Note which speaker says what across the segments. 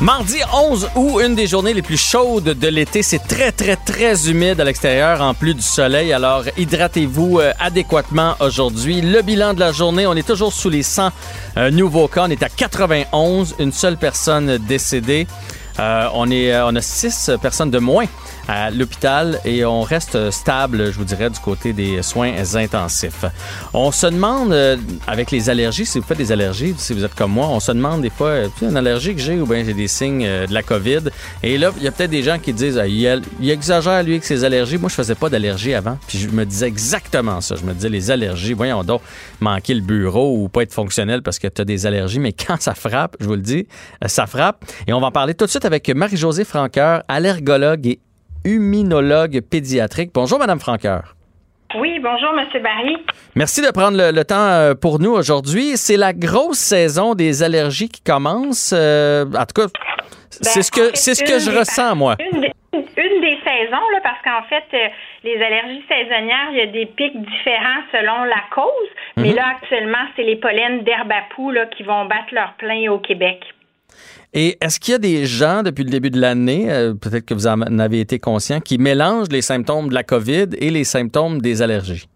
Speaker 1: Mardi 11 août, une des journées les plus chaudes de l'été. C'est très, très, très humide à l'extérieur en plus du soleil. Alors, hydratez-vous euh, adéquatement aujourd'hui. Le bilan de la journée, on est toujours sous les 100 euh, nouveaux cas. On est à 91, une seule personne décédée. Euh, on, est, on a 6 personnes de moins à l'hôpital et on reste stable, je vous dirais, du côté des soins intensifs. On se demande, euh, avec les allergies, si vous faites des allergies, si vous êtes comme moi, on se demande des fois, euh, une allergie que j'ai ou bien j'ai des signes euh, de la COVID. Et là, il y a peut-être des gens qui disent, ah, il, exagère lui avec ses allergies. Moi, je faisais pas d'allergie avant. Puis je me disais exactement ça. Je me disais, les allergies, voyons donc, manquer le bureau ou pas être fonctionnel parce que tu as des allergies. Mais quand ça frappe, je vous le dis, ça frappe. Et on va en parler tout de suite avec Marie-Josée Franqueur, allergologue et immunologue pédiatrique. Bonjour, Madame Franqueur.
Speaker 2: Oui, bonjour, Monsieur Barry.
Speaker 1: Merci de prendre le, temps euh, pour nous aujourd'hui. C'est la grosse saison des allergies qui commence. Euh, en tout cas, c'est ce que c'est ce que je ressens moi.
Speaker 2: Une des, une des saisons, là, parce qu'en fait, euh, les allergies saisonnières, il y a des pics différents selon la cause. Mais
Speaker 1: Mhm.
Speaker 2: là, actuellement, c'est les pollens d'herbe à poux là, qui vont battre leur plein au Québec.
Speaker 1: Et est-ce qu'il y a des gens depuis le début de l'année, euh, peut-être que vous en avez été conscient, qui mélangent les symptômes de la COVID et les symptômes des allergies?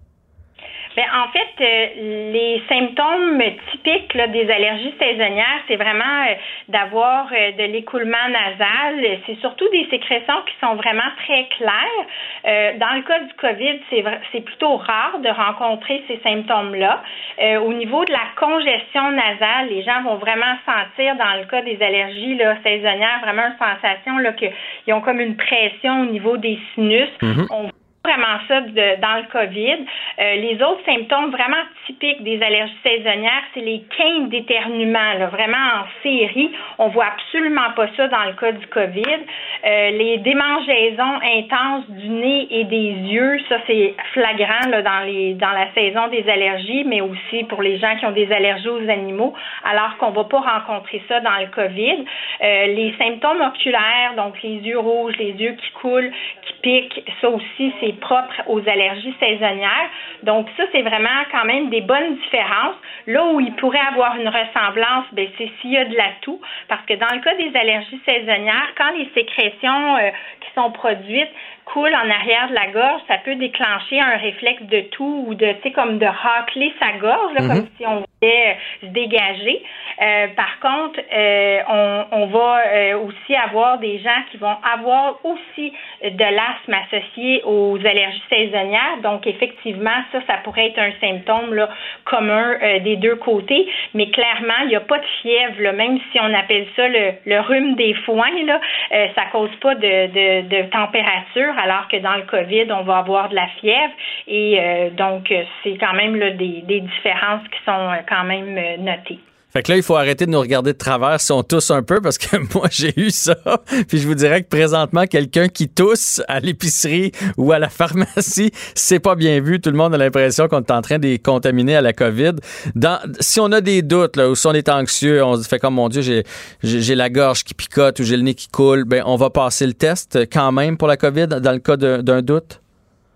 Speaker 2: Ben, en fait, euh, les symptômes typiques là, des allergies saisonnières, c'est vraiment euh, d'avoir euh, de l'écoulement nasal. C'est surtout des sécrétions qui sont vraiment très claires. Euh, dans le cas du COVID, c'est plutôt rare de rencontrer ces symptômes-là. Euh, au niveau de la congestion nasale, les gens vont vraiment sentir, dans le cas des allergies là, saisonnières, vraiment une sensation qu'ils ont comme une pression au niveau des sinus. On vraiment ça de- dans le COVID. Euh, les autres symptômes vraiment typiques des allergies saisonnières, c'est les quintes d'éternuement, là, vraiment en série. On voit absolument pas ça dans le cas du COVID. Euh, les démangeaisons intenses du nez et des yeux, ça c'est flagrant là, dans les dans la saison des allergies, mais aussi pour les gens qui ont des allergies aux animaux, alors qu'on va pas rencontrer ça dans le COVID. Euh, les symptômes oculaires, donc les yeux rouges, les yeux qui coulent, qui piquent, ça aussi c'est propre aux allergies saisonnières. Donc ça c'est vraiment quand même des bonnes différences. Là où il pourrait avoir une ressemblance, ben c'est s'il y a de la toux, parce que dans le cas des allergies saisonnières, quand les sécrétions euh, qui sont produites coulent en arrière de la gorge, ça peut déclencher un réflexe de toux ou de, tu sais, comme de racler sa gorge, là, comme si on voulait euh, se dégager. Euh, par contre, euh, on, on va euh, aussi avoir des gens qui vont avoir aussi de l'asthme associé aux allergies saisonnières. Donc, effectivement, ça, ça pourrait être un symptôme là, commun des deux côtés. Mais clairement, il n'y a pas de fièvre, là, même si on appelle ça le, le rhume des foins, là, ça cause pas de, de, de température, alors que dans le COVID, on va avoir de la fièvre. Et euh, donc, c'est quand même des différences qui sont euh, quand même euh, notées.
Speaker 1: Fait que là, il faut arrêter de nous regarder de travers si on tousse un peu parce que moi, j'ai eu ça. Puis je vous dirais que présentement, quelqu'un qui tousse à l'épicerie ou à la pharmacie, c'est pas bien vu. Tout le monde a l'impression qu'on est en train de contaminer à la COVID. Dans, si on a des doutes, là, ou si on est anxieux, on se fait comme, mon Dieu, j'ai, j'ai, la gorge qui picote ou j'ai le nez qui coule, ben, on va passer le test quand même pour la COVID dans le cas d'un doute?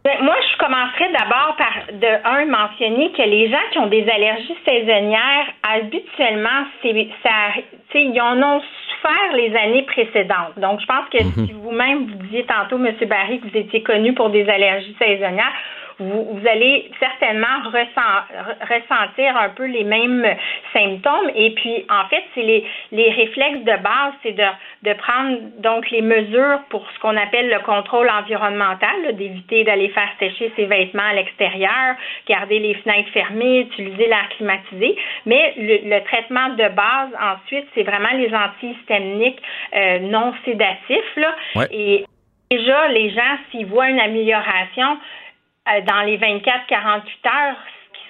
Speaker 2: Ben, moi, je commencerai d'abord par, de un, mentionner que les gens qui ont des allergies saisonnières, habituellement, c'est, ça, ils en ont souffert les années précédentes. Donc, je pense que si vous-même, vous disiez tantôt, M. Barry, que vous étiez connu pour des allergies saisonnières, vous, vous allez certainement ressentir un peu les mêmes symptômes. Et puis, en fait, c'est les, les réflexes de base, c'est de, de prendre donc les mesures pour ce qu'on appelle le contrôle environnemental, d'éviter d'aller faire sécher ses vêtements à l'extérieur, garder les fenêtres fermées, utiliser l'air climatisé. Mais le, traitement de base, ensuite, c'est vraiment les antihistaminiques euh, non sédatifs. Là. Et déjà, les gens, s'ils voient une amélioration dans les 24-48 heures,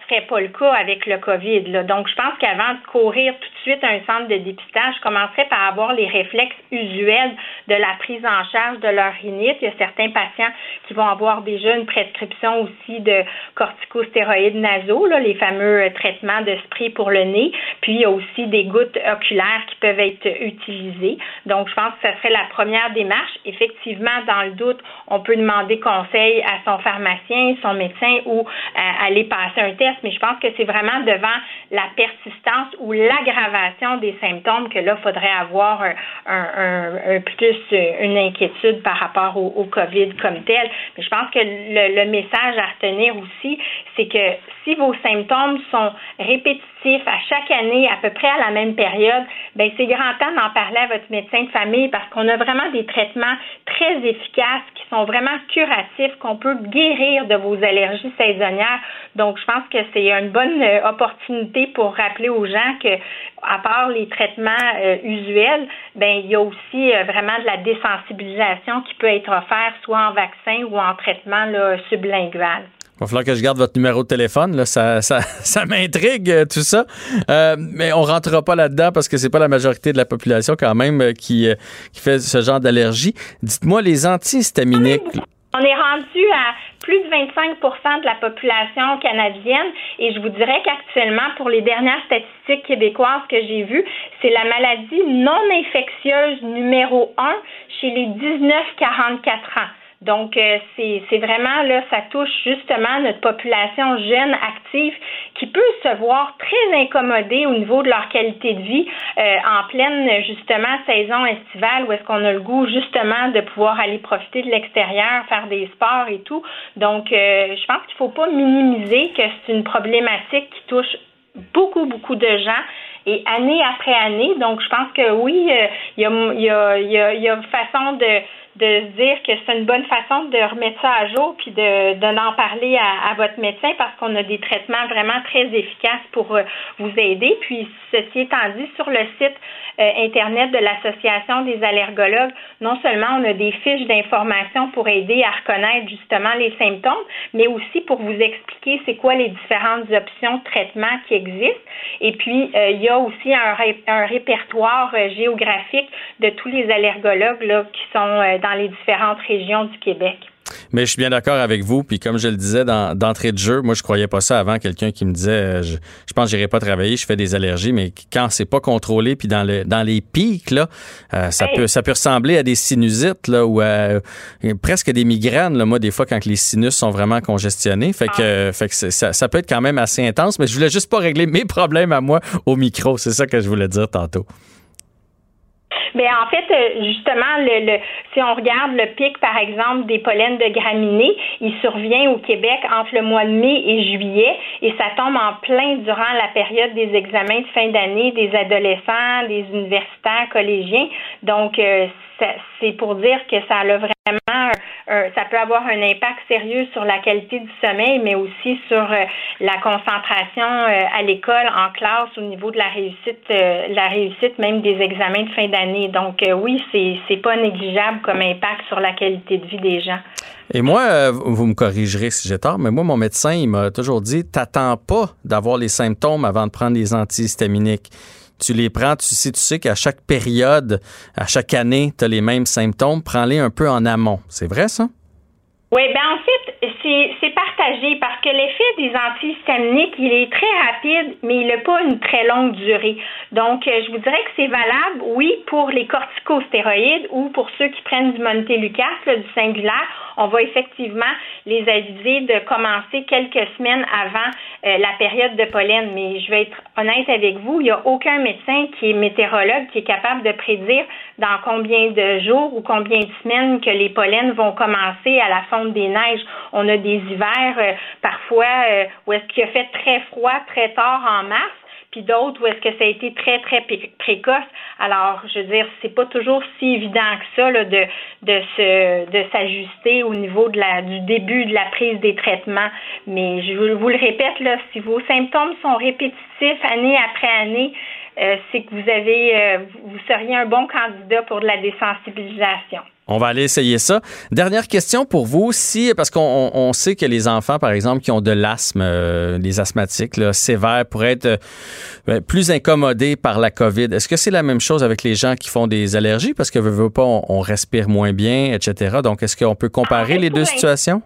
Speaker 2: serait pas le cas avec le COVID. Donc, je pense qu'avant de courir tout de suite à un centre de dépistage, je commencerais par avoir les réflexes usuels de la prise en charge de leur rhinite. Il y a certains patients qui vont avoir déjà une prescription aussi de corticostéroïdes nasaux, les fameux euh, traitements de spray pour le nez. Puis, il y a aussi des gouttes oculaires qui peuvent être utilisées. Donc, je pense que ce serait la première démarche. Effectivement, dans le doute, on peut demander conseil à son pharmacien, son médecin ou euh, aller passer un test mais je pense que c'est vraiment devant la persistance ou l'aggravation des symptômes que là, il faudrait avoir un, plus une inquiétude par rapport au, COVID comme tel. Mais je pense que le, message à retenir aussi, c'est que si vos symptômes sont répétitifs à chaque année, à peu près à la même période, ben c'est grand temps d'en parler à votre médecin de famille parce qu'on a vraiment des traitements très efficaces qui sont vraiment curatifs, qu'on peut guérir de vos allergies saisonnières. Donc, je pense que c'est une bonne euh, opportunité pour rappeler aux gens que, à part les traitements euh, usuels, ben il y a aussi euh, vraiment de la désensibilisation qui peut être offerte soit en vaccin ou en traitement là, sublingual.
Speaker 1: Il va falloir que je garde votre numéro de téléphone. Là. Ça, ça, ça m'intrigue, tout ça. mais on rentrera pas là-dedans parce que c'est pas la majorité de la population quand même qui, qui fait ce genre d'allergie. Dites-moi, les antihistaminiques...
Speaker 2: On est rendu à plus de 25% de la population canadienne et je vous dirais qu'actuellement, pour les dernières statistiques québécoises que j'ai vues, c'est la maladie non infectieuse numéro un chez les 19-44 ans. Donc, euh, c'est vraiment là, ça touche justement notre population jeune, active, qui peut se voir très incommodée au niveau de leur qualité de vie euh, en pleine justement saison estivale où est-ce qu'on a le goût justement de pouvoir aller profiter de l'extérieur, faire des sports et tout. Donc, euh, je pense qu'il faut pas minimiser que c'est une problématique qui touche beaucoup, beaucoup de gens et année après année. Donc, je pense que oui, il y, a, y, a, y, a, y a façon de de dire que c'est une bonne façon de remettre ça à jour puis de d'en parler à, votre médecin parce qu'on a des traitements vraiment très efficaces pour euh, vous aider. Puis ceci étant dit, sur le site internet de l'association des allergologues, non seulement on a des fiches d'information pour aider à reconnaître justement les symptômes, mais aussi pour vous expliquer c'est quoi les différentes options de traitement qui existent. Et puis euh, il y a aussi un, un répertoire géographique de tous les allergologues là, qui sont dans les différentes régions du Québec.
Speaker 1: Mais je suis bien d'accord avec vous. Puis comme je le disais d'entrée de jeu, moi je croyais pas ça avant. Quelqu'un qui me disait, euh, je, je pense que j'irai pas travailler, je fais des allergies, mais quand c'est pas contrôlé, puis dans le dans les pics là, euh, ça peut ça peut ressembler à des sinusites là ou à, presque des migraines. Là, moi des fois quand les sinus sont vraiment congestionnés, fait que, ah. fait que ça, ça peut être quand même assez intense. Mais je voulais juste pas régler mes problèmes à moi au micro. C'est ça que je voulais dire tantôt.
Speaker 2: Bien, en fait, euh, justement, le, si on regarde le pic, par exemple, des pollens de graminées, il survient au Québec entre le mois de mai et juillet et ça tombe en plein durant la période des examens de fin d'année des adolescents, des universitaires, collégiens. Donc, euh, c'est pour dire que ça a vraiment, ça peut avoir un impact sérieux sur la qualité du sommeil, mais aussi sur euh, la concentration euh, à l'école, en classe, au niveau de la réussite, euh, la réussite même des examens de fin d'année. Donc oui, c'est c'est pas négligeable comme impact sur la qualité de vie des gens.
Speaker 1: Et moi, vous me corrigerez si j'ai tort, mais moi, mon médecin, il m'a toujours dit, t'attends pas d'avoir les symptômes avant de prendre les antihistaminiques tu les prends, tu sais, tu sais qu'à chaque période, à chaque année, tu as les mêmes symptômes, prends-les un peu en amont. C'est vrai, ça?
Speaker 2: Oui, ben en fait, c'est partagé parce que l'effet des antihistaminiques, il est très rapide, mais il n'a pas une très longue durée. Donc, euh, je vous dirais que c'est valable, oui, pour les corticostéroïdes ou pour ceux qui prennent du montelukast, du singulaire. On va effectivement les aviser de commencer quelques semaines avant euh, la période de pollen. Mais je vais être honnête avec vous, il n'y a aucun médecin qui est météorologue qui est capable de prédire dans combien de jours ou combien de semaines que les pollens vont commencer à la fonte des neiges. On a des hivers euh, parfois euh, où est-ce qu'il a fait très froid très tard en mars puis d'autres où est-ce que ça a été très, très précoce. Alors, je veux dire, c'est pas toujours si évident que ça de, s'ajuster au niveau du début de la prise des traitements. Mais je vous le répète, si vos symptômes sont répétitifs année après année, euh, c'est que vous avez euh, vous seriez un bon candidat pour de la désensibilisation.
Speaker 1: On va aller essayer ça. Dernière question pour vous, si parce qu'on sait que les enfants, par exemple, qui ont de l'asthme, euh, les asthmatiques là, sévères, pourraient être euh, ben, plus incommodés par la COVID. Est-ce que c'est la même chose avec les gens qui font des allergies? Parce que veut, pas, on, respire moins bien, etc. Donc, est-ce qu'on peut comparer les deux situations?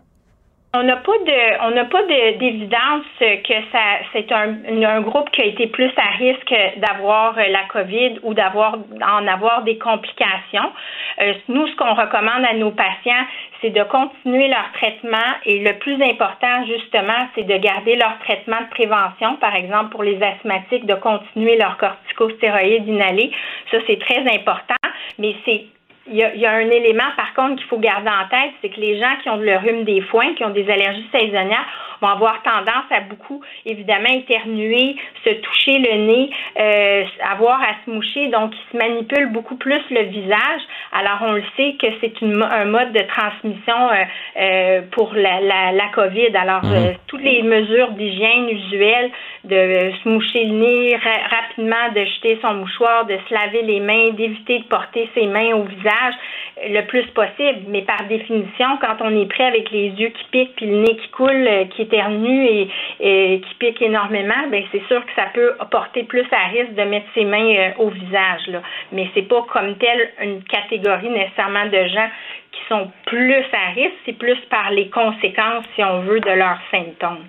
Speaker 2: On n'a pas de, on n'a pas d'évidence que ça, c'est un, un, groupe qui a été plus à risque d'avoir la COVID ou d'avoir, en avoir des complications. Euh, nous, ce qu'on recommande à nos patients, c'est de continuer leur traitement et le plus important, justement, c'est de garder leur traitement de prévention. Par exemple, pour les asthmatiques, de continuer leur corticostéroïde inhalé. Ça, c'est très important, mais c'est il y, a, un élément, par contre, qu'il faut garder en tête, c'est que les gens qui ont le rhume des foins, qui ont des allergies saisonnières, vont avoir tendance à beaucoup, évidemment, éternuer, se toucher le nez, euh, avoir à se moucher. Donc, ils se manipulent beaucoup plus le visage. Alors, on le sait que c'est un mode de transmission euh, euh, pour la, la, la, COVID. Alors, mhm. toutes les mesures d'hygiène usuelles, de se moucher le nez rapidement, de jeter son mouchoir, de se laver les mains, d'éviter de porter ses mains au visage le plus possible. Mais par définition, quand on est prêt avec les yeux qui piquent puis le nez qui coule, qui éternue et, et qui pique énormément, ben c'est sûr que ça peut porter plus à risque de mettre ses mains euh, au visage. Là. Mais c'est pas comme telle une catégorie nécessairement de gens qui sont plus à risque, c'est plus par les conséquences, si on veut, de leurs symptômes.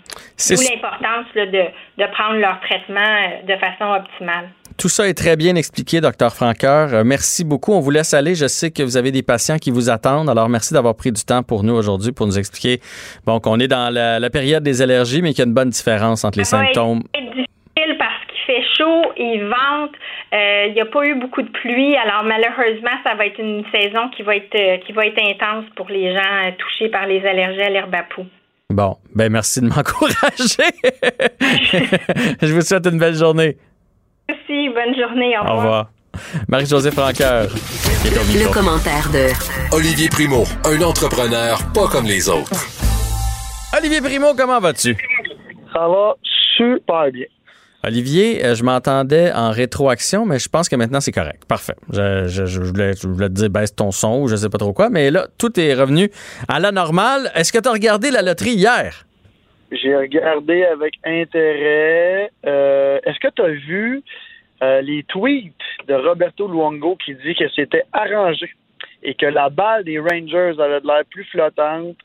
Speaker 2: D'où l'importance de, de prendre leur traitement euh, de façon optimale.
Speaker 1: Tout ça est très bien expliqué, docteur Franqueur. Euh, merci beaucoup. On vous laisse aller. Je sais que vous avez des patients qui vous attendent. Alors, merci d'avoir pris du temps pour nous aujourd'hui pour nous expliquer bon, qu'on est dans la, période des allergies, mais qu'il y a une bonne différence entre les symptômes.
Speaker 2: C'est difficile parce qu'il fait chaud, il vente, euh, il n'y a pas eu beaucoup de pluie. Alors, malheureusement, ça va être une saison qui va être, euh, qui va être intense pour les gens touchés par les allergies à l'herbe à poux.
Speaker 1: Bon, ben merci de m'encourager. Je vous souhaite une belle journée.
Speaker 2: Merci, bonne journée. Au revoir. Au revoir.
Speaker 1: Marie-Josée Franqueur.
Speaker 3: Le commentaire de
Speaker 4: Olivier Primo, un entrepreneur pas comme les autres.
Speaker 1: Olivier Primo, comment vas-tu?
Speaker 5: Ça va super bien.
Speaker 1: Olivier, euh, je m'entendais en rétroaction, mais je pense que maintenant c'est correct. Parfait. Je, voulais, te dire baisse ton son ou je sais pas trop quoi, mais là, tout est revenu à la normale. Est-ce que tu as regardé la loterie hier?
Speaker 5: J'ai regardé avec intérêt. Euh, est-ce que tu as vu euh, les tweets de Roberto Luongo qui dit que c'était arrangé et que la balle des Rangers avait de l'air plus flottante?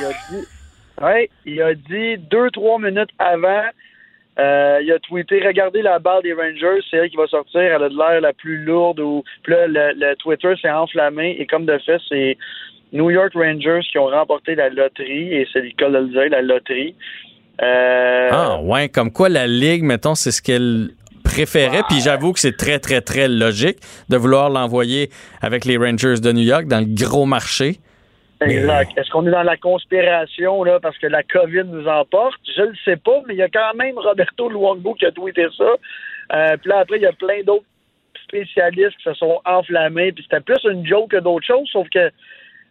Speaker 5: Il a dit, ouais, il a dit deux, trois minutes avant, euh, il a tweeté Regardez la balle des Rangers, c'est elle qui va sortir, elle a de l'air la plus lourde ou puis là, le, le Twitter s'est enflammé et comme de fait, c'est New York Rangers qui ont remporté la loterie, et c'est le cas de le dire, la loterie.
Speaker 1: Euh, ah, ouais, comme quoi la Ligue, mettons, c'est ce qu'elle préférait. Puis j'avoue que c'est très, très, très logique de vouloir l'envoyer avec les Rangers de New York dans le gros marché.
Speaker 5: Exact. Est-ce qu'on est dans la conspiration, là, parce que la COVID nous emporte? Je ne sais pas, mais il y a quand même Roberto Luongo qui a tweeté ça. Euh, puis là, après, il y a plein d'autres spécialistes qui se sont enflammés. Puis c'était plus une joke que d'autres choses, sauf que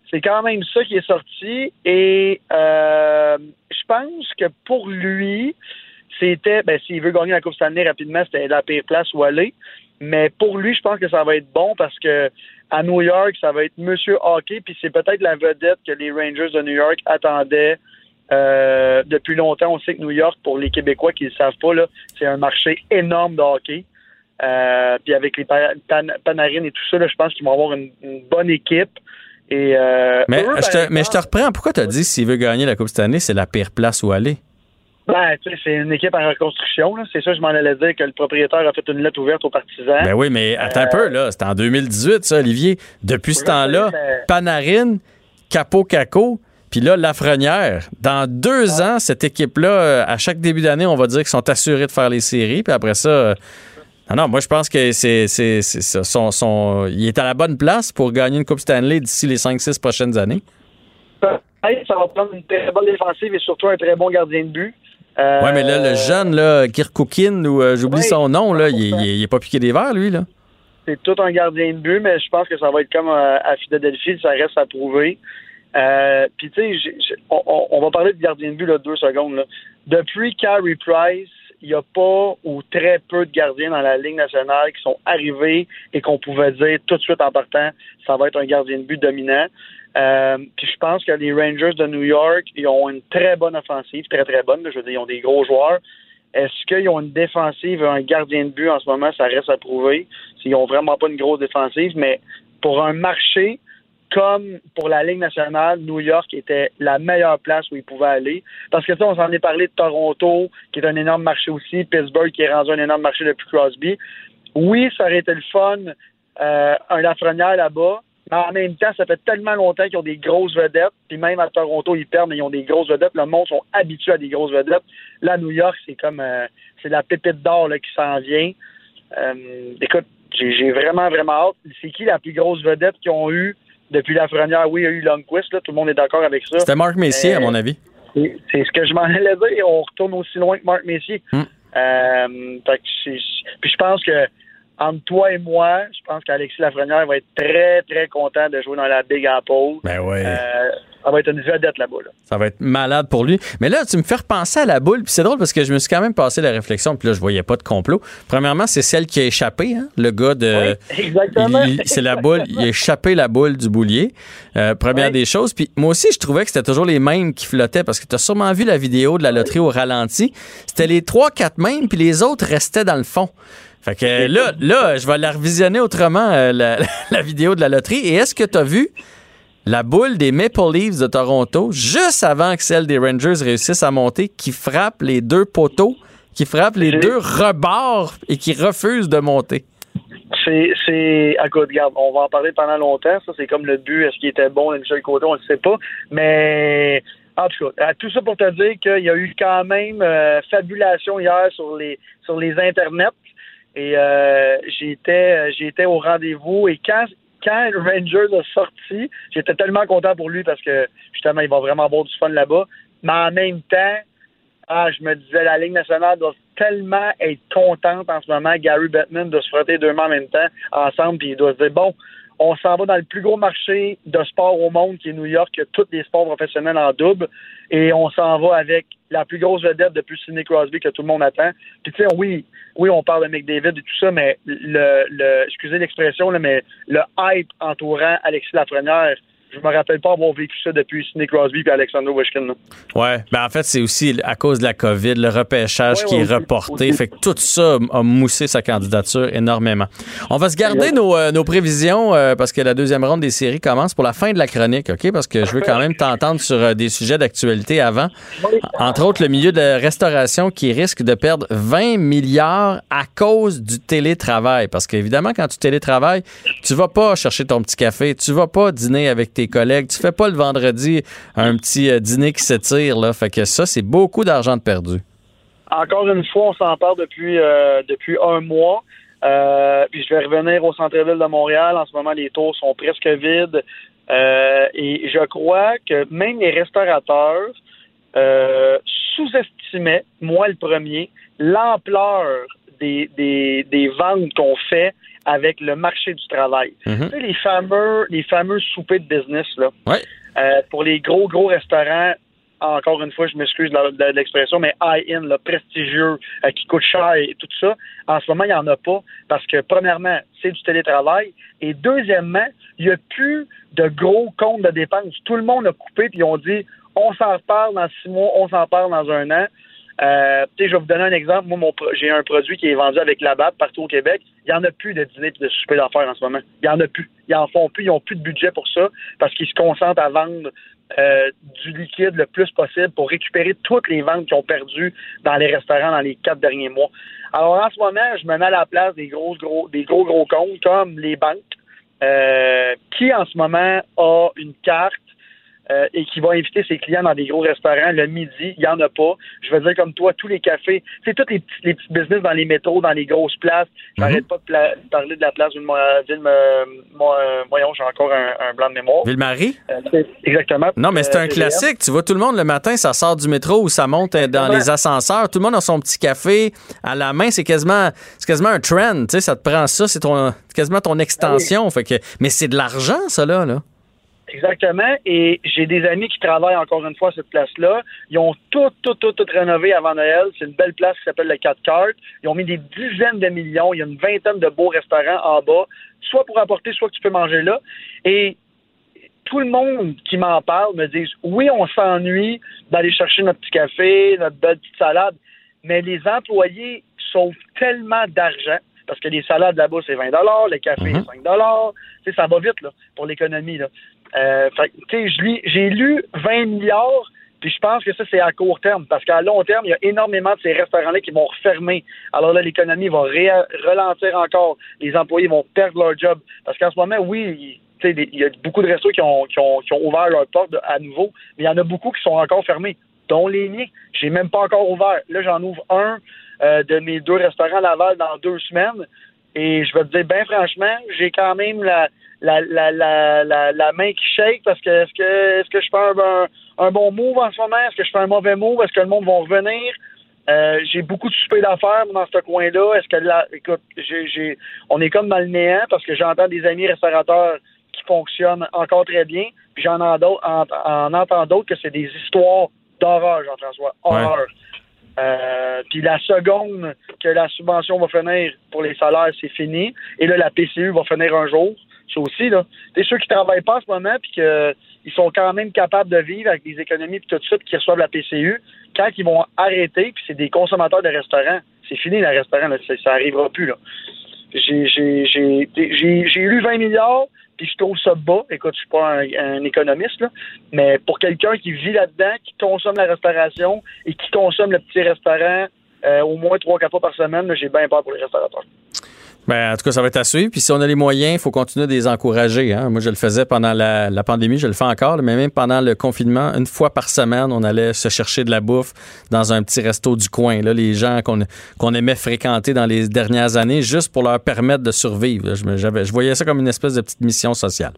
Speaker 5: c'est quand même ça qui est sorti. Et euh, je pense que pour lui, c'était, ben, s'il veut gagner la Coupe Stanley rapidement, c'était la pire place où aller. Mais pour lui, je pense que ça va être bon parce que à New York, ça va être Monsieur Hockey, puis c'est peut-être la vedette que les Rangers de New York attendaient euh, depuis longtemps. On sait que New York, pour les Québécois qui ne le savent pas, c'est un marché énorme de hockey. Euh, puis avec les Panarines et tout ça, là, je pense qu'ils vont avoir une bonne équipe. Euh,
Speaker 1: mais, je te, mais je te reprends. Pourquoi tu as dit s'il veut gagner la Coupe cette année, c'est la pire place où aller?
Speaker 5: Ben, tu sais, c'est une équipe en reconstruction. C'est ça, je m'en allais dire que le propriétaire a fait une lettre ouverte aux partisans.
Speaker 1: Ben oui, mais attends un peu, là. C'était en 2018, ça, Olivier. Depuis ce temps-là, Panarine, Capo Caco, puis là, Lafrenière. Dans deux ans, cette équipe-là, euh, à chaque début d'année, on va dire qu'ils sont assurés de faire les séries. Puis après ça, ah non, moi je pense que c'est, c'est, son, son, il est à la bonne place pour gagner une Coupe Stanley d'ici les 5-6 prochaines années.
Speaker 5: ça va prendre une très bonne défensive et surtout un très bon gardien de but. Euh,
Speaker 1: Ouais, mais là, le jeune, là, Kirkoukin, ou euh, j'oublie
Speaker 5: oui.
Speaker 1: son nom, là, il, il- il est pas piqué des verres, lui, là.
Speaker 5: c'est tout un gardien de but, mais je pense que ça va être comme euh, à Philadelphie, ça reste à prouver. Puis tu sais, on- on va parler de gardien de but là, deux secondes. Là. Depuis Carey Price, il n'y a pas ou très peu de gardiens dans la Ligue nationale qui sont arrivés et qu'on pouvait dire tout de suite en partant, ça va être un gardien de but dominant. Euh, Puis je pense que les Rangers de New York, ils ont une très bonne offensive, très très bonne. Je veux dire, ils ont des gros joueurs. Est-ce qu'ils ont une défensive un gardien de but en ce moment? Ça reste à prouver. Ils n'ont vraiment pas une grosse défensive, mais pour un marché comme pour la Ligue nationale, New York était la meilleure place où ils pouvaient aller. Parce que ça, on s'en est parlé de Toronto, qui est un énorme marché aussi, Pittsburgh, qui est rendu un énorme marché depuis Crosby. Oui, ça aurait été le fun, euh, un Lafrenière là-bas, mais en même temps, ça fait tellement longtemps qu'ils ont des grosses vedettes, puis même à Toronto, ils perdent, mais ils ont des grosses vedettes. Le monde sont habitués à des grosses vedettes. Là, New York, c'est comme euh, c'est la pépite d'or là, qui s'en vient. Euh, écoute, j'ai vraiment, vraiment hâte. C'est qui la plus grosse vedette qu'ils ont eue? Depuis la Lafrenière? Oui, il y a eu Lundqvist, là, tout le monde est d'accord avec ça.
Speaker 1: C'était Marc Messier, à
Speaker 5: Euh,
Speaker 1: mon avis.
Speaker 5: C'est ce que je m'en allais dire. On retourne aussi loin que Marc Messier.
Speaker 1: Hmm.
Speaker 5: Euh, fait que c'est- puis je pense que entre toi et moi, je pense qu'Alexis Lafrenière va être très, très content de jouer dans la Big Apple.
Speaker 1: Ben ouais.
Speaker 5: Euh, ça va être une vedette là-bas. Là.
Speaker 1: Ça va être malade pour lui. Mais là, tu me fais repenser à la boule, puis c'est drôle parce que je me suis quand même passé la réflexion, puis là, je voyais pas de complot. Premièrement, c'est celle qui a échappé, hein, le gars de.
Speaker 5: Oui, exactement.
Speaker 1: C'est la boule, il a échappé la boule du boulier. Euh, première
Speaker 5: Oui.
Speaker 1: des choses. Puis moi aussi, je trouvais que c'était toujours les mêmes qui flottaient parce que tu as sûrement vu la vidéo de la loterie au ralenti. C'était les trois, quatre mêmes, puis les autres restaient dans le fond. Fait que là, là, je vais la revisionner autrement, euh, la, la vidéo de la loterie. Et est-ce que tu as vu la boule des Maple Leafs de Toronto, juste avant que celle des Rangers réussisse à monter, qui frappe les deux poteaux, qui frappe les deux rebords et qui refuse de monter.
Speaker 5: C'est, c'est, écoute, regarde, on va en parler pendant longtemps. Ça, c'est comme le but. Est-ce qu'il était bon de Michel Côté? On ne sait pas. Mais, en tout cas, tout ça pour te dire qu'il y a eu quand même euh, fabulation hier sur les, sur les internets. Et euh, j'étais, j'étais au rendez-vous. Et quand, quand Rangers a sorti, j'étais tellement content pour lui parce que, justement, il va vraiment avoir du fun là-bas. Mais en même temps, ah, je me disais, la Ligue nationale doit tellement être contente en ce moment. Gary Bettman de se frotter deux mains en même temps ensemble, puis il doit se dire, bon, on s'en va dans le plus gros marché de sport au monde, qui est New York, qui a tous les sports professionnels en double, et on s'en va avec la plus grosse vedette depuis Sidney Crosby que tout le monde attend. Puis tu sais, oui, oui, on parle de McDavid et tout ça, mais le, le excusez l'expression, mais le hype entourant Alexis Lafrenière, je me rappelle pas avoir vécu ça depuis Sidney Crosby et Alexander là.
Speaker 1: Ouais, ben en fait, c'est aussi à cause de la COVID, le repêchage
Speaker 5: Ouais,
Speaker 1: qui
Speaker 5: ouais,
Speaker 1: est
Speaker 5: aussi,
Speaker 1: reporté.
Speaker 5: aussi.
Speaker 1: Fait que tout ça a moussé sa candidature énormément. On va se garder nos, euh, nos prévisions euh, parce que la deuxième ronde des séries commence pour la fin de la chronique, OK? Parce que je veux quand même t'entendre sur euh, des sujets d'actualité avant. Entre autres, le milieu de la restauration qui risque de perdre 20 milliards à cause du télétravail. Parce qu'évidemment, quand tu télétravailles, tu vas pas chercher ton petit café, tu vas pas dîner avec tes collègues, tu fais pas le vendredi un petit euh, dîner qui s'étire. Là. Fait que ça, c'est beaucoup d'argent de perdu.
Speaker 5: Encore une fois, on s'en parle depuis euh, depuis un mois. Euh, puis je vais revenir au centre-ville de Montréal. En ce moment, les tours sont presque vides. Et je crois que même les restaurateurs sous-estimaient, moi le premier, l'ampleur des, des ventes qu'on fait avec le marché du travail.
Speaker 1: Mhm.
Speaker 5: Tu sais, les fameux, les fameux soupers de business, là.
Speaker 1: Ouais.
Speaker 5: Euh, pour les gros, gros restaurants, encore une fois, je m'excuse de l'expression, mais high-end, là, prestigieux, euh, qui coûte cher et tout ça, en ce moment, il n'y en a pas parce que, premièrement, c'est du télétravail et deuxièmement, il n'y a plus de gros comptes de dépenses. Tout le monde a coupé puis ils ont dit on s'en reparle dans six mois, on s'en parle dans un an. Euh, je vais vous donner un exemple. Moi, mon j'ai un produit qui est vendu avec la BAP partout au Québec. Il n'y en a plus de dîner et de souper d'affaires en ce moment. Il n'y en a plus. Ils en font plus. Ils n'ont plus de budget pour ça parce qu'ils se concentrent à vendre euh, du liquide le plus possible pour récupérer toutes les ventes qu'ils ont perdues dans les restaurants dans les quatre derniers mois. Alors, en ce moment, je me mets à la place des gros, gros, des gros, gros comptes comme les banques, euh, qui en ce moment a une carte euh, et qui va inviter ses clients dans des gros restaurants le midi, il n'y en a pas. Je veux dire, comme toi, tous les cafés, c'est tous les petits, les petits business dans les métros, dans les grosses places. J'arrête pas de parler de la place d'une ville, voyons, j'ai encore un, un blanc de mémoire.
Speaker 1: Ville-Marie?
Speaker 5: Euh, exactement.
Speaker 1: Non, mais c'est
Speaker 5: Euh,
Speaker 1: un classique. Tu vois, tout le monde le matin, ça sort du métro ou ça monte dans les ascenseurs. Tout le monde a son petit café à la main. C'est quasiment, c'est quasiment un trend. Tu sais, ça te prend ça. C'est quasiment ton extension. Fait que, mais c'est de l'argent, ça, là. là.
Speaker 5: Exactement. Et j'ai des amis qui travaillent encore une fois à cette place-là. Ils ont tout, tout, tout, tout rénové avant Noël. C'est une belle place qui s'appelle le 4 cartes. Ils ont mis des dizaines de millions. Il y a une vingtaine de beaux restaurants en bas, soit pour apporter, soit que tu peux manger là. Et tout le monde qui m'en parle me dit oui, on s'ennuie d'aller chercher notre petit café, notre belle petite salade, mais les employés sauvent tellement d'argent parce que les salades là-bas, c'est 20 le café,
Speaker 1: Mhm.
Speaker 5: c'est 5 Tu sais, ça va vite là, pour l'économie. Euh, j'ai lu 20 milliards, puis je pense que ça, c'est à court terme, parce qu'à long terme, il y a énormément de ces restaurants-là qui vont refermer. Alors là, l'économie va ralentir encore. Les employés vont perdre leur job. Parce qu'en ce moment, oui, il- y a beaucoup de restos qui ont, qui ont, qui ont ouvert leurs portes à nouveau, mais il y en a beaucoup qui sont encore fermés, dont les miens. J'ai même pas encore ouvert. Là, j'en ouvre un euh, de mes deux restaurants à Laval dans deux semaines. Et je vais te dire, bien franchement, j'ai quand même la, la, la, la, la, la main qui shake parce que est-ce que est-ce que je fais un, un, un bon move en ce moment? Est-ce que je fais un mauvais move? Est-ce que le monde va revenir? Euh, j'ai beaucoup de soupers d'affaires dans ce coin-là. Est-ce que là, écoute, j'ai, j'ai, on est comme dans le néant parce que j'entends des amis restaurateurs qui fonctionnent encore très bien, puis j'en en, en entends d'autres que c'est des histoires d'horreur, Jean-François. Horreur. Euh, puis la seconde que la subvention va finir pour les salaires, c'est fini. Et là, la PCU va finir un jour. Ça aussi, là. C'est ceux qui travaillent pas en ce moment puis qu'ils sont quand même capables de vivre avec des économies puis tout ça, qui reçoivent la PCU, quand ils vont arrêter, puis c'est des consommateurs de restaurants, c'est fini le restaurant. Ça, arrivera plus, là. J'ai, j'ai, lu 20 milliards, puis je trouve ça bas. Écoute, je suis pas un, économiste, là, mais pour quelqu'un qui vit là-dedans, qui consomme la restauration et qui consomme le petit restaurant euh, au moins trois, quatre fois par semaine, j'ai bien peur pour les restaurateurs.
Speaker 1: Ben, en tout cas, ça va être à suivre. Puis si on a les moyens, il faut continuer de les encourager. Hein. Moi, je le faisais pendant la, la pandémie, je le fais encore, mais même pendant le confinement, une fois par semaine, on allait se chercher de la bouffe dans un petit resto du coin. Là, les gens qu'on aimait fréquenter dans les dernières années, juste pour leur permettre de survivre. Je, voyais ça comme une espèce de petite mission sociale.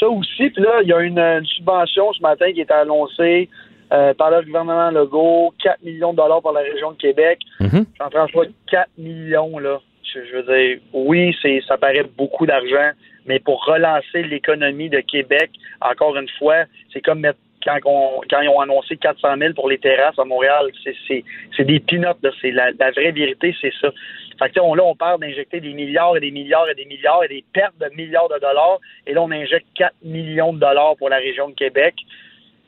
Speaker 5: Ça aussi, puis là, il y a une, une subvention ce matin qui est annoncée euh, par le gouvernement Legault, 4 millions de dollars pour la région de Québec.
Speaker 1: Mhm.
Speaker 5: Jean-François, 4 millions, là. Je, veux dire, oui, c'est ça paraît beaucoup d'argent, mais pour relancer l'économie de Québec, encore une fois, c'est comme mettre quand, on- quand ils ont annoncé 400 000 pour les terrasses à Montréal, c'est, des là. C'est la, vraie vérité, c'est ça. Fait que, on, là, on parle d'injecter des milliards et des milliards et des milliards et des pertes de milliards de dollars. Et là, on injecte 4 millions de dollars pour la région de Québec.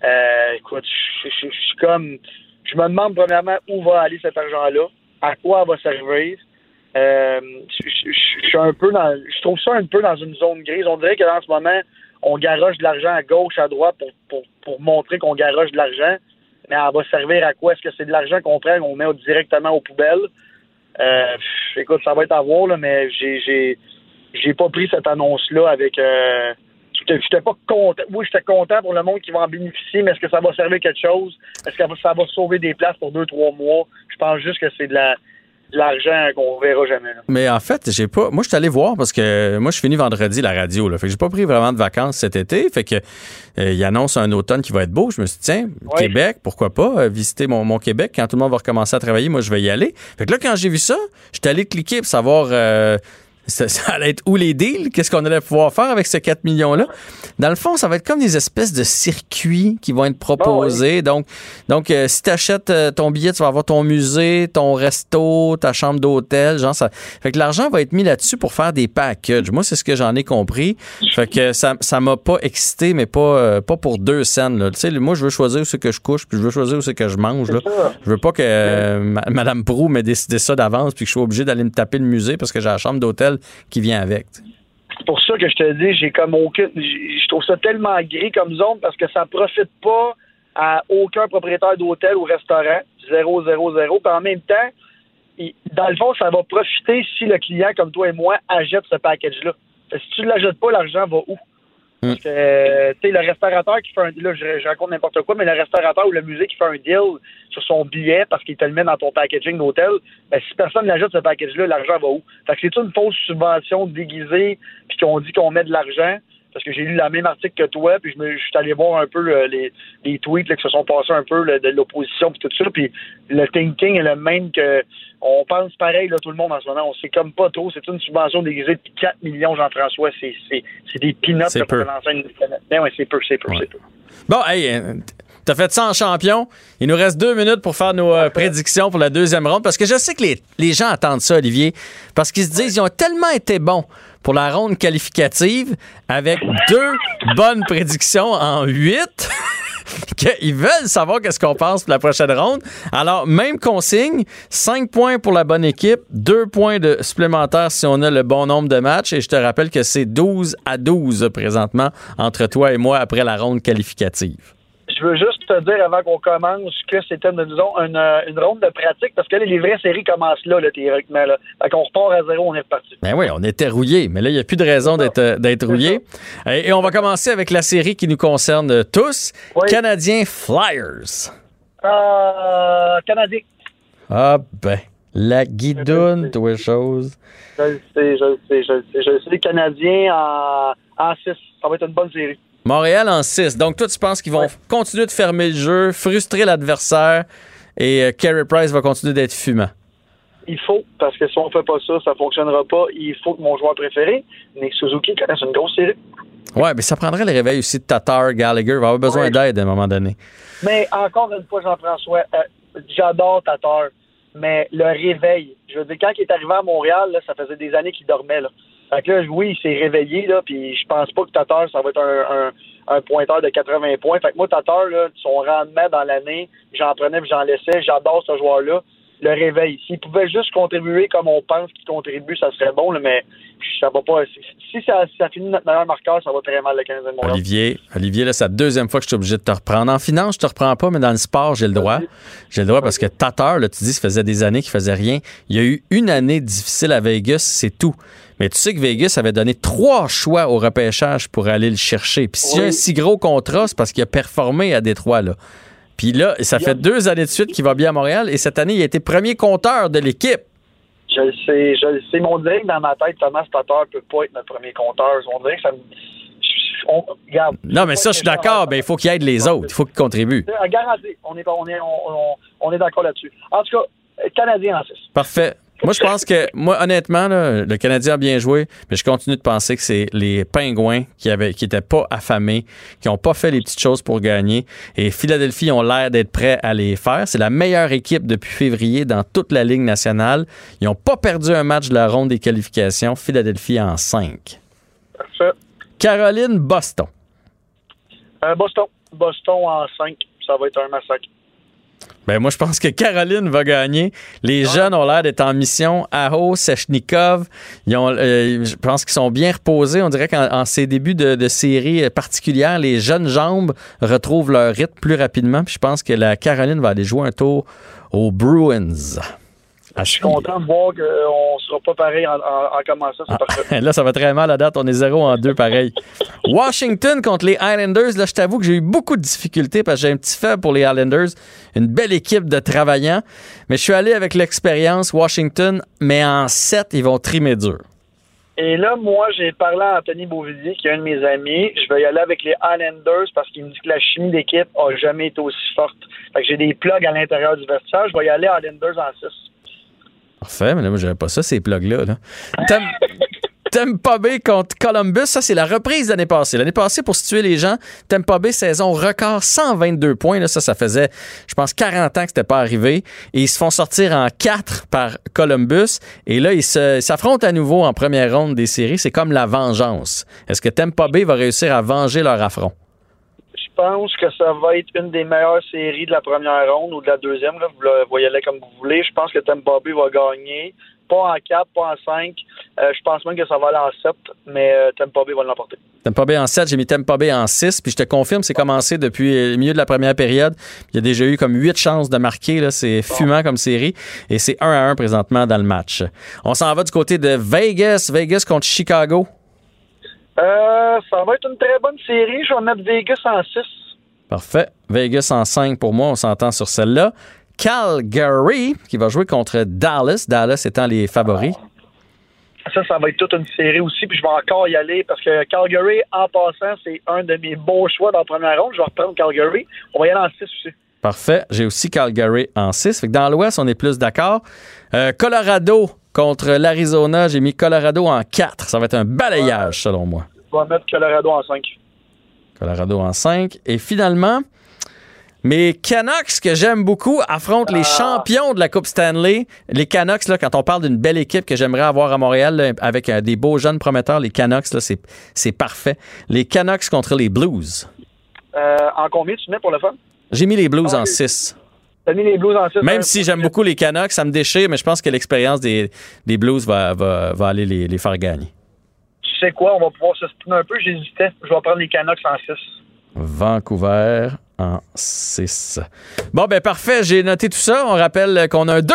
Speaker 5: Euh, écoute, je suis comme... Je me demande premièrement où va aller cet argent-là, à quoi elle va servir. Euh, je, suis un peu dans... Je trouve ça un peu dans une zone grise. On dirait que dans ce moment, on garoche de l'argent à gauche, à droite pour, pour, pour montrer qu'on garoche de l'argent. Mais elle va servir à quoi? Est-ce que c'est de l'argent qu'on prend, qu'on met directement aux poubelles? Euh, écoute, ça va être à voir, là, mais j'ai, j'ai, j'ai pas pris cette annonce-là avec. Euh, j'étais, pas content. Oui, j'étais content pour le monde qui va en bénéficier, mais est-ce que ça va servir quelque chose? Est-ce que ça va sauver des places pour deux, trois mois? Je pense juste que c'est de la l'argent qu'on verra jamais. Là.
Speaker 1: Mais en fait, j'ai pas. Moi, je suis allé voir parce que moi, je finis vendredi la radio. Là, fait que j'ai pas pris vraiment de vacances cet été. Fait que euh, il annonce un automne qui va être beau. Je me suis dit, tiens. Québec, pourquoi pas euh, visiter mon, mon Québec quand tout le monde va recommencer à travailler. Moi, je vais y aller. Fait que là, quand j'ai vu ça, j'étais allé cliquer pour savoir. euh, ça, ça allait être où les deals? Qu'est-ce qu'on allait pouvoir faire avec ces 4 millions-là? Dans le fond, ça va être comme des espèces de circuits qui vont être proposés. Donc, donc euh, si tu achètes ton billet, tu vas avoir ton musée, ton resto, ta chambre d'hôtel. Genre, ça. Fait que l'argent va être mis là-dessus pour faire des packages. Moi, c'est ce que j'en ai compris. Fait que ça ça m'a pas excité, mais pas, euh, pas pour deux scènes. là. Tu sais, moi, je veux choisir où c'est que je couche, puis je veux choisir où c'est que je mange. Là. Je veux pas que euh, ma- Madame Prou m'ait décidé ça d'avance, puis que je sois obligé d'aller me taper le musée parce que j'ai la chambre d'hôtel qui vient avec.
Speaker 5: C'est pour ça que je te dis, j'ai comme aucune. Je trouve ça tellement gris comme zone parce que ça profite pas à aucun propriétaire d'hôtel ou restaurant. Zéro, zéro, zéro. Puis en même temps, dans le fond, ça va profiter si le client, comme toi et moi, achète ce package-là. Si tu ne l'achètes pas, l'argent va où? Parce que, euh, tu sais, le restaurateur qui fait un là, je, je raconte n'importe quoi, mais le restaurateur ou le musée qui fait un deal sur son billet parce qu'il te le met dans ton packaging d'hôtel, ben, si personne n'ajoute ce package-là, l'argent va où? Fait que c'est une fausse subvention déguisée, puis qu'on dit qu'on met de l'argent, parce que j'ai lu le même article que toi, puis je, me, je suis allé voir un peu le- les, les tweets là, qui se sont passés un peu là, de l'opposition puis tout ça, puis le thinking est le même que on pense pareil là tout le monde en ce moment, on sait comme pas trop, c'est une subvention déguisée de 4 millions Jean-François, c'est des peanuts pour une Ben ouais, c'est peu, c'est peu,
Speaker 1: Ouais.
Speaker 5: c'est peu.
Speaker 1: Bon, hey, euh, t'as fait ça en champion. Il nous reste deux minutes pour faire nos euh, prédictions pour la deuxième ronde. Parce que je sais que les, les gens attendent ça, Olivier. Parce qu'ils se disent, ils ont tellement été bons pour la ronde qualificative avec deux bonnes prédictions en huit. qu'ils veulent savoir qu'est-ce qu'on pense pour la prochaine ronde. Alors, même consigne, 5 points pour la bonne équipe, 2 points de supplémentaires si on a le bon nombre de matchs. Et je te rappelle que c'est 12 à 12 présentement entre toi et moi après la ronde qualificative.
Speaker 5: Je veux juste te dire avant qu'on commence que c'était, disons, une, euh, une ronde de pratique parce que là, les vraies séries commencent là, là théoriquement. Là. Fait qu'on repart à zéro, on est reparti.
Speaker 1: Ben oui, on était rouillés, mais là, il n'y a plus de raison d'être euh, d'être rouillé. Et, et on va commencer avec la série qui nous concerne tous,
Speaker 5: Oui.
Speaker 1: Canadiens Flyers.
Speaker 5: Euh, Canadien.
Speaker 1: Ah ben, la guidoune, toi, chose.
Speaker 5: Je le sais, je le sais, je le sais. Je le sais, les Canadiens en, en 6. Ça va être une bonne série.
Speaker 1: Montréal en 6. Donc, toi, tu penses qu'ils vont
Speaker 5: Ouais.
Speaker 1: continuer de fermer le jeu, frustrer l'adversaire et euh, Carey Price va continuer d'être fumant?
Speaker 5: Il faut, parce que si on fait pas ça, ça fonctionnera pas. Il faut que mon joueur préféré, Nick Suzuki, connaisse une grosse série.
Speaker 1: Ouais, mais ça prendrait le réveil aussi de Tatar, Gallagher. Il va avoir besoin
Speaker 5: Ouais.
Speaker 1: d'aide à un moment donné.
Speaker 5: Mais encore une fois, Jean-François, euh, j'adore Tatar, mais le réveil, je veux dire, quand il est arrivé à Montréal, là, ça faisait des années qu'il dormait. Là. Fait que là, oui, il s'est réveillé, là, puis je pense pas que Tatar, ça va être un, un, un pointeur de 80 points. Fait que moi, Tatar, là, son rendement dans l'année, j'en prenais puis j'en laissais. J'adore ce joueur-là. Le réveil. S'il pouvait juste contribuer comme on pense qu'il contribue, ça serait bon, là, mais ça va pas. Si, ça, finit notre meilleur marqueur, ça va très mal le 15 de Montréal.
Speaker 1: Olivier, Olivier, là, c'est la deuxième fois que je suis obligé de te reprendre. En finance, je te reprends pas, mais dans le sport, j'ai le droit. J'ai le droit parce que Tatar, là, tu dis, ça faisait des années qu'il faisait rien. Il y a eu une année difficile à Vegas, c'est tout. Mais tu sais que Vegas avait donné trois choix au repêchage pour aller le chercher. Puis s'il y a un si gros contrat, c'est parce qu'il a performé à Détroit, là. Puis là, ça fait deux années de suite qu'il va bien à Montréal et cette année, il a été premier compteur de l'équipe.
Speaker 5: Je le sais, je le sais. Mais on dirait que dans ma tête, Thomas Tatar peut pas être notre premier compteur. On dirait que ça me. On, regarde.
Speaker 1: Non, mais ça, je suis d'accord. Ben, il faut qu'il aide les autres. Il faut qu'il contribue.
Speaker 5: À garantie, on est, on est, on, on- est d'accord là-dessus. En tout cas, euh, Canadien en 6.
Speaker 1: Parfait. Moi, je pense que, moi, honnêtement, là, le Canadien a bien joué, mais je continue de penser que c'est les Pingouins qui avaient, qui étaient pas affamés, qui n'ont pas fait les petites choses pour gagner. Et Philadelphie ont l'air d'être prêts à les faire. C'est la meilleure équipe depuis février dans toute la Ligue nationale. Ils n'ont pas perdu un match de la ronde des qualifications. Philadelphie en 5.
Speaker 5: Parfait.
Speaker 1: Caroline, Boston.
Speaker 5: Euh, Boston. Boston en 5. Ça va être un massacre.
Speaker 1: Ben moi, je pense que Caroline va gagner. Les jeunes ont l'air d'être en mission. Aho, Sechnikov, ils ont, euh, je pense qu'ils sont bien reposés. On dirait qu'en en ces débuts de, de série particulière, les jeunes jambes retrouvent leur rythme plus rapidement. Puis je pense que la Caroline va aller jouer un tour aux Bruins. À
Speaker 5: Je suis content de voir qu'on ne sera pas pareil en, en, en commençant.
Speaker 1: Ah.
Speaker 5: Parfait.
Speaker 1: Là, ça va très mal à date. On est 0 en 2 pareil. Washington contre les Islanders. Là, je t'avoue que j'ai eu beaucoup de difficultés parce que j'ai un petit faible pour les Islanders. Une belle équipe de travaillants. Mais je suis allé avec l'expérience Washington, mais en 7, ils vont trimer dur.
Speaker 5: Et là, moi, j'ai parlé à Anthony Beauvillier, qui est un de mes amis. Je vais y aller avec les Islanders parce qu'il me dit que la chimie d'équipe a jamais été aussi forte. Fait que j'ai des plugs à l'intérieur du vestiaire. Je vais y aller Islanders en 6.
Speaker 1: Parfait, mais là, moi, j'avais pas ça, ces plugs-là. Là. Tampa Bay contre Columbus, ça, c'est la reprise de l'année passée. L'année passée, pour situer les gens, Tampa Bay, saison record, 122 points. Là, ça, ça faisait, je pense, 40 ans que c'était pas arrivé. Et ils se font sortir en 4 par Columbus. Et là, ils s'affrontent à nouveau en première ronde des séries. C'est comme la vengeance. Est-ce que Tampa Bay va réussir à venger leur affront?
Speaker 5: Je pense que ça va être une des meilleures séries de la première ronde ou de la deuxième. Là. Vous le voyez là comme vous voulez. Je pense que Tampa Bay va gagner. Pas en 4, pas en 5. Euh, je pense même que ça va aller en 7, mais euh, Tampa Bay va l'emporter.
Speaker 1: Tampa Bay en 7, j'ai mis Tampa Bay en 6, puis je te confirme, c'est commencé depuis le milieu de la première période. Il y a déjà eu comme 8 chances de marquer, là, c'est fumant comme série, et c'est 1 à 1 présentement dans le match. On s'en va du côté de Vegas, Vegas contre Chicago.
Speaker 5: Euh, ça va être une très bonne série. Je vais mettre Vegas en 6.
Speaker 1: Parfait. Vegas en 5 pour moi, on s'entend sur celle-là. Calgary, qui va jouer contre Dallas, Dallas étant les favoris.
Speaker 5: Ça, ça va être toute une série aussi. Puis je vais encore y aller parce que Calgary, en passant, c'est un de mes beaux choix dans la première ronde. Je vais reprendre Calgary. On va y aller en 6 aussi.
Speaker 1: Parfait. J'ai aussi Calgary en 6. Fait que dans l'Ouest, on est plus d'accord. Euh, Colorado contre l'Arizona, j'ai mis Colorado en 4. Ça va être un balayage, selon moi.
Speaker 5: Je vais mettre Colorado en 5.
Speaker 1: Colorado en 5. Et finalement, mes Canucks, que j'aime beaucoup, affrontent les champions de la Coupe Stanley. Les Canucks, là, quand on parle d'une belle équipe que j'aimerais avoir à Montréal, là, avec euh, des beaux jeunes prometteurs, les Canucks, là, c'est, c'est parfait. Les Canucks contre les Blues.
Speaker 5: Euh, en combien tu mets pour le fun?
Speaker 1: J'ai mis les Blues
Speaker 5: Ah,
Speaker 1: en
Speaker 5: ok.
Speaker 1: 6.
Speaker 5: T'as mis les Blues en 6.
Speaker 1: Même si j'aime beaucoup les Canucks, ça me déchire, mais je pense que l'expérience des, des Blues va, va, va aller les, les faire gagner.
Speaker 5: Tu sais quoi, on va pouvoir se un peu. J'hésitais. Je vais prendre les Canucks en 6.
Speaker 1: Vancouver en 6. Bon, ben parfait, j'ai noté tout ça. On rappelle qu'on a un 2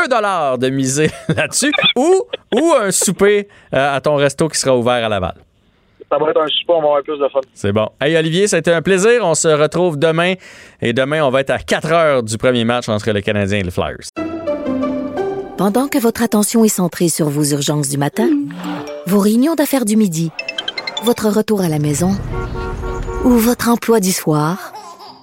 Speaker 1: de misée là-dessus ou, ou un souper euh, à ton resto qui sera ouvert à Laval.
Speaker 5: Ça va être un super, on va avoir plus de fun.
Speaker 1: C'est bon. Hey Olivier, ça a été un plaisir. On se retrouve demain. Et demain, on va être à 4 heures du premier match entre le Canadien et les Flyers.
Speaker 6: Pendant que votre attention est centrée sur vos urgences du matin, vos réunions d'affaires du midi, votre retour à la maison ou votre emploi du soir,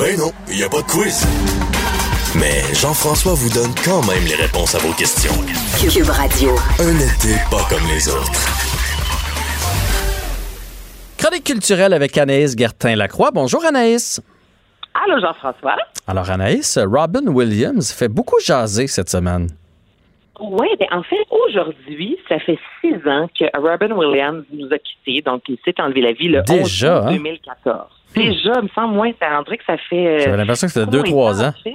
Speaker 4: Ben non, il n'y a pas de quiz. Mais Jean-François vous donne quand même les réponses à vos questions.
Speaker 3: Cube Radio.
Speaker 4: Un été pas comme les autres.
Speaker 1: Chronique culturelle avec Anaïs Gertin-Lacroix. Bonjour Anaïs.
Speaker 7: Allô, Jean-François.
Speaker 1: Alors Anaïs, Robin Williams fait beaucoup jaser cette semaine.
Speaker 7: Oui, ben en fait, aujourd'hui, ça fait six ans que Robin Williams nous a quittés, donc il s'est enlevé la vie le
Speaker 1: Déjà,
Speaker 7: 11 août
Speaker 1: hein?
Speaker 7: 2014. Déjà, il me semble moins, ça rendrait que ça fait... euh,
Speaker 1: J'avais l'impression que c'était deux,
Speaker 7: de
Speaker 1: trois ans.
Speaker 7: fait?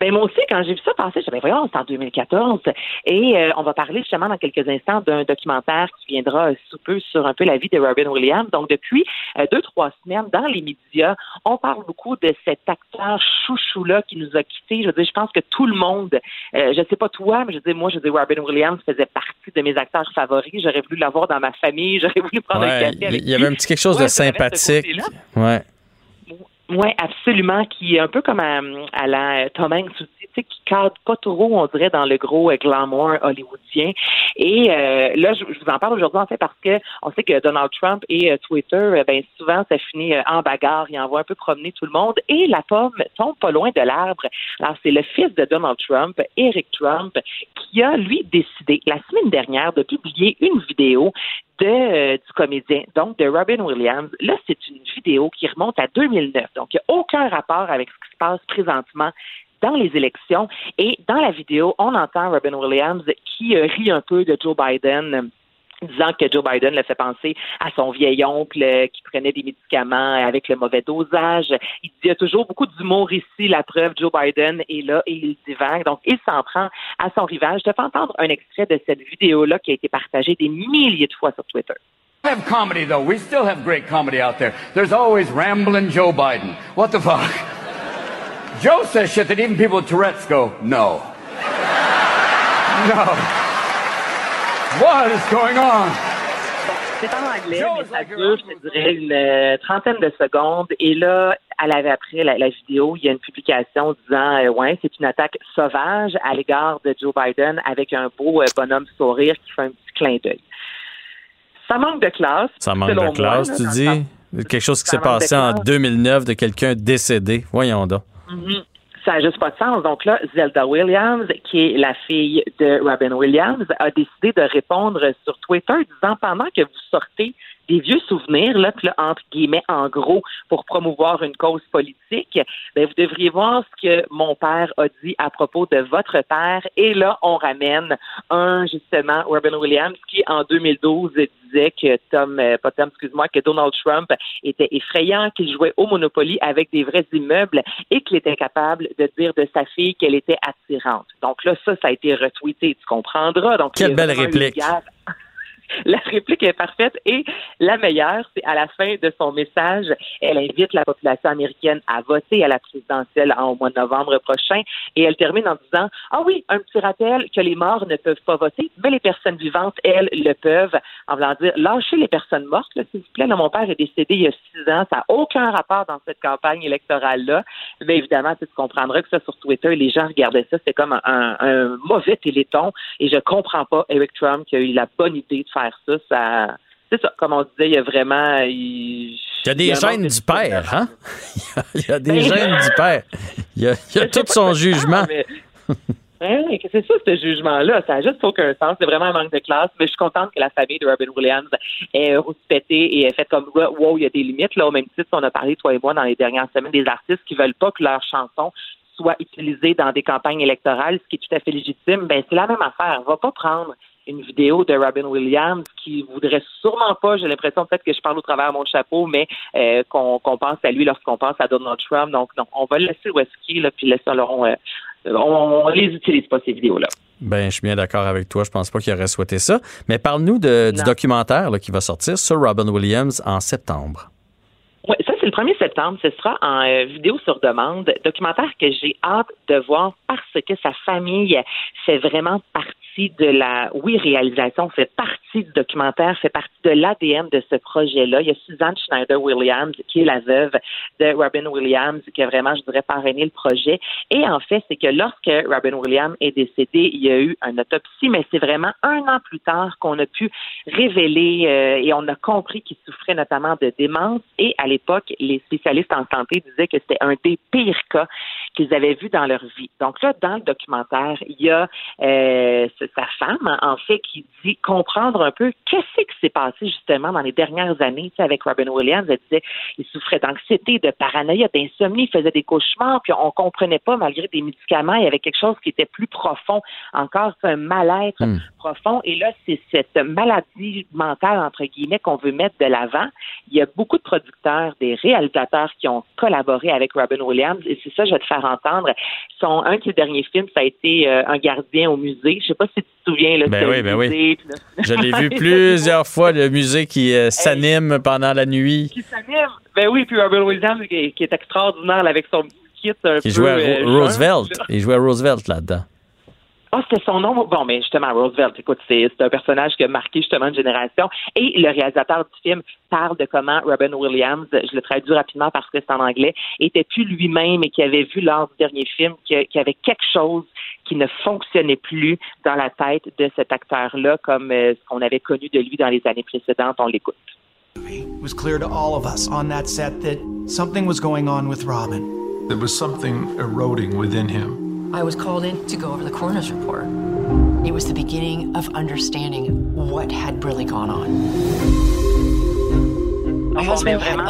Speaker 7: Ben moi aussi, quand j'ai vu ça passer, je me voyons, c'est en 2014. Et euh, on va parler justement dans quelques instants d'un documentaire qui viendra euh, sous peu sur un peu la vie de Robin Williams. Donc depuis euh, deux, trois semaines, dans les médias, on parle beaucoup de cet acteur chouchou-là qui nous a quittés. Je veux dire, je pense que tout le monde, euh, je sais pas toi, mais je veux dire, moi, je veux dire, Robin Williams faisait partie de mes acteurs favoris. J'aurais voulu l'avoir dans ma famille, j'aurais voulu prendre un café avec
Speaker 1: il y avait un petit quelque chose
Speaker 7: Ouais,
Speaker 1: de sympathique. Ouais.
Speaker 7: Oui, absolument, qui est un peu comme à, la Tom Hanks aussi, qui cadre pas on dirait, dans le gros euh, glamour hollywoodien. Et euh, là, je, vous en parle aujourd'hui, en fait, parce que on sait que Donald Trump et euh, Twitter, euh, ben souvent, ça finit en bagarre, il envoie un peu promener tout le monde, et la pomme tombe pas loin de l'arbre. Alors, c'est le fils de Donald Trump, Eric Trump, qui a, lui, décidé, la semaine dernière, de publier une vidéo de, du comédien, donc de Robin Williams. Là, c'est une vidéo qui remonte à 2009. Donc, il n'y a aucun rapport avec ce qui se passe présentement dans les élections. Et dans la vidéo, on entend Robin Williams qui euh, rit un peu de Joe Biden. disant que Joe Biden le fait penser à son vieil oncle euh, qui prenait des médicaments avec le mauvais dosage. Il dit il y a toujours beaucoup d'humour ici, la preuve, Joe Biden est là et il divague. Donc, il s'en prend à son rivage. Je te fais entendre un extrait de cette vidéo-là qui a été partagée des milliers de fois sur Twitter.
Speaker 8: We have comedy, though. We still have great comedy out there. There's always rambling Joe Biden. What the fuck? Joe says shit that even people with Tourette's go, no. No. What is going on?
Speaker 7: C'est en anglais, mais
Speaker 8: is
Speaker 7: ça dure, je te dirais, une euh, trentaine de secondes. Et là, à la, après la, la vidéo, il y a une publication disant euh, ouais, c'est une attaque sauvage à l'égard de Joe Biden avec un beau euh, bonhomme sourire qui fait un petit clin d'œil. Ça manque de classe.
Speaker 1: Ça manque de classe,
Speaker 7: moi,
Speaker 1: tu dis? Quelque chose qui s'est passé en
Speaker 7: classe.
Speaker 1: 2009 de quelqu'un décédé. Voyons donc.
Speaker 7: Mhm. Ça n'a juste pas de sens. Donc là, Zelda Williams, qui est la fille de Robin Williams, a décidé de répondre sur Twitter disant pendant que vous sortez des vieux souvenirs, là, puis là, entre guillemets, en gros, pour promouvoir une cause politique, ben, vous devriez voir ce que mon père a dit à propos de votre père. Et là, on ramène un, justement, Robin Williams, qui, en 2012, disait que Tom, euh, pas Tom, excuse-moi, que Donald Trump était effrayant, qu'il jouait au Monopoly avec des vrais immeubles et qu'il était capable de dire de sa fille qu'elle était attirante. Donc là, ça, ça a été retweeté, tu comprendras. Donc,
Speaker 1: Quelle belle réplique.
Speaker 7: La réplique est parfaite et la meilleure, c'est à la fin de son message, elle invite la population américaine à voter à la présidentielle en, au mois de novembre prochain et elle termine en disant Ah oui, un petit rappel que les morts ne peuvent pas voter, mais les personnes vivantes, elles, le peuvent. En voulant dire lâchez les personnes mortes, s'il vous plaît. Là, mon père est décédé il y a six ans, ça n'a aucun rapport dans cette campagne électorale-là. Mais évidemment, tu comprendras que ça sur Twitter, les gens regardaient ça, c'est comme un, un mauvais téléthon et je comprends pas Eric Trump qui a eu la bonne idée de faire ça, ça c'est ça, comme on disait, il y a vraiment.
Speaker 1: Il, y a des gènes du père, hein? il y a des gènes du père. Il y a, il y a tout son jugement.
Speaker 7: Mais... c'est ça, ce jugement-là. Ça n'a juste aucun sens. C'est vraiment un manque de classe. Mais je suis contente que la famille de Robin Williams ait respecté et ait fait comme wow, il y a des limites. Là, au même titre, on a parlé, toi et moi, dans les dernières semaines, des artistes qui veulent pas que leurs chansons soient utilisées dans des campagnes électorales, ce qui est tout à fait légitime. Ben, c'est la même affaire. On va pas prendre une vidéo de Robin Williams qui voudrait sûrement pas, j'ai l'impression peut-être que je parle au travers de mon chapeau, mais euh, qu'on pense à lui lorsqu'on pense à Donald Trump. Donc, donc on va le laisser où est-ce là, puis laisser on, euh, on, les utilise pas ces vidéos-là.
Speaker 1: Ben, je suis bien d'accord avec toi. Je pense pas qu'il aurait souhaité ça. Mais parle-nous du documentaire là, qui va sortir sur Robin Williams en septembre.
Speaker 7: Oui, ça, c'est le 1er septembre. Ce sera en euh, vidéo sur demande. Documentaire que j'ai hâte de voir parce que sa famille fait vraiment partie de la, oui, réalisation, fait partie du documentaire, fait partie de l'ADN de ce projet-là. Il y a Suzanne Schneider-Williams, qui est la veuve de Robin Williams, qui a vraiment, je dirais, parrainé le projet. Et en fait, c'est que lorsque Robin Williams est décédé, il y a eu une autopsie, mais c'est vraiment un an plus tard qu'on a pu révéler euh, et on a compris qu'il souffrait notamment de démence. Et à l'époque, les spécialistes en santé disaient que c'était un des pires cas qu'ils avaient vus dans leur vie. Donc là, dans le documentaire, il y a euh, sa femme, en fait, qui dit comprendre un peu qu'est-ce qui s'est passé justement dans les dernières années avec Robin Williams. Elle disait il souffrait d'anxiété, de paranoïa, d'insomnie, il faisait des cauchemars, puis on comprenait pas, malgré des médicaments, il y avait quelque chose qui était plus profond, encore un mal-être hmm. profond. Et là, c'est cette maladie mentale, entre guillemets, qu'on veut mettre de l'avant. Il y a beaucoup de producteurs, des réalisateurs qui ont collaboré avec Robin Williams, et c'est ça, je vais te faire entendre. Son, un de ses derniers films, ça a été euh, Un gardien au musée. Je sais pas si tu te souviens. Là,
Speaker 1: ben oui, ben oui. Je l'ai vu plusieurs fois, le musée qui euh, s'anime pendant la nuit.
Speaker 7: Qui s'anime? Ben oui, puis Robin Williams qui, est extraordinaire avec son kit un
Speaker 1: qui jouait à euh, Roosevelt. Il jouait à Roosevelt là-dedans.
Speaker 7: Ah, c'était son nom. Bon, mais justement, Roosevelt, écoute, c'est un personnage qui a marqué justement une génération. Et le réalisateur du film parle de comment Robin Williams, je le traduis rapidement parce que c'est en anglais, était plus lui-même et qui avait vu lors du dernier film qu'il y avait quelque chose qui ne fonctionnait plus dans la tête de cet acteur-là, comme euh, ce qu'on avait connu de lui dans les années précédentes. On l'écoute.
Speaker 9: It was clear to all of us on that set that something was going on with Robin.
Speaker 10: There was something eroding within him.
Speaker 11: I was called in to go over the coroner's report. It was the beginning of understanding what had really gone on.
Speaker 7: On met vraiment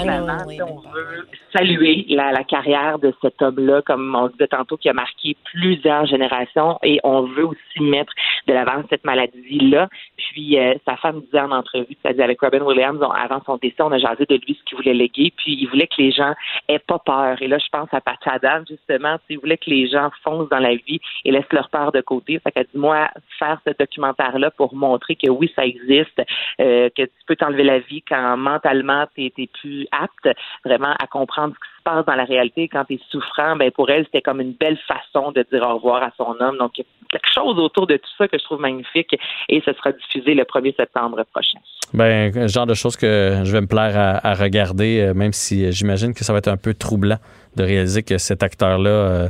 Speaker 7: on veut saluer la, carrière de cet homme-là, comme on disait tantôt, qui a marqué plusieurs générations, et on veut aussi mettre de l'avant cette maladie-là. Puis euh, sa femme disait en entrevue, c'est-à-dire avec Robin Williams, avant son décès, on a jasé de lui ce qu'il voulait léguer, puis il voulait que les gens aient pas peur. Et là, je pense à Pat Adam, justement, il voulait que les gens foncent dans la vie et laissent leur peur de côté. Fait qu'elle dit, moi, faire ce documentaire-là pour montrer que oui, ça existe, euh, que tu peux t'enlever la vie quand mentalement tu es plus apte vraiment à comprendre ce qui se passe dans la réalité quand tu es souffrant, ben pour elle, c'était comme une belle façon de dire au revoir à son homme. Donc, il y a quelque chose autour de tout ça que je trouve magnifique et ce sera diffusé le 1er septembre prochain.
Speaker 1: Ben, genre de choses que je vais me plaire à, regarder, euh, même si j'imagine que ça va être un peu troublant de réaliser que cet acteur-là euh,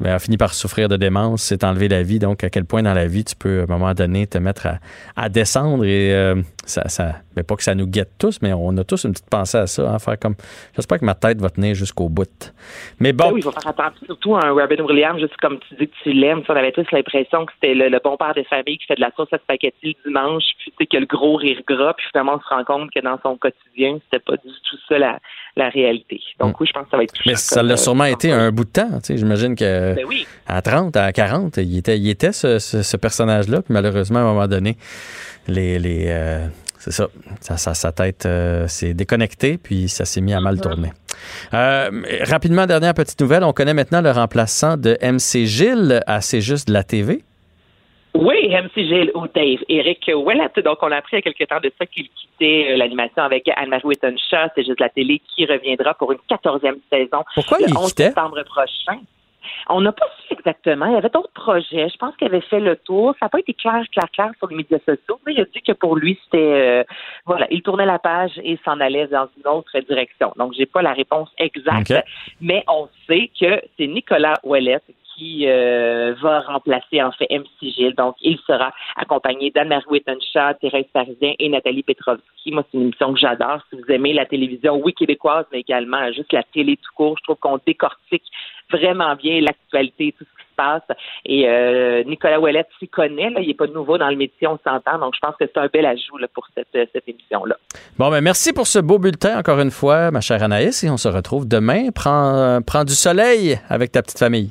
Speaker 1: ben, a fini par souffrir de démence, s'est enlevé la vie. Donc, à quel point dans la vie tu peux, à un moment donné, te mettre à, descendre. Et euh, ça, ça, mais pas que ça nous guette tous, mais on a tous une petite pensée à ça, hein, faire comme. J'espère que ma tête va tenir jusqu'au bout. Mais bon.
Speaker 7: Ben oui, il faut faire attention, surtout un Robin Williams, juste comme tu dis que tu l'aimes. On avait tous l'impression que c'était le, bon père des familles qui fait de la sauce à spaghetti le dimanche, puis tu sais, que le gros rire gras, puis finalement on se rend compte que dans son quotidien, c'était pas du tout ça la, la réalité. Donc oui, je pense que ça va être
Speaker 1: Mais ça l'a sûrement été un bout de temps. Tu sais, J'imagine que
Speaker 7: Ben oui.
Speaker 1: à 30, à 40, il était, il était ce, ce- ce personnage-là. Puis malheureusement, à un moment donné, les, les, euh, c'est ça, sa, sa- sa tête euh, s'est déconnectée, puis ça s'est mis à mal tourner. Euh, rapidement, dernière petite nouvelle. On connaît maintenant le remplaçant de MC Gilles à C'est juste de la TV.
Speaker 7: Oui, MC Gilles ou Dave, Eric Ouellet. Donc, on a appris il y a quelque temps de ça qu'il quittait euh, l'animation avec Anne-Marie Whitton-Shaw, c'est juste la télé, qui reviendra pour une quatorzième saison.
Speaker 1: Pourquoi
Speaker 7: le
Speaker 1: il
Speaker 7: 11
Speaker 1: quittait?
Speaker 7: septembre prochain. On n'a pas su exactement. Il y avait d'autres projets. Je pense qu'il avait fait le tour. Ça n'a pas été clair, clair, clair sur les médias sociaux, mais il a dit que pour lui, c'était euh, voilà, il tournait la page et s'en allait dans une autre direction. Donc, j'ai pas la réponse exacte, mais on sait que c'est Nicolas Ouellet qui euh, va remplacer en fait MC Gilles. Donc, il sera accompagné d'Anne-Marie Whitton-Shaw, Thérèse Parisien et Nathalie Petrovski. Moi, c'est une émission que j'adore. Si vous aimez la télévision, oui, québécoise, mais également juste la télé tout court, je trouve qu'on décortique vraiment bien l'actualité, tout ce qui se passe. Et euh, Nicolas Ouellet s'y connaît. Là. Il n'est pas nouveau dans le métier, on s'entend. Donc, je pense que c'est un bel ajout pour cette, euh, cette émission-là.
Speaker 1: Bon, ben merci pour ce beau bulletin, encore une fois, ma chère Anaïs, et on se retrouve demain. Prends du soleil avec ta petite famille.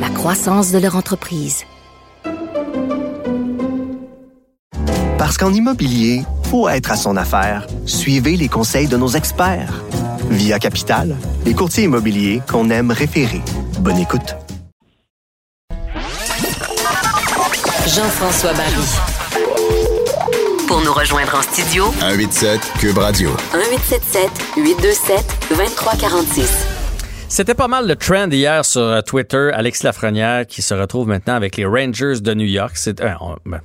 Speaker 6: la croissance de leur entreprise.
Speaker 12: Parce qu'en immobilier, faut être à son affaire. Suivez les conseils de nos experts. Via Capital, les courtiers immobiliers qu'on aime référer. Bonne écoute.
Speaker 3: Jean-François Barry. Pour nous rejoindre en studio,
Speaker 13: 187 Cube Radio.
Speaker 3: 1877 827 2346.
Speaker 1: C'était pas mal le trend hier sur euh, Twitter. Alexis Lafrenière qui se retrouve maintenant avec les Rangers de New York. C'est, euh, ben,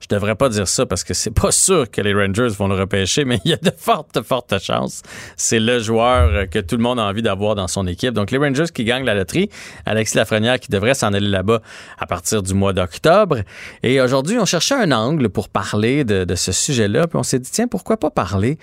Speaker 1: je devrais pas dire ça parce que c'est pas sûr que les Rangers vont le repêcher, mais il y a de fortes, fortes chances. C'est le joueur euh, que tout le monde a envie d'avoir dans son équipe. Donc les Rangers qui gagnent la loterie. Alexis Lafrenière qui devrait s'en aller là-bas à partir du mois d'octobre. Et aujourd'hui, on cherchait un angle pour parler de, de ce sujet-là. Puis on s'est dit, tiens, pourquoi pas parler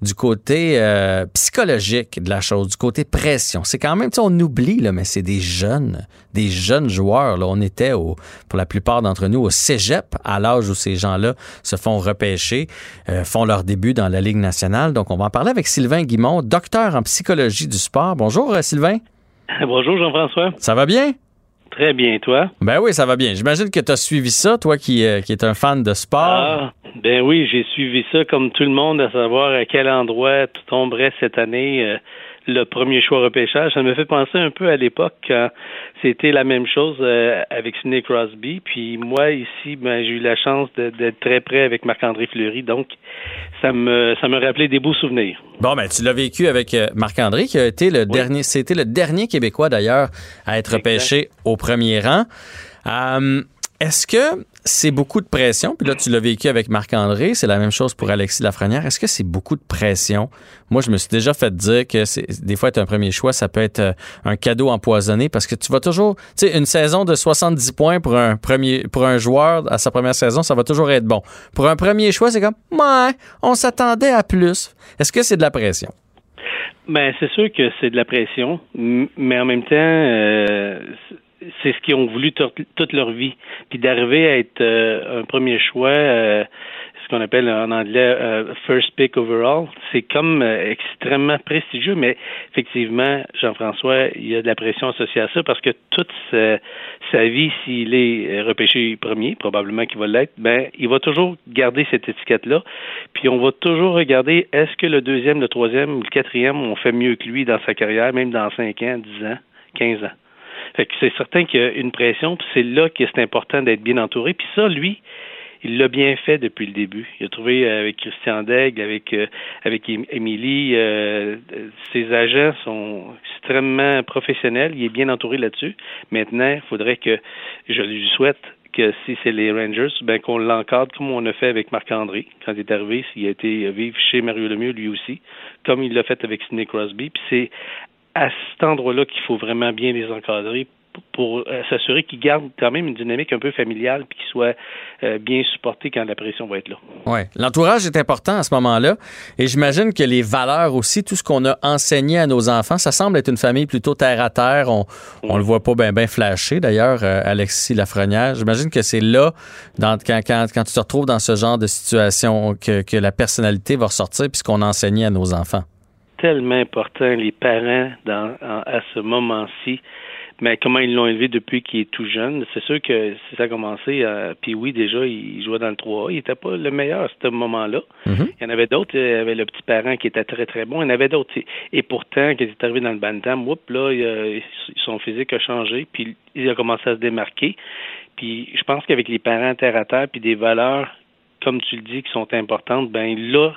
Speaker 1: du côté euh, psychologique de la chose, du côté pression. C'est quand même, tu sais, on oublie, là, mais c'est des jeunes, des jeunes joueurs. Là. On était, au, pour la plupart d'entre nous, au cégep, à l'âge où ces gens-là se font repêcher, euh, font leur début dans la Ligue nationale. Donc, on va en parler avec Sylvain Guimond, docteur en psychologie du sport. Bonjour, euh, Sylvain.
Speaker 14: Bonjour Jean-François.
Speaker 1: Ça va bien?
Speaker 14: Très bien, toi?
Speaker 1: Ben oui, ça va bien. J'imagine que tu as suivi ça, toi qui, euh, qui es un fan de sport.
Speaker 14: Ah, ben oui, j'ai suivi ça comme tout le monde, à savoir à quel endroit tout tomberait cette année euh, le premier choix repêchage. Ça me fait penser un peu à l'époque quand c'était la même chose euh, avec Sidney Crosby. Puis moi, ici, ben, j'ai eu la chance d'être très près avec Marc-André Fleury. Donc, ça me, ça me rappelait des beaux souvenirs.
Speaker 1: Bon, ben, tu l'as vécu avec euh, Marc-André, qui a été le dernier, c'était le dernier Québécois d'ailleurs à être repêché au premier rang. Euh, Est-ce que c'est beaucoup de pression? Puis là, tu l'as vécu avec Marc-André, c'est la même chose pour Alexis Lafrenière. Est-ce que c'est beaucoup de pression? Moi, je me suis déjà fait dire que des fois, être un premier choix, ça peut être euh, un cadeau empoisonné parce que tu vas toujours, tu sais, une saison de 70 points pour un premier, pour un joueur à sa première saison, ça va toujours être bon. Pour un premier choix, c'est comme, ouais, on s'attendait à plus. Est-ce que c'est de la pression?
Speaker 14: Ben, c'est sûr que c'est de la pression, mais en même temps, euh, c'est ce qu'ils ont voulu toute leur vie. Puis d'arriver à être euh, un premier choix, euh, ce qu'on appelle en anglais euh, first pick overall, c'est comme euh, extrêmement prestigieux, mais effectivement, Jean-François, il y a de la pression associée à ça parce que toute sa, vie, s'il est repêché premier, probablement qu'il va l'être, ben, il va toujours garder cette étiquette-là. Puis on va toujours regarder est-ce que le deuxième, le troisième le quatrième ont fait mieux que lui dans sa carrière, même dans 5 ans, 10 ans, 15 ans? Fait que c'est certain qu'il y a une pression, puis c'est là que c'est important d'être bien entouré. Puis ça, lui, il l'a bien fait depuis le début. Il a trouvé euh, avec Christian Daigle, avec euh, Émilie, euh, ses agents sont extrêmement professionnels. Il est bien entouré là-dessus. Maintenant, il faudrait que je lui souhaite que si c'est les Rangers, ben qu'on l'encadre comme on a fait avec Marc-André quand il est arrivé, s'il a été vivre chez Mario Lemieux lui aussi, comme il l'a fait avec Sidney Crosby. Puis c'est à cet endroit-là qu'il faut vraiment bien les encadrer pour euh, s'assurer qu'ils gardent quand même une dynamique un peu familiale puis qu'ils soient euh, bien supportés quand la pression va être là.
Speaker 1: Oui. L'entourage est important à ce moment-là. Et j'imagine que les valeurs aussi, tout ce qu'on a enseigné à nos enfants, ça semble être une famille plutôt terre à terre. On, le voit pas bien ben. D'ailleurs, euh, Alexis Lafrenière, j'imagine que c'est là, quand, tu te retrouves dans ce genre de situation, que, que la personnalité va ressortir puis ce qu'on a enseigné à nos enfants.
Speaker 14: Tellement important, les parents, dans, à ce moment-ci, mais comment ils l'ont élevé depuis qu'il est tout jeune? C'est sûr que si ça a commencé, euh, puis oui, déjà, il jouait dans le 3A. Il n'était pas le meilleur à ce moment-là.
Speaker 1: Mm-hmm.
Speaker 14: Il y en avait d'autres. Il y avait le petit parent qui était très, très bon. Il y en avait d'autres. Et pourtant, quand il est arrivé dans le Bantam, là, son physique a changé, puis il a commencé à se démarquer. Puis je pense qu'avec les parents terre à terre, puis des valeurs, comme tu le dis, qui sont importantes, ben là,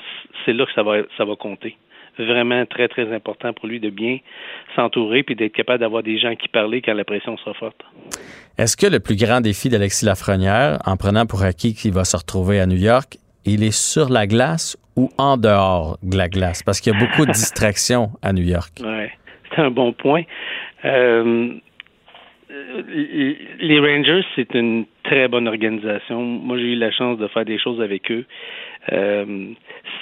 Speaker 14: c'est là que ça va, ça va compter vraiment très, très important pour lui de bien s'entourer puis d'être capable d'avoir des gens qui parlent quand la pression sera forte.
Speaker 1: Est-ce que le plus grand défi d'Alexis Lafrenière, en prenant pour acquis qu'il va se retrouver à New York, il est sur la glace ou en dehors de la glace? Parce qu'il y a beaucoup de distractions à New York.
Speaker 14: Oui, c'est un bon point. Euh, les Rangers, c'est une très bonne organisation. Moi, j'ai eu la chance de faire des choses avec eux. Euh,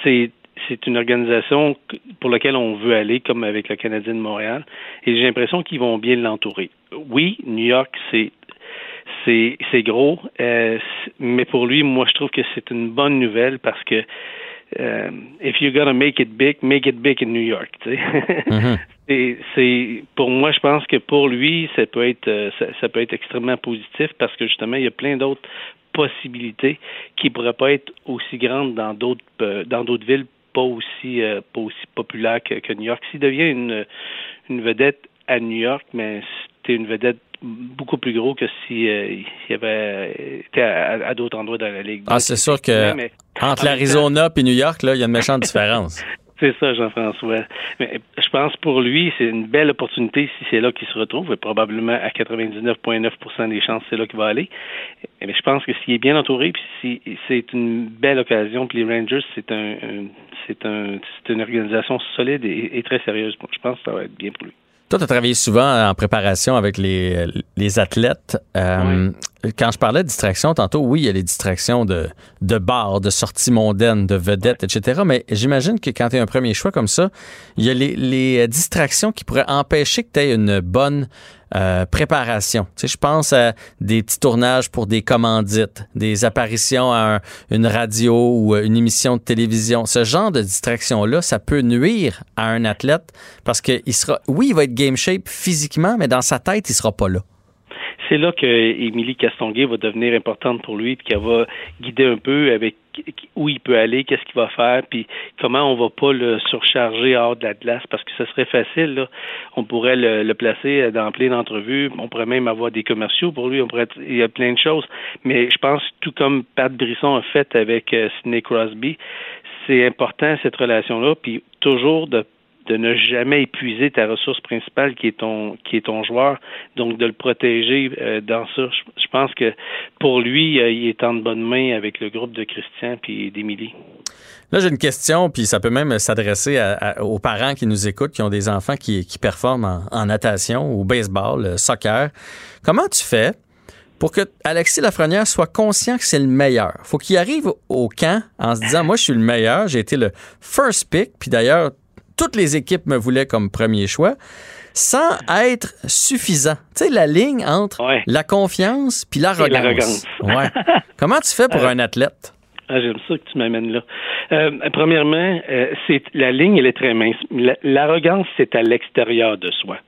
Speaker 14: c'est c'est une organisation pour laquelle on veut aller, comme avec le Canadien de Montréal, et j'ai l'impression qu'ils vont bien l'entourer. Oui, New York, c'est c'est c'est gros, euh, mais pour lui, moi, je trouve que c'est une bonne nouvelle parce que euh, if you're gonna make it big, make it big in New York. Tu sais.
Speaker 1: Mm-hmm.
Speaker 14: c'est pour moi, je pense que pour lui, ça peut être euh, ça, ça, peut être extrêmement positif parce que justement, il y a plein d'autres possibilités qui pourraient pas être aussi grandes dans d'autres dans d'autres villes pas aussi euh, pas aussi populaire que, que New York. S'il devient une, une vedette à New York, mais c'était une vedette beaucoup plus gros que si euh, il y avait été à, à d'autres endroits dans la ligue.
Speaker 1: ah, c'est sûr que
Speaker 14: mais,
Speaker 1: entre l'Arizona et New York, là, il y a une méchante différence.
Speaker 14: C'est ça, Jean-François. Mais je pense pour lui, c'est une belle opportunité si c'est là qu'il se retrouve. Et probablement à 99,9% des chances, c'est là qu'il va aller. Mais je pense que s'il est bien entouré, puis c'est une belle occasion, puis les Rangers, c'est un, un, c'est une organisation solide et, et, très sérieuse. Je pense que ça va être bien pour lui.
Speaker 1: Toi, tu as travaillé souvent en préparation avec les, les athlètes. Euh, oui. Quand je parlais de distraction tantôt, oui, il y a les distractions de, de bars, de sorties mondaines, de vedettes, etc. Mais j'imagine que quand tu es un premier choix comme ça, il y a les, les distractions qui pourraient empêcher que tu aies une bonne euh, préparation. Tu sais, je pense à des petits tournages pour des commandites, des apparitions à un, une radio ou une émission de télévision. Ce genre de distraction-là, ça peut nuire à un athlète parce qu'il sera, oui, il va être game shape physiquement, mais dans sa tête, il sera pas là
Speaker 14: c'est là que Émilie Castonguay va devenir importante pour lui, puis qu'elle va guider un peu avec où il peut aller, qu'est-ce qu'il va faire, puis comment on va pas le surcharger hors de la glace, parce que ce serait facile, là. On pourrait le, le placer dans plein d'entrevues, on pourrait même avoir des commerciaux pour lui, on pourrait, il y a plein de choses. Mais je pense, tout comme Pat Brisson a fait avec euh, Sidney Crosby, c'est important cette relation-là, puis toujours de de ne jamais épuiser ta ressource principale qui est ton qui est ton joueur, donc de le protéger euh, dans ça. Je, pense que pour lui, euh, il est en bonne main avec le groupe de Christian puis d'Émilie.
Speaker 1: Là, j'ai une question, puis ça peut même s'adresser aux parents qui nous écoutent, qui ont des enfants qui, qui performent en, natation, au baseball, le soccer. Comment tu fais pour que Alexis Lafrenière soit conscient que c'est le meilleur? Faut qu'il arrive au camp en se disant, moi, je suis le meilleur, j'ai été le first pick, puis d'ailleurs, toutes les équipes me voulaient comme premier choix, sans être suffisant. Tu sais, la ligne entre
Speaker 14: ouais.
Speaker 1: la confiance puis l'arrogance. ouais. Comment tu fais pour
Speaker 14: euh,
Speaker 1: un athlète?
Speaker 14: Ah, J'aime ça que tu m'amènes là. Euh, premièrement, euh, c'est la ligne, elle est très mince. L'arrogance, c'est à l'extérieur de soi.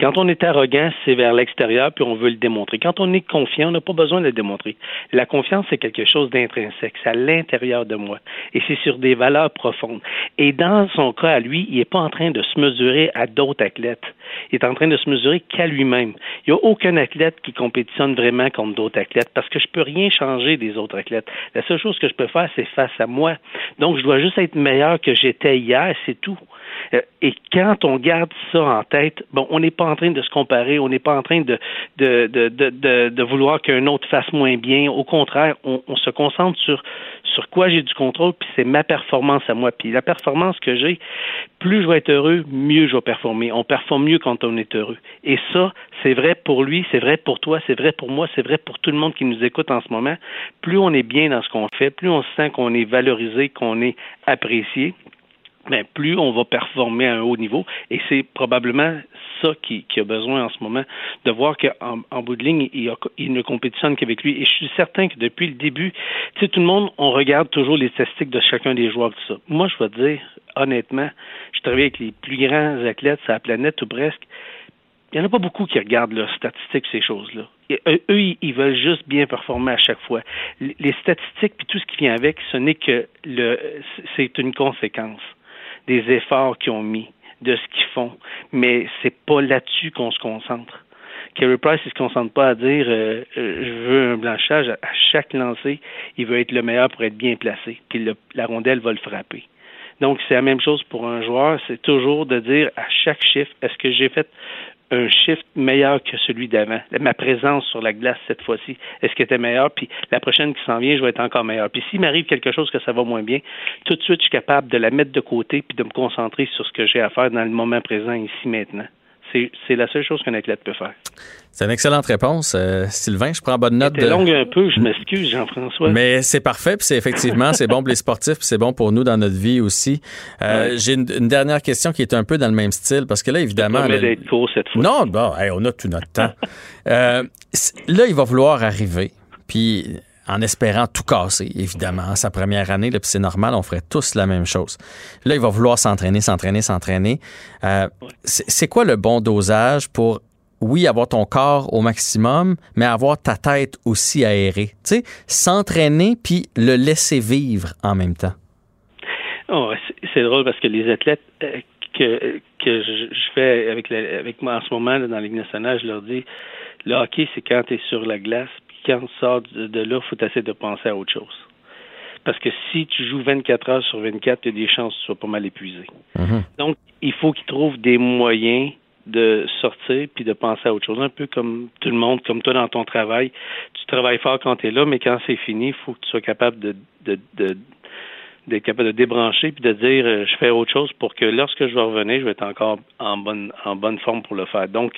Speaker 14: Quand on est arrogant, c'est vers l'extérieur, puis on veut le démontrer. Quand on est confiant, on n'a pas besoin de le démontrer. La confiance, c'est quelque chose d'intrinsèque, c'est à l'intérieur de moi, et c'est sur des valeurs profondes. Et dans son cas, à lui, il n'est pas en train de se mesurer à d'autres athlètes. Il est en train de se mesurer qu'à lui-même. Il n'y a aucun athlète qui compétitionne vraiment contre d'autres athlètes, parce que je peux rien changer des autres athlètes. La seule chose que je peux faire, c'est face à moi. Donc, je dois juste être meilleur que j'étais hier, c'est tout. Euh, et quand on garde ça en tête, bon, on n'est pas en train de se comparer, on n'est pas en train de, de, de, de, vouloir qu'un autre fasse moins bien. Au contraire, on, on se concentre sur, sur quoi j'ai du contrôle, puis c'est ma performance à moi. Puis la performance que j'ai, plus je vais être heureux, mieux je vais performer. On performe mieux quand on est heureux. Et ça, c'est vrai pour lui, c'est vrai pour toi, c'est vrai pour moi, c'est vrai pour tout le monde qui nous écoute en ce moment. Plus on est bien dans ce qu'on fait, plus on sent qu'on est valorisé, qu'on est apprécié, mais plus on va performer à un haut niveau. Et c'est probablement ça qui, qui, a besoin en ce moment, de voir qu'en en bout de ligne, il, il ne compétitionne qu'avec lui. Et je suis certain que depuis le début, tu sais, tout le monde, on regarde toujours les statistiques de chacun des joueurs, tout ça. Moi, je vais te dire, honnêtement, je travaille avec les plus grands athlètes sur la planète, ou presque. Il n'y en a pas beaucoup qui regardent leurs statistiques, ces choses-là. eux, ils veulent juste bien performer à chaque fois. Les statistiques puis tout ce qui vient avec, ce n'est que le, c'est une conséquence des efforts qu'ils ont mis, de ce qu'ils font. Mais c'est pas là-dessus qu'on se concentre. Kerry Price, il se concentre pas à dire euh, euh, je veux un blanchage à chaque lancé, il veut être le meilleur pour être bien placé, puis le, la rondelle va le frapper. Donc c'est la même chose pour un joueur, c'est toujours de dire à chaque chiffre est-ce que j'ai fait un shift meilleur que celui d'avant. Ma présence sur la glace cette fois-ci, est-ce qu'elle était meilleure? Puis la prochaine qui s'en vient, je vais être encore meilleur. Puis s'il m'arrive quelque chose que ça va moins bien, tout de suite, je suis capable de la mettre de côté puis de me concentrer sur ce que j'ai à faire dans le moment présent, ici, maintenant. C'est la seule chose qu'un athlète peut faire.
Speaker 1: C'est une excellente réponse, euh, Sylvain. Je prends bonne note.
Speaker 14: C'est longue un peu, je m'excuse, Jean-François.
Speaker 1: Mais c'est parfait, puis c'est effectivement, c'est bon pour les sportifs, puis c'est bon pour nous dans notre vie aussi. Euh, ouais. J'ai une, une, dernière question qui est un peu dans le même style, parce que là, évidemment...
Speaker 14: Je d'être court cette fois.
Speaker 1: Non, bon, hey, on a tout notre temps. euh, là, il va vouloir arriver, puis en espérant tout casser, évidemment, sa première année, puis c'est normal, on ferait tous la même chose. Là, il va vouloir s'entraîner, s'entraîner, s'entraîner. Euh, c'est quoi le bon dosage pour oui, avoir ton corps au maximum, mais avoir ta tête aussi aérée? Tu sais, s'entraîner puis le laisser vivre en même temps.
Speaker 14: Oh, c'est drôle parce que les athlètes euh, que, que je, fais avec, avec moi en ce moment dans Ligue nationale, je leur dis le hockey, c'est quand tu es sur la glace, quand tu sors de, là, il faut essayer de penser à autre chose. Parce que si tu joues 24 heures sur 24, il y a des chances que tu sois pas mal épuisé. Mm -hmm. Donc, il faut qu'ils trouvent des moyens de sortir puis de penser à autre chose. Un peu comme tout le monde, comme toi dans ton travail. Tu travailles fort quand tu es là, mais quand c'est fini, il faut que tu sois capable de, de, de d'être capable de débrancher puis de dire euh, je fais autre chose pour que lorsque je vais revenir, je vais être encore en bonne en bonne forme pour le faire. Donc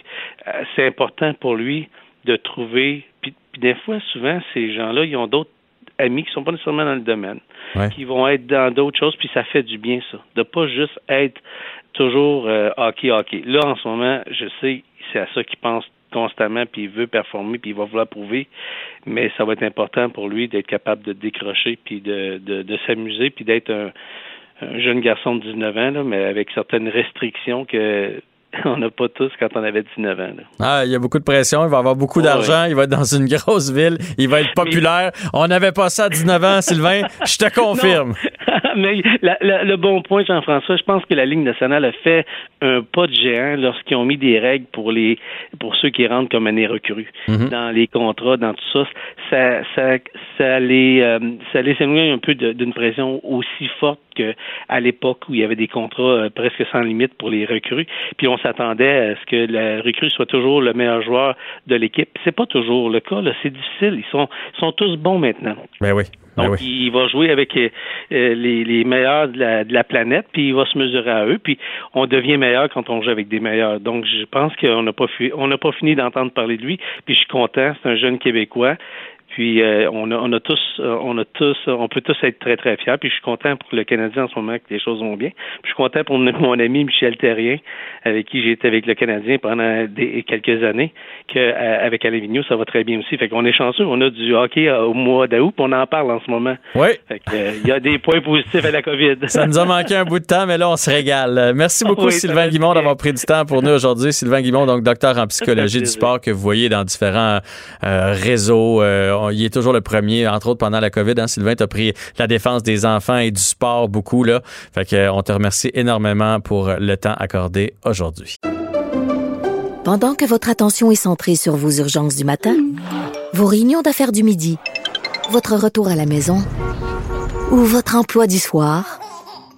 Speaker 14: euh, c'est important pour lui de trouver puis, puis des fois souvent ces gens-là ils ont d'autres amis qui sont pas nécessairement dans le domaine, ouais. qui vont être dans d'autres choses puis ça fait du bien ça, de pas juste être toujours euh, hockey hockey. Là en ce moment, je sais c'est à ça qu'il pense constamment, puis il veut performer, puis il va vouloir prouver. Mais ça va être important pour lui d'être capable de décrocher, puis de, de, de s'amuser, puis d'être un, un, jeune garçon de 19 ans, là, mais avec certaines restrictions que on n'a pas tous quand on avait 19 ans. Là.
Speaker 1: Ah, il y a beaucoup de pression, il va avoir beaucoup d'argent, il va être dans une grosse ville, il va être populaire. Mais... On n'avait pas ça à 19 ans, Sylvain, je te confirme.
Speaker 14: mais la, la, le bon point, Jean-François, je pense que la Ligue nationale a fait un pas de géant lorsqu'ils ont mis des règles pour les pour ceux qui rentrent comme année recrues mm -hmm. dans les contrats, dans tout ça. Ça, ça, ça les euh, ça les éloigne un peu d'une pression aussi forte qu'à l'époque où il y avait des contrats euh, presque sans limite pour les recrues. Puis on s'attendait à ce que la recrue soit toujours le meilleur joueur de l'équipe. C'est pas toujours le cas. C'est difficile. Ils sont, sont tous bons maintenant.
Speaker 1: Ben oui. Ben
Speaker 14: Donc,
Speaker 1: oui.
Speaker 14: il va jouer avec euh, les, les, meilleurs de la, de la, planète, puis il va se mesurer à eux, puis on devient meilleur quand on joue avec des meilleurs. Donc, je pense qu'on n'a pas, on n'a pas fini d'entendre parler de lui, puis je suis content. C'est un jeune Québécois. Puis euh, on, a, on a tous, euh, on a tous, on peut tous être très très fiers. Puis je suis content pour le Canadien en ce moment que les choses vont bien. Puis je suis content pour mon ami Michel Terrien, avec qui j'ai été avec le Canadien pendant des, quelques années, qu'avec Alain Vigneault, ça va très bien aussi. Fait qu'on est chanceux. On a du hockey au mois d'août, puis on en parle en ce moment.
Speaker 1: Oui.
Speaker 14: Fait que, il y a des points positifs à la COVID.
Speaker 1: Ça nous a manqué un bout de temps, mais là, on se régale. Merci beaucoup,
Speaker 14: Oui,
Speaker 1: Sylvain Guimond, d'avoir pris du temps pour nous aujourd'hui. Sylvain Guimond, donc docteur en psychologie du sport que vous voyez dans différents euh, réseaux. Euh, il est toujours le premier, entre autres pendant la COVID. Hein, Sylvain, tu as pris la défense des enfants et du sport beaucoup. Là. Fait que, on te remercie énormément pour le temps accordé aujourd'hui.
Speaker 6: Pendant que votre attention est centrée sur vos urgences du matin, vos réunions d'affaires du midi, votre retour à la maison ou votre emploi du soir,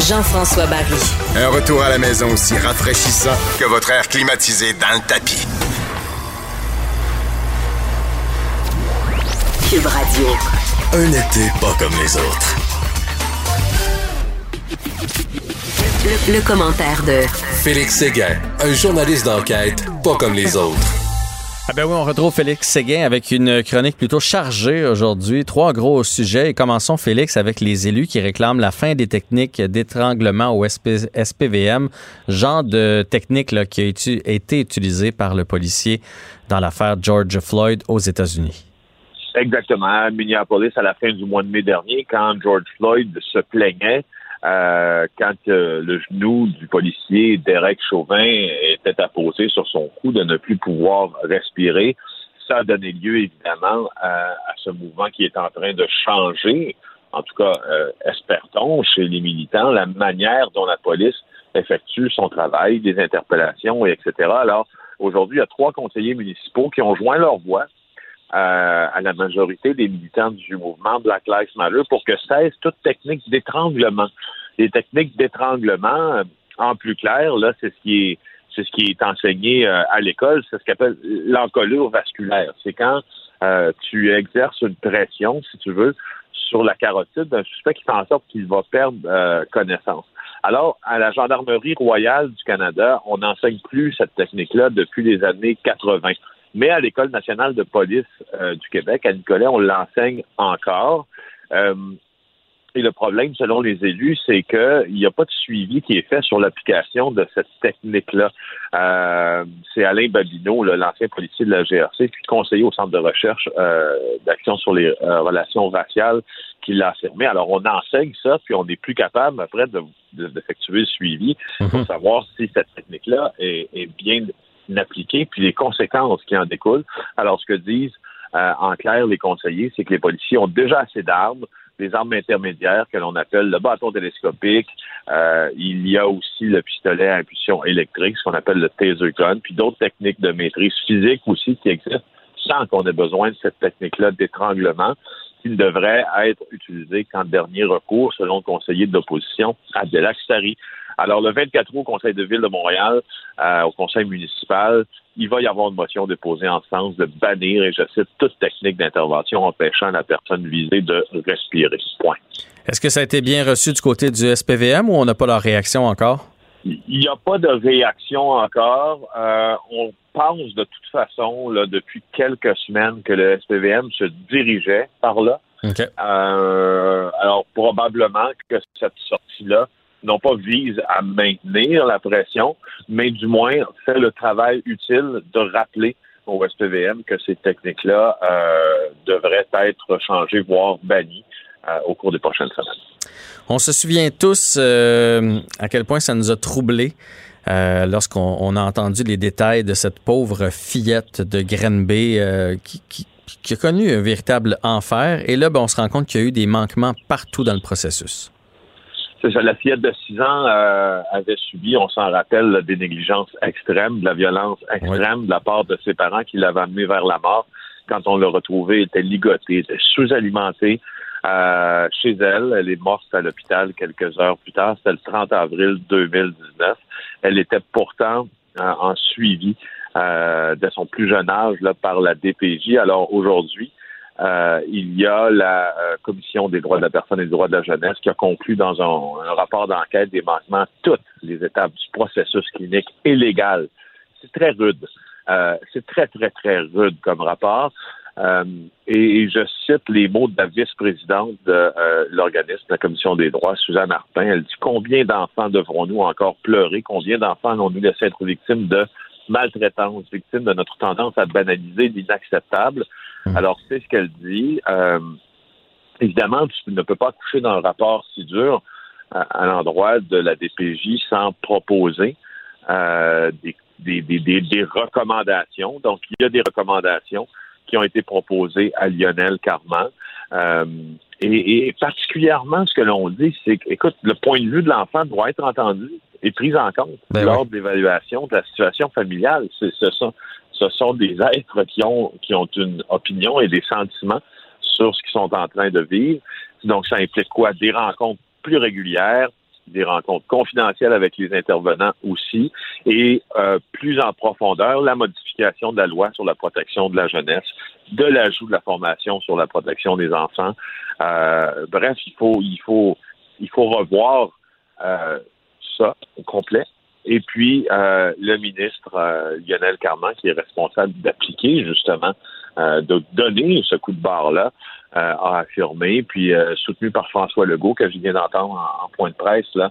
Speaker 3: Jean-François Barry.
Speaker 13: Un retour à la maison aussi rafraîchissant que votre air climatisé dans le tapis.
Speaker 3: Cube Radio.
Speaker 4: Un été pas comme les autres.
Speaker 3: Le, le commentaire de
Speaker 4: Félix Séguin, un journaliste d'enquête pas comme les autres.
Speaker 1: Ah ben oui, on retrouve Félix Séguin avec une chronique plutôt chargée aujourd'hui. Trois gros sujets. Et commençons, Félix, avec les élus qui réclament la fin des techniques d'étranglement au SP- SPVM, genre de technique là, qui a été- utilisée par le policier dans l'affaire George Floyd aux États-Unis.
Speaker 15: Exactement. Minneapolis, à la fin du mois de mai dernier, quand George Floyd se plaignait, euh, quand euh, le genou du policier Derek Chauvin était apposé sur son cou de ne plus pouvoir respirer, ça a donné lieu évidemment à, ce mouvement qui est en train de changer, en tout cas, euh, espère-t-on, chez les militants, la manière dont la police effectue son travail, des interpellations, et etc. Alors, aujourd'hui, il y a trois conseillers municipaux qui ont joint leur voix euh, à la majorité des militants du mouvement Black Lives Matter pour que cesse toute technique d'étranglement. Les techniques d'étranglement, euh, en plus clair, là, c'est ce qui est c'est ce qui est enseigné euh, à l'école, c'est ce qu'on appelle l'encolure vasculaire. C'est quand euh, tu exerces une pression, si tu veux, sur la carotide d'un suspect qui fait en sorte qu'il va perdre euh, connaissance. Alors, à la Gendarmerie royale du Canada, on n'enseigne plus cette technique-là depuis les années 80. Mais à l'École nationale de police euh, du Québec, à Nicolet, on l'enseigne encore. Et le problème, selon les élus, c'est qu'il n'y a pas de suivi qui est fait sur l'application de cette technique-là. Euh, c'est Alain Babineau, l'ancien policier de la GRC, puis conseiller au Centre de recherche euh, d'action sur les euh, relations raciales, qui l'a affirmé. Alors, on enseigne ça, puis on n'est plus capable, après, de- de- d'effectuer le suivi pour savoir si cette technique-là est, est bien appliquée, puis les conséquences qui en découlent. Alors, ce que disent euh, en clair les conseillers, c'est que les policiers ont déjà assez d'armes, des armes intermédiaires que l'on appelle le bâton télescopique. Euh, il y a aussi le pistolet à impulsion électrique, ce qu'on appelle le taser gun, puis d'autres techniques de maîtrise physique aussi qui existent sans qu'on ait besoin de cette technique-là d'étranglement qui ne devrait être utilisée qu'en dernier recours, selon le conseiller de l'opposition, Abdelak Sari. Alors, le 24 août au Conseil de ville de Montréal, euh, au Conseil municipal, il va y avoir une motion déposée en sens de bannir, et je cite, toute technique d'intervention empêchant la personne visée de respirer. Point.
Speaker 1: Est-ce que ça a été bien reçu du côté du SPVM ou on n'a pas leur réaction encore?
Speaker 15: Il n'y a pas de réaction encore. Euh, on pense de toute façon, là, depuis quelques semaines, que le SPVM se dirigeait par là. Euh, alors, probablement que cette sortie-là, non pas vise à maintenir la pression, mais du moins fait le travail utile de rappeler au SPVM que ces techniques-là euh, devraient être changées, voire bannies euh, au cours des prochaines semaines.
Speaker 1: On se souvient tous euh, à quel point ça nous a troublés euh, lorsqu'on on a entendu les détails de cette pauvre fillette de Grenby euh, qui, qui- qui a connu un véritable enfer. Et là, ben, on se rend compte qu'il y a eu des manquements partout dans le processus.
Speaker 15: C'est ça, la fillette de 6 ans euh, avait subi, on s'en rappelle, des négligences extrêmes, de la violence extrême de la part de ses parents qui l'avaient amené vers la mort. quand on l'a retrouvée, était ligotée, était sous-alimentée. Chez elle, elle est morte à l'hôpital quelques heures plus tard. C'était le 30 avril 2019. Elle était pourtant euh, en suivi euh, de son plus jeune âge là, par la DPJ. Alors aujourd'hui, euh, il y a la euh, Commission des droits de la personne et des droits de la jeunesse qui a conclu dans un, un rapport d'enquête des manquements toutes les étapes du processus clinique et légal. C'est très rude. Euh, c'est très, très, très rude comme rapport. Euh, et, je cite les mots de la vice-présidente de euh, l'organisme, la Commission des droits, Suzanne Martin. Elle dit combien d'enfants devrons-nous encore pleurer? Combien d'enfants allons-nous laisser être victimes de maltraitance, victimes de notre tendance à banaliser l'inacceptable? Mmh. Alors, c'est ce qu'elle dit. Euh, évidemment, tu ne peux pas coucher dans un rapport si dur à, à l'endroit de la DPJ sans proposer euh, des, des, des, des, recommandations. Donc, il y a des recommandations qui ont été proposées à Lionel Carman. Euh, et, et, particulièrement, ce que l'on dit, c'est que, écoute, le point de vue de l'enfant doit être entendu et pris en compte ben lors oui. de l'évaluation de la situation familiale. Ce sont, ce sont des êtres qui ont, qui ont une opinion et des sentiments sur ce qu'ils sont en train de vivre. Donc, ça implique quoi? Des rencontres plus régulières, des rencontres confidentielles avec les intervenants aussi, et euh, plus en profondeur, la modification de la loi sur la protection de la jeunesse, de l'ajout de la formation sur la protection des enfants. Euh, bref, il faut, il faut, il faut revoir euh, ça au complet. Et puis, euh, le ministre euh, Lionel Carman, qui est responsable d'appliquer justement, euh, de donner ce coup de barre-là, euh, a affirmé, puis euh, soutenu par François Legault, que je viens d'entendre en, en, point de presse, là,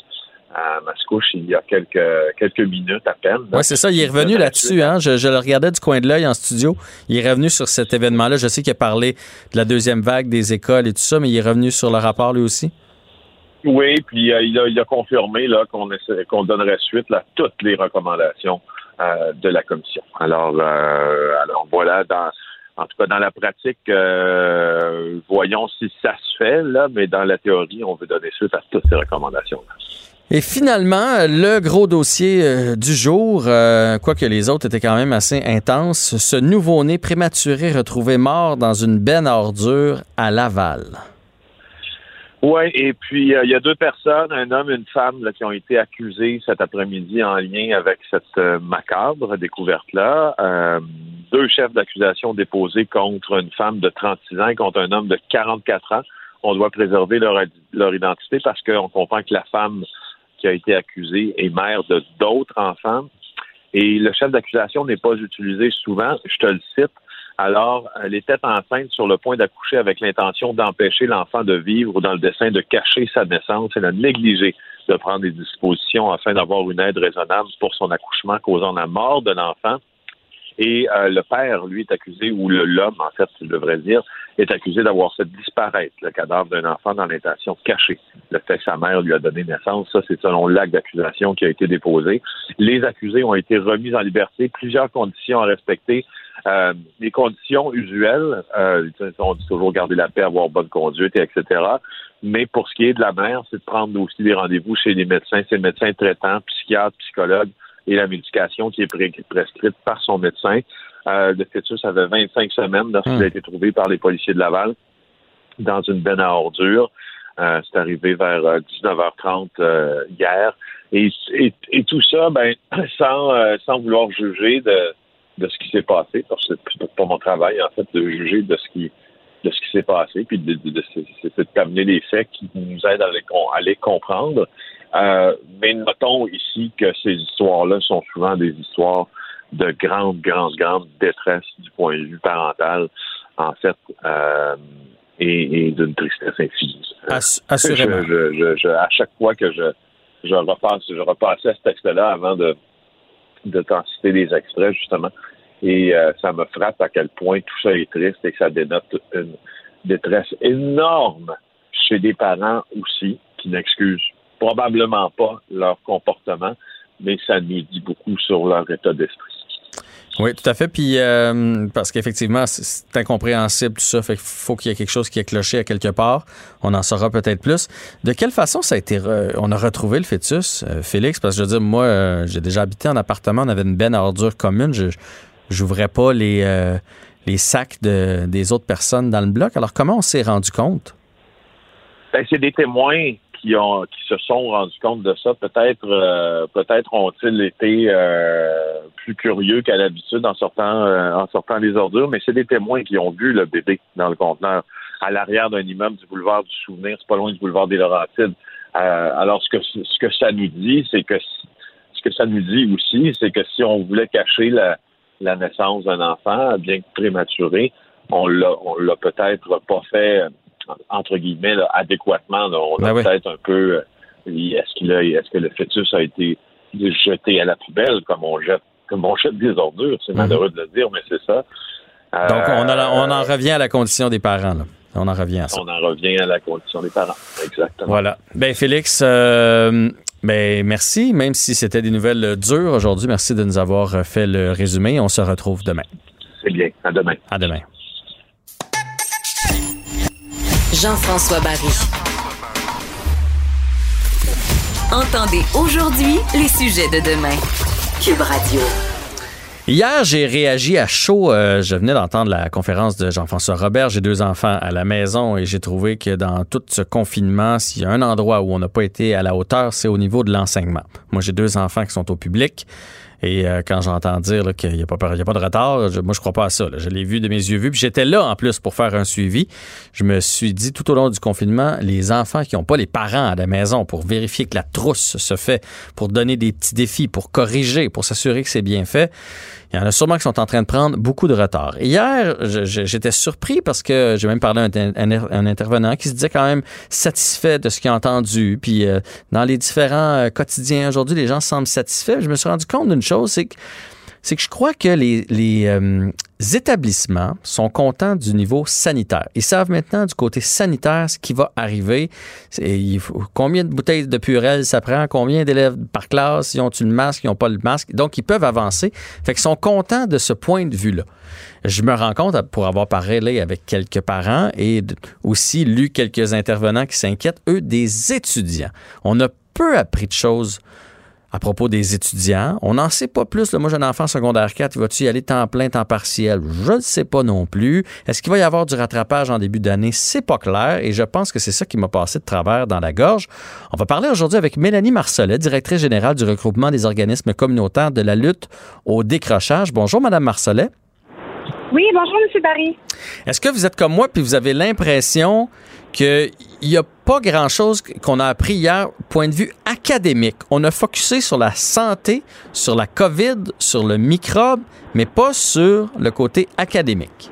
Speaker 15: à Mascouche il y a quelques, quelques minutes à peine.
Speaker 1: Oui, c'est ça. Il est revenu là-dessus. Hein? Je, je, le regardais du coin de l'œil en studio. Il est revenu sur cet événement-là. Je sais qu'il a parlé de la deuxième vague des écoles et tout ça, mais il est revenu sur le rapport lui aussi?
Speaker 15: Oui, puis euh, il, a, il, a, confirmé là qu'on qu'on donnerait suite à toutes les recommandations euh, de la commission. Alors, euh, alors voilà, dans, en tout cas dans la pratique, euh, voyons si ça se fait là, mais dans la théorie, on veut donner suite à toutes ces recommandations. -là.
Speaker 1: Et finalement, le gros dossier euh, du jour, euh, quoique les autres étaient quand même assez intenses, ce nouveau-né prématuré retrouvé mort dans une benne à ordures à Laval.
Speaker 15: Oui, et puis euh, il y a deux personnes, un homme et une femme, là, qui ont été accusés cet après-midi en lien avec cette euh, macabre découverte-là. Euh, deux chefs d'accusation déposés contre une femme de 36 ans et contre un homme de 44 ans. On doit préserver leur, leur identité parce qu'on comprend que la femme qui a été accusée est mère de d'autres enfants. Et le chef d'accusation n'est pas utilisé souvent. Je te le cite alors, elle était enceinte sur le point d'accoucher avec l'intention d'empêcher l'enfant de vivre dans le dessein de cacher sa naissance. Elle a négligé de prendre des dispositions afin d'avoir une aide raisonnable pour son accouchement causant la mort de l'enfant. Et euh, le père, lui, est accusé, ou l'homme, en fait, je devrais dire, est accusé d'avoir fait disparaître le cadavre d'un enfant dans l'intention cachée. Le fait que sa mère lui a donné naissance, ça, c'est selon l'acte d'accusation qui a été déposé. Les accusés ont été remis en liberté, plusieurs conditions à respecter. Euh, les conditions usuelles, euh, on dit toujours garder la paix, avoir bonne conduite, etc. Mais pour ce qui est de la mère, c'est de prendre aussi des rendez-vous chez les médecins, c'est le médecin traitant, psychiatre, psychologue, et la médication qui est prescrite par son médecin. Euh, le fœtus avait 25 semaines lorsqu'il mmh. a été trouvé par les policiers de Laval dans une benne à ordures. Euh, c'est arrivé vers 19h30 euh, hier. Et, et, et, tout ça, ben, sans, euh, sans vouloir juger de, de ce qui s'est passé, parce que c'est pas mon travail, en fait, de juger de ce qui de ce qui s'est passé, puis de, de, de, de, d'amener les faits qui nous aident à les, à les comprendre. Euh, mais notons ici que ces histoires-là sont souvent des histoires de grande, grande, grande détresse du point de vue parental, en fait, euh, et, et d'une tristesse infinie.
Speaker 1: Ass assurément.
Speaker 15: Je, je, je, à chaque fois que je, je repasse, je repassais ce texte-là avant de, de t'en citer des extraits, justement, et euh, ça me frappe à quel point tout ça est triste et que ça dénote une détresse énorme chez des parents aussi qui n'excusent probablement pas leur comportement, mais ça nous dit beaucoup sur leur état d'esprit.
Speaker 1: Oui, tout à fait. Puis euh, parce qu'effectivement, c'est incompréhensible tout ça. Fait qu'il faut qu'il y ait quelque chose qui est cloché à quelque part. On en saura peut-être plus. De quelle façon ça a été re... on a retrouvé le fœtus, euh, Félix? Parce que je veux dire, moi, euh, j'ai déjà habité en appartement, on avait une benne à ordures commune. Je j'ouvrais pas les les sacs de, des autres personnes dans le bloc. Alors, comment on s'est rendu compte?
Speaker 15: Ben, c'est des témoins qui se sont rendus compte de ça. Peut-être euh, peut-être ont-ils été euh, plus curieux qu'à l'habitude en sortant euh, en sortant les ordures, mais c'est des témoins qui ont vu le bébé dans le conteneur à l'arrière d'un immeuble du boulevard du Souvenir, c'est pas loin du boulevard des Laurentides. alors ce que ce que ça nous dit, c'est que ce que ça nous dit aussi, c'est que si on voulait cacher la, la naissance d'un enfant, bien que prématuré, on l'a on l'a peut-être pas fait entre guillemets là, adéquatement. là. on a
Speaker 1: Ben oui.
Speaker 15: peut-être un peu euh, est-ce qu'il a est-ce que le fœtus a été jeté à la poubelle comme on jette comme on jette des ordures, c'est malheureux de le dire, mais c'est ça.
Speaker 1: Mhm. Donc, on, a- on en
Speaker 15: Euh,
Speaker 1: revient à la condition des parents. Là. On en revient à ça.
Speaker 15: on en revient à la condition des parents. Exactement.
Speaker 1: Voilà. Ben Félix, euh, ben merci. Même si c'était des nouvelles euh, dures aujourd'hui, merci de nous avoir euh, fait le résumé. On se retrouve demain.
Speaker 15: C'est bien. À demain.
Speaker 1: À demain.
Speaker 3: Jean-François Barry. Entendez aujourd'hui les sujets de demain. Cube Radio.
Speaker 1: Hier, j'ai réagi à chaud. euh, je venais d'entendre la conférence de Jean-François Robert. J'ai deux enfants à la maison et j'ai trouvé que dans tout ce confinement, s'il y a un endroit où on n'a pas été à la hauteur, c'est au niveau de l'enseignement. Moi, j'ai deux enfants qui sont au public. Et euh, quand j'entends dire qu'il n'y a, pas de retard, moi, je crois pas à ça. Je l'ai vu de mes yeux vus. Puis j'étais là, en plus, pour faire un suivi. Je me suis dit, tout au long du confinement, les enfants qui n'ont pas les parents à la maison pour vérifier que la trousse se fait, pour donner des petits défis, pour corriger, pour s'assurer que c'est bien fait, il y en a sûrement qui sont en train de prendre beaucoup de retard. Hier, j'étais surpris parce que j'ai même parlé à un intervenant qui se disait quand même satisfait de ce qu'il a entendu. Puis euh, dans les différents euh, quotidiens aujourd'hui, les gens semblent satisfaits. Je me suis rendu compte d'une chose, c'est que c'est que je crois que les, euh, établissements sont contents du niveau sanitaire. Ils savent maintenant du côté sanitaire ce qui va arriver. Combien de bouteilles de purée ça prend, combien d'élèves par classe, ils ont-ils le masque, ils n'ont pas le masque? Donc, ils peuvent avancer. Fait qu'ils sont contents de ce point de vue-là. Je me rends compte, pour avoir parlé avec quelques parents et aussi lu quelques intervenants qui s'inquiètent, eux, des étudiants. On a peu appris de choses à propos des étudiants. On n'en sait pas plus. là. Moi, j'ai un enfant en secondaire 4. Va-tu y aller temps plein, temps partiel? Je ne sais pas non plus. Est-ce qu'il va y avoir du rattrapage en début d'année? C'est pas clair. Et je pense que c'est ça qui m'a passé de travers dans la gorge. On va parler aujourd'hui avec Mélanie Marcelet, directrice générale du regroupement des organismes communautaires de la lutte au décrochage. Bonjour, Madame Marcelet.
Speaker 16: Oui, bonjour, M. Barry.
Speaker 1: Est-ce que vous êtes comme moi puis vous avez l'impression qu'il n'y a pas grand-chose qu'on a appris hier, point de vue académique? On a focusé sur la santé, sur la COVID, sur le microbe, mais pas sur le côté académique.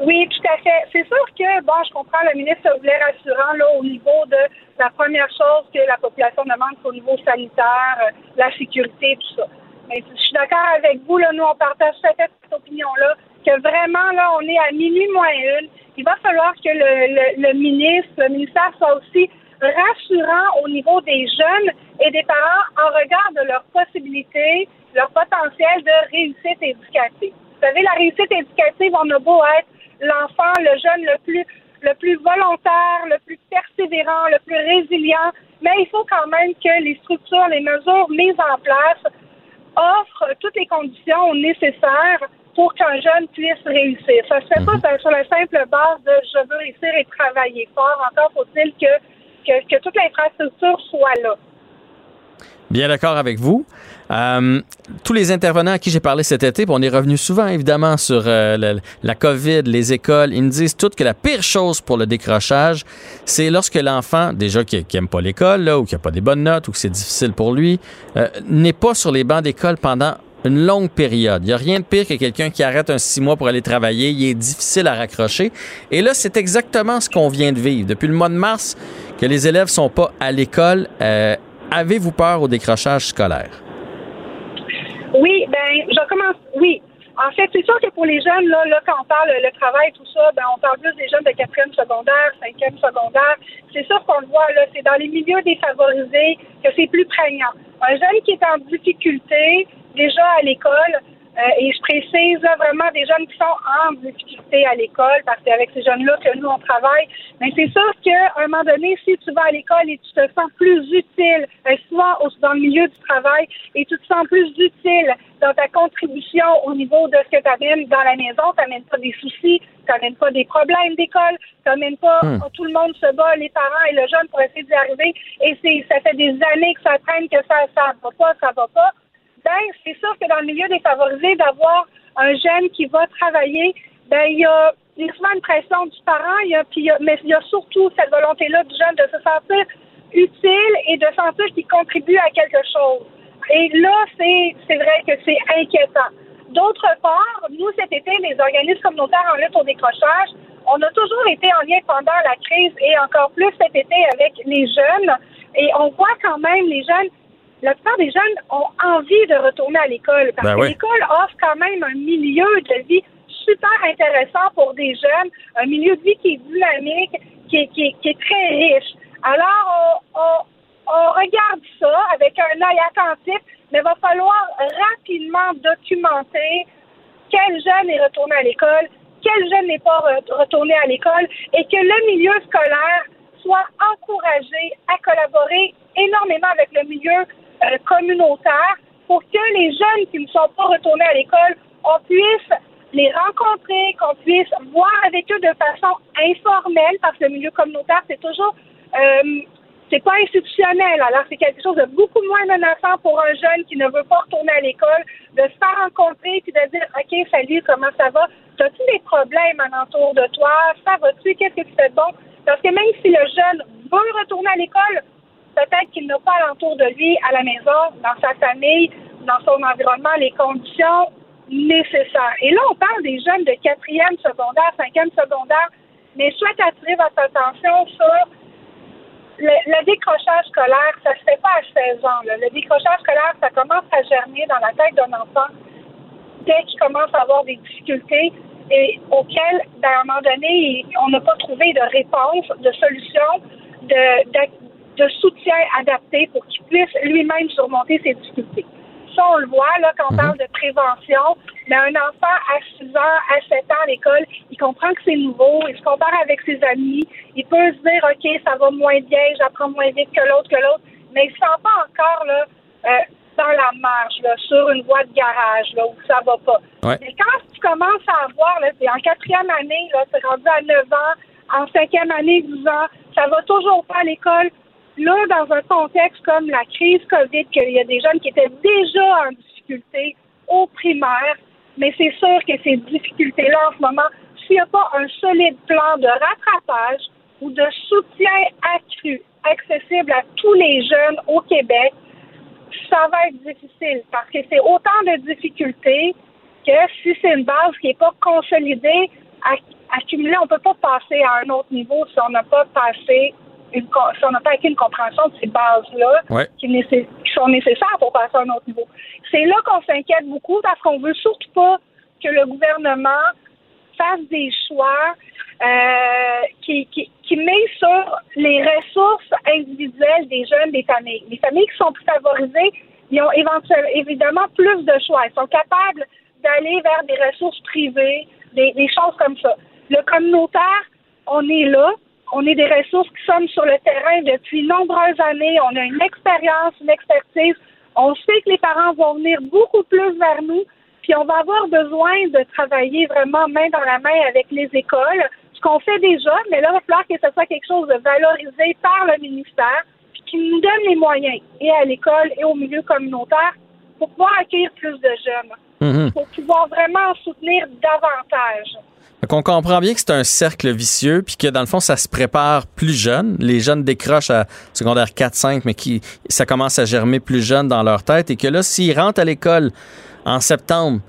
Speaker 16: Oui, tout à fait. C'est sûr que, bon, je comprends, le ministre voulait rassurant là, au niveau de la première chose que la population demande, c'est au niveau sanitaire, euh, la sécurité, tout ça. Mais je suis d'accord avec vous, là, nous, on partage cette opinion-là, que vraiment, là, on est à minuit moins une. Il va falloir que le, le, ministre, le ministère soit aussi rassurant au niveau des jeunes et des parents en regard de leurs possibilités, leur potentiel de réussite éducative. Vous savez, la réussite éducative, on a beau être l'enfant, le jeune le plus le plus volontaire, le plus persévérant, le plus résilient, mais il faut quand même que les structures, les mesures mises en place offrent toutes les conditions nécessaires pour qu'un jeune puisse réussir. Ça se fait pas sur la simple base de je veux réussir et travailler fort. Encore faut-il que, que, que toute l'infrastructure soit là.
Speaker 1: Bien d'accord avec vous. Euh, tous les intervenants à qui j'ai parlé cet été, on est revenu souvent évidemment sur euh, la, la COVID, les écoles, ils me disent toutes que la pire chose pour le décrochage, c'est lorsque l'enfant, déjà qui, qui aime pas l'école, ou qui a pas des bonnes notes, ou que c'est difficile pour lui, euh, n'est pas sur les bancs d'école pendant une longue période. Il n'y a rien de pire que quelqu'un qui arrête un six mois pour aller travailler. Il est difficile à raccrocher. Et là, c'est exactement ce qu'on vient de vivre. Depuis le mois de mars, que les élèves sont pas à l'école, euh, avez-vous peur au décrochage scolaire?
Speaker 16: Oui, ben, je commence. Oui. En fait, c'est sûr que pour les jeunes, là, là quand on parle le travail, tout ça, ben, on parle plus des jeunes de quatrième secondaire, cinquième secondaire. C'est sûr qu'on le voit, là, c'est dans les milieux défavorisés que c'est plus prégnant. Un jeune qui est en difficulté, déjà à l'école, Euh, et je précise là, vraiment des jeunes qui sont en difficulté à l'école, parce que c'est avec ces jeunes-là que nous, on travaille. Mais c'est sûr qu'à un moment donné, si tu vas à l'école et tu te sens plus utile, euh, souvent dans le milieu du travail, et tu te sens plus utile dans ta contribution au niveau de ce que tu amènes dans la maison, tu n'amènes pas des soucis, tu n'amènes pas des problèmes d'école, tu n'amènes pas oh, tout le monde se bat, les parents et le jeune pour essayer d'y arriver, et c'est ça fait des années que ça traîne, que ça ça va pas, ça va pas. Ben, c'est sûr que dans le milieu défavorisé, d'avoir un jeune qui va travailler, ben, il y a, il y a souvent une pression du parent, il y a, puis il y a- mais il y a surtout cette volonté-là du jeune de se sentir utile et de sentir qu'il contribue à quelque chose. Et là, c'est, c'est vrai que c'est inquiétant. D'autre part, nous, cet été, les organismes communautaires en lutte au décrochage, on a toujours été en lien pendant la crise et encore plus cet été avec les jeunes. Et on voit quand même les jeunes, la plupart des jeunes ont envie de retourner à l'école parce
Speaker 17: Ben
Speaker 16: que
Speaker 17: oui.
Speaker 16: l'école offre quand même un milieu de vie super intéressant pour des jeunes, un milieu de vie qui est dynamique, qui est, qui est- qui est très riche. Alors, on, on- on regarde ça avec un œil attentif, mais il va falloir rapidement documenter quel jeune est retourné à l'école, quel jeune n'est pas re- retourné à l'école, et que le milieu scolaire soit encouragé à collaborer énormément avec le milieu euh, communautaire pour que les jeunes qui ne sont pas retournés à l'école, on puisse les rencontrer, qu'on puisse voir avec eux de façon informelle, parce que le milieu communautaire, c'est toujours euh, c'est pas institutionnel. Alors, c'est quelque chose de beaucoup moins menaçant pour un jeune qui ne veut pas retourner à l'école, de se faire rencontrer puis de dire OK, salut, comment ça va? As-tu des problèmes alentour de toi? Ça va-tu? Qu'est-ce que tu fais de bon? Parce que même si le jeune veut retourner à l'école, peut-être qu'il n'a pas alentour de lui, à la maison, dans sa famille, dans son environnement, les conditions nécessaires. Et là, on parle des jeunes de quatrième secondaire, cinquième secondaire, mais je souhaite attirer votre attention sur le, décrochage scolaire, ça se fait pas à 16 ans. Le décrochage scolaire, ça commence à germer dans la tête d'un enfant dès qu'il commence à avoir des difficultés et auxquelles, ben, à un moment donné, on n'a pas trouvé de réponse, de solution, de, de, soutien adapté pour qu'il puisse lui-même surmonter ses difficultés. Ça, on le voit là quand on parle de prévention. Mais un enfant à 6 ans, à 7 ans à l'école, il comprend que c'est nouveau, il se compare avec ses amis, il peut se dire OK, ça va moins bien, j'apprends moins vite que l'autre, que l'autre, mais il ne se sent pas encore là, euh, dans la marge, là, sur une voie de garage, là, où ça va pas.
Speaker 1: Ouais.
Speaker 16: Mais quand tu commences à avoir, là, c'est en quatrième année, là, c'est rendu à 9 ans, en cinquième année, 10 ans, ça va toujours pas à l'école. Là, dans un contexte comme la crise COVID, qu'il y a des jeunes qui étaient déjà en difficulté au primaire, mais c'est sûr que ces difficultés-là, en ce moment, s'il n'y a pas un solide plan de rattrapage ou de soutien accru, accessible à tous les jeunes au Québec, ça va être difficile parce que c'est autant de difficultés que si c'est une base qui n'est pas consolidée, acc- accumulée, on ne peut pas passer à un autre niveau si on n'a pas passé une, si on n'a pas acquis une compréhension de ces bases-là
Speaker 1: Ouais.
Speaker 16: qui, qui sont nécessaires pour passer à un autre niveau. C'est là qu'on s'inquiète beaucoup parce qu'on veut surtout pas que le gouvernement fasse des choix euh, qui, qui, qui met sur les ressources individuelles des jeunes, des familles. Les familles qui sont plus favorisées, ils ont éventuellement, évidemment plus de choix. Ils sont capables d'aller vers des ressources privées, des, des choses comme ça. Le communautaire, on est là. On est des ressources qui sommes sur le terrain depuis nombreuses années. On a une expérience, une expertise. On sait que les parents vont venir beaucoup plus vers nous. Puis on va avoir besoin de travailler vraiment main dans la main avec les écoles, ce qu'on fait déjà, mais là, il va falloir que ce soit quelque chose de valorisé par le ministère, puis qui nous donne les moyens, et à l'école et au milieu communautaire, pour pouvoir accueillir plus de jeunes,
Speaker 1: Mhm.
Speaker 16: pour pouvoir vraiment en soutenir davantage.
Speaker 1: Donc, on comprend bien que c'est un cercle vicieux, puis que dans le fond, ça se prépare plus jeune. Les jeunes décrochent à secondaire 4-5, mais qui ça commence à germer plus jeune dans leur tête, et que là, s'ils rentrent à l'école en septembre,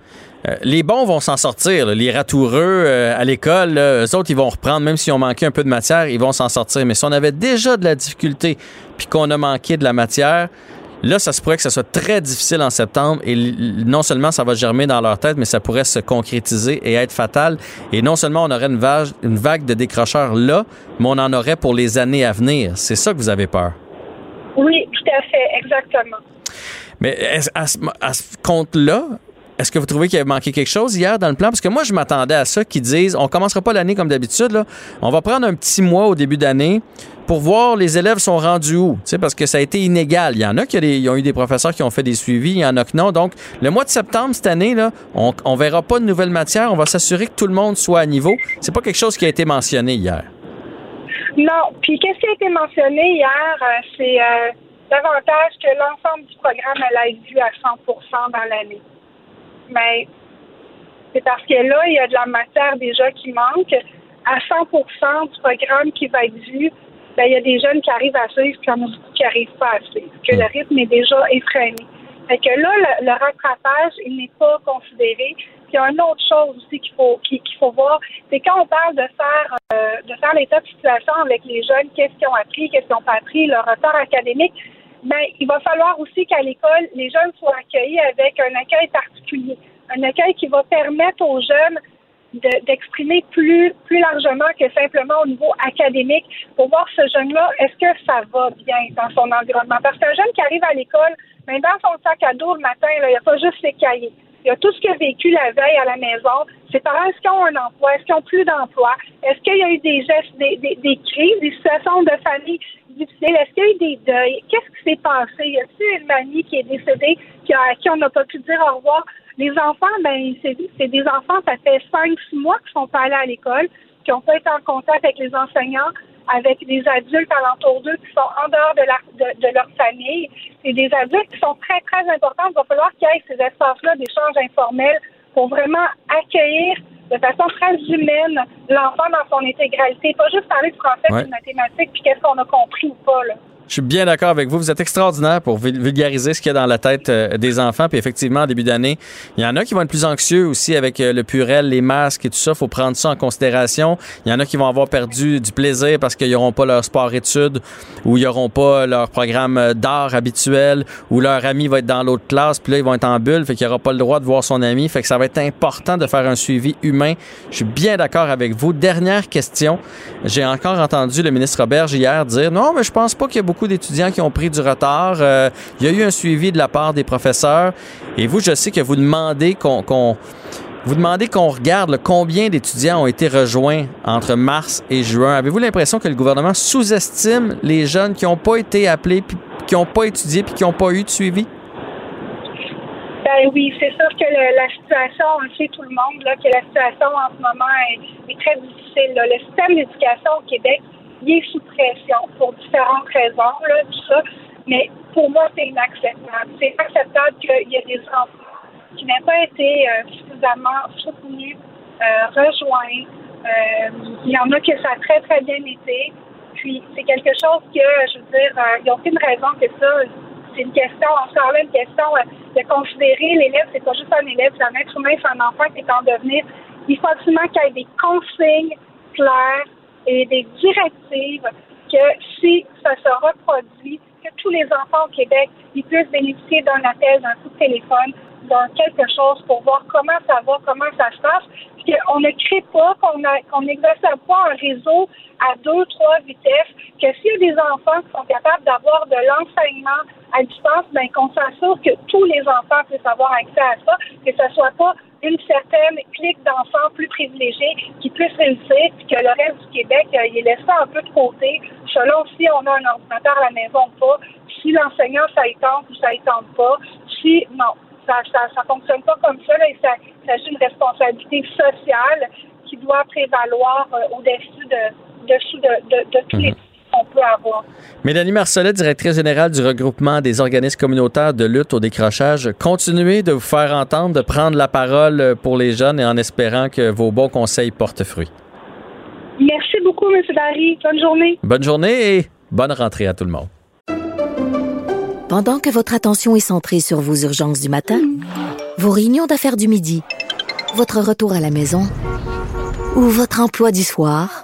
Speaker 1: euh, les bons vont s'en sortir. Les ratoureux euh, à l'école, eux autres, ils vont reprendre, même s'ils ont manqué un peu de matière, ils vont s'en sortir. Mais si on avait déjà de la difficulté, puis qu'on a manqué de la matière, Là, ça se pourrait que ça soit très difficile en septembre et non seulement ça va germer dans leur tête, mais ça pourrait se concrétiser et être fatal. Et non seulement on aurait une vague, une vague de décrocheurs là, mais on en aurait pour les années à venir. C'est ça que vous avez peur?
Speaker 16: Oui, tout à fait, exactement.
Speaker 1: Mais à ce, à ce compte-là, Est-ce que vous trouvez qu'il a manqué quelque chose hier dans le plan? Parce que moi, je m'attendais à ça qu'ils disent on commencera pas l'année comme d'habitude. On va prendre un petit mois au début d'année pour voir les élèves sont rendus où. Parce que ça a été inégal. Il y en a qui ont eu des professeurs qui ont fait des suivis, il y en a que non. Donc, le mois de septembre cette année, on, on verra pas de nouvelles matières. On va s'assurer que tout le monde soit à niveau. C'est pas quelque chose qui a été mentionné hier.
Speaker 16: Non. Puis qu'est-ce qui a été mentionné hier, euh, c'est euh, davantage que l'ensemble du programme allait être vu à 100% dans l'année. Mais c'est parce que là, il y a de la matière déjà qui manque. À 100% du programme qui va être vu, ben, il y a des jeunes qui arrivent à suivre, puis il y en a beaucoup qui n'arrivent pas à suivre, que le rythme est déjà effréné. Fait que là, le, le rattrapage, il n'est pas considéré. Puis il y a une autre chose aussi qu'il faut qu'il qu'il faut voir, c'est quand on parle de faire euh, de faire l'état de situation avec les jeunes, qu'est-ce qu'ils ont appris, qu'est-ce qu'ils n'ont pas appris, leur retard académique, ben il va falloir aussi qu'à l'école, les jeunes soient accueillis avec un accueil particulier, un accueil qui va permettre aux jeunes de- d'exprimer plus plus largement que simplement au niveau académique pour voir ce jeune-là, est-ce que ça va bien dans son environnement? Parce qu'un jeune qui arrive à l'école, ben, dans son sac à dos le matin, il n'y a pas juste ses cahiers. Il y a tout ce qu'il a vécu la veille à la maison. Ses parents, est-ce qu'ils ont un emploi? Est-ce qu'ils ont plus d'emploi? Est-ce qu'il y a eu des gestes, des crises, des situations de famille Est-ce qu'il y a eu des deuils? Qu'est-ce qui s'est passé? Y a-t-il une mamie qui est décédée, qui à qui on n'a pas pu dire au revoir? Les enfants, ben, c'est des enfants, ça fait cinq, six mois qu'ils sont pas allés à l'école, qui n'ont pas été en contact avec les enseignants, avec des adultes alentour d'eux qui sont en dehors de, la- leur famille. C'est des adultes qui sont très, très importants. Il va falloir qu'il y ait ces espaces-là d'échange informel pour vraiment accueillir de façon très humaine l'enfant dans son intégralité. Pas juste parler de français
Speaker 1: Ouais.
Speaker 16: de mathématiques puis qu'est-ce qu'on a compris ou pas. Là.
Speaker 1: Je suis bien d'accord avec vous. Vous êtes extraordinaire pour vul- vulgariser ce qu'il y a dans la tête euh, des enfants. Puis effectivement, en début d'année, il y en a qui vont être plus anxieux aussi avec euh, le purel, les masques et tout ça. faut prendre ça en considération. Il y en a qui vont avoir perdu du plaisir parce qu'ils n'auront pas leur sport-études ou ils n'auront pas leur programme euh, d'art habituel ou leur ami va être dans l'autre classe. Puis là, ils vont être en bulle. Fait qu'il n'aura pas le droit de voir son ami. Fait que ça va être important de faire un suivi humain. Je suis bien d'accord avec vous. Dernière question. J'ai encore entendu le ministre Roberge hier dire non, mais je pense pas qu'il y a beaucoup d'étudiants qui ont pris du retard. Euh, il y a eu un suivi de la part des professeurs. Et vous, je sais que vous demandez qu'on vous demandez qu'on regarde combien d'étudiants ont été rejoints entre mars et juin. Avez-vous l'impression que le gouvernement sous-estime les jeunes qui n'ont pas été appelés, qui n'ont pas étudié, puis qui n'ont pas eu de suivi?
Speaker 16: Ben oui, c'est sûr que la situation, on le sait tout le monde, là, que la situation en ce moment est, très difficile. Le système d'éducation au Québec, sous pression pour différentes raisons, tout ça. Mais pour moi, c'est inacceptable. C'est inacceptable qu'il y ait des enfants qui n'aient pas été euh, suffisamment soutenus, euh, rejoints. Euh, il y en a que ça a très, très bien été. Puis c'est quelque chose que, je veux dire, euh, il n'y a aucune raison que ça. C'est une question, encore là, une question de considérer l'élève, c'est pas juste un élève, c'est un être humain, c'est un enfant qui est en devenir. Il faut absolument qu'il y ait des consignes claires et des directives que si ça se reproduit, que tous les enfants au Québec puissent bénéficier d'un appel, d'un coup de téléphone, d'un quelque chose pour voir comment ça va, comment ça se passe. Puis ne crée pas, qu'on n'exerce pas un réseau à deux, trois vitesses, que s'il y a des enfants qui sont capables d'avoir de l'enseignement à distance, ben qu'on s'assure que tous les enfants puissent avoir accès à ça, que ce soit pas une certaine clique d'enfants plus privilégiés qui puissent réussir, puis que le reste du Québec, euh, il est laissé un peu de côté, selon si on a un ordinateur à la maison ou pas, si l'enseignant, ça y tente ou ça y tente pas, si, non, ça ça, ça fonctionne pas comme ça, là, et ça, s'agit d'une responsabilité sociale qui doit prévaloir euh, au-dessus de, dessus de, de, de tous les qu'on peut avoir.
Speaker 1: Mélanie Marcelet, directrice générale du regroupement des organismes communautaires de lutte au décrochage, continuez de vous faire entendre, de prendre la parole pour les jeunes et en espérant que vos bons conseils portent fruit.
Speaker 16: Merci beaucoup, M. Barry. Bonne journée.
Speaker 1: Bonne journée et bonne rentrée à tout le monde.
Speaker 6: Pendant que votre attention est centrée sur vos urgences du matin, vos réunions d'affaires du midi, votre retour à la maison ou votre emploi du soir,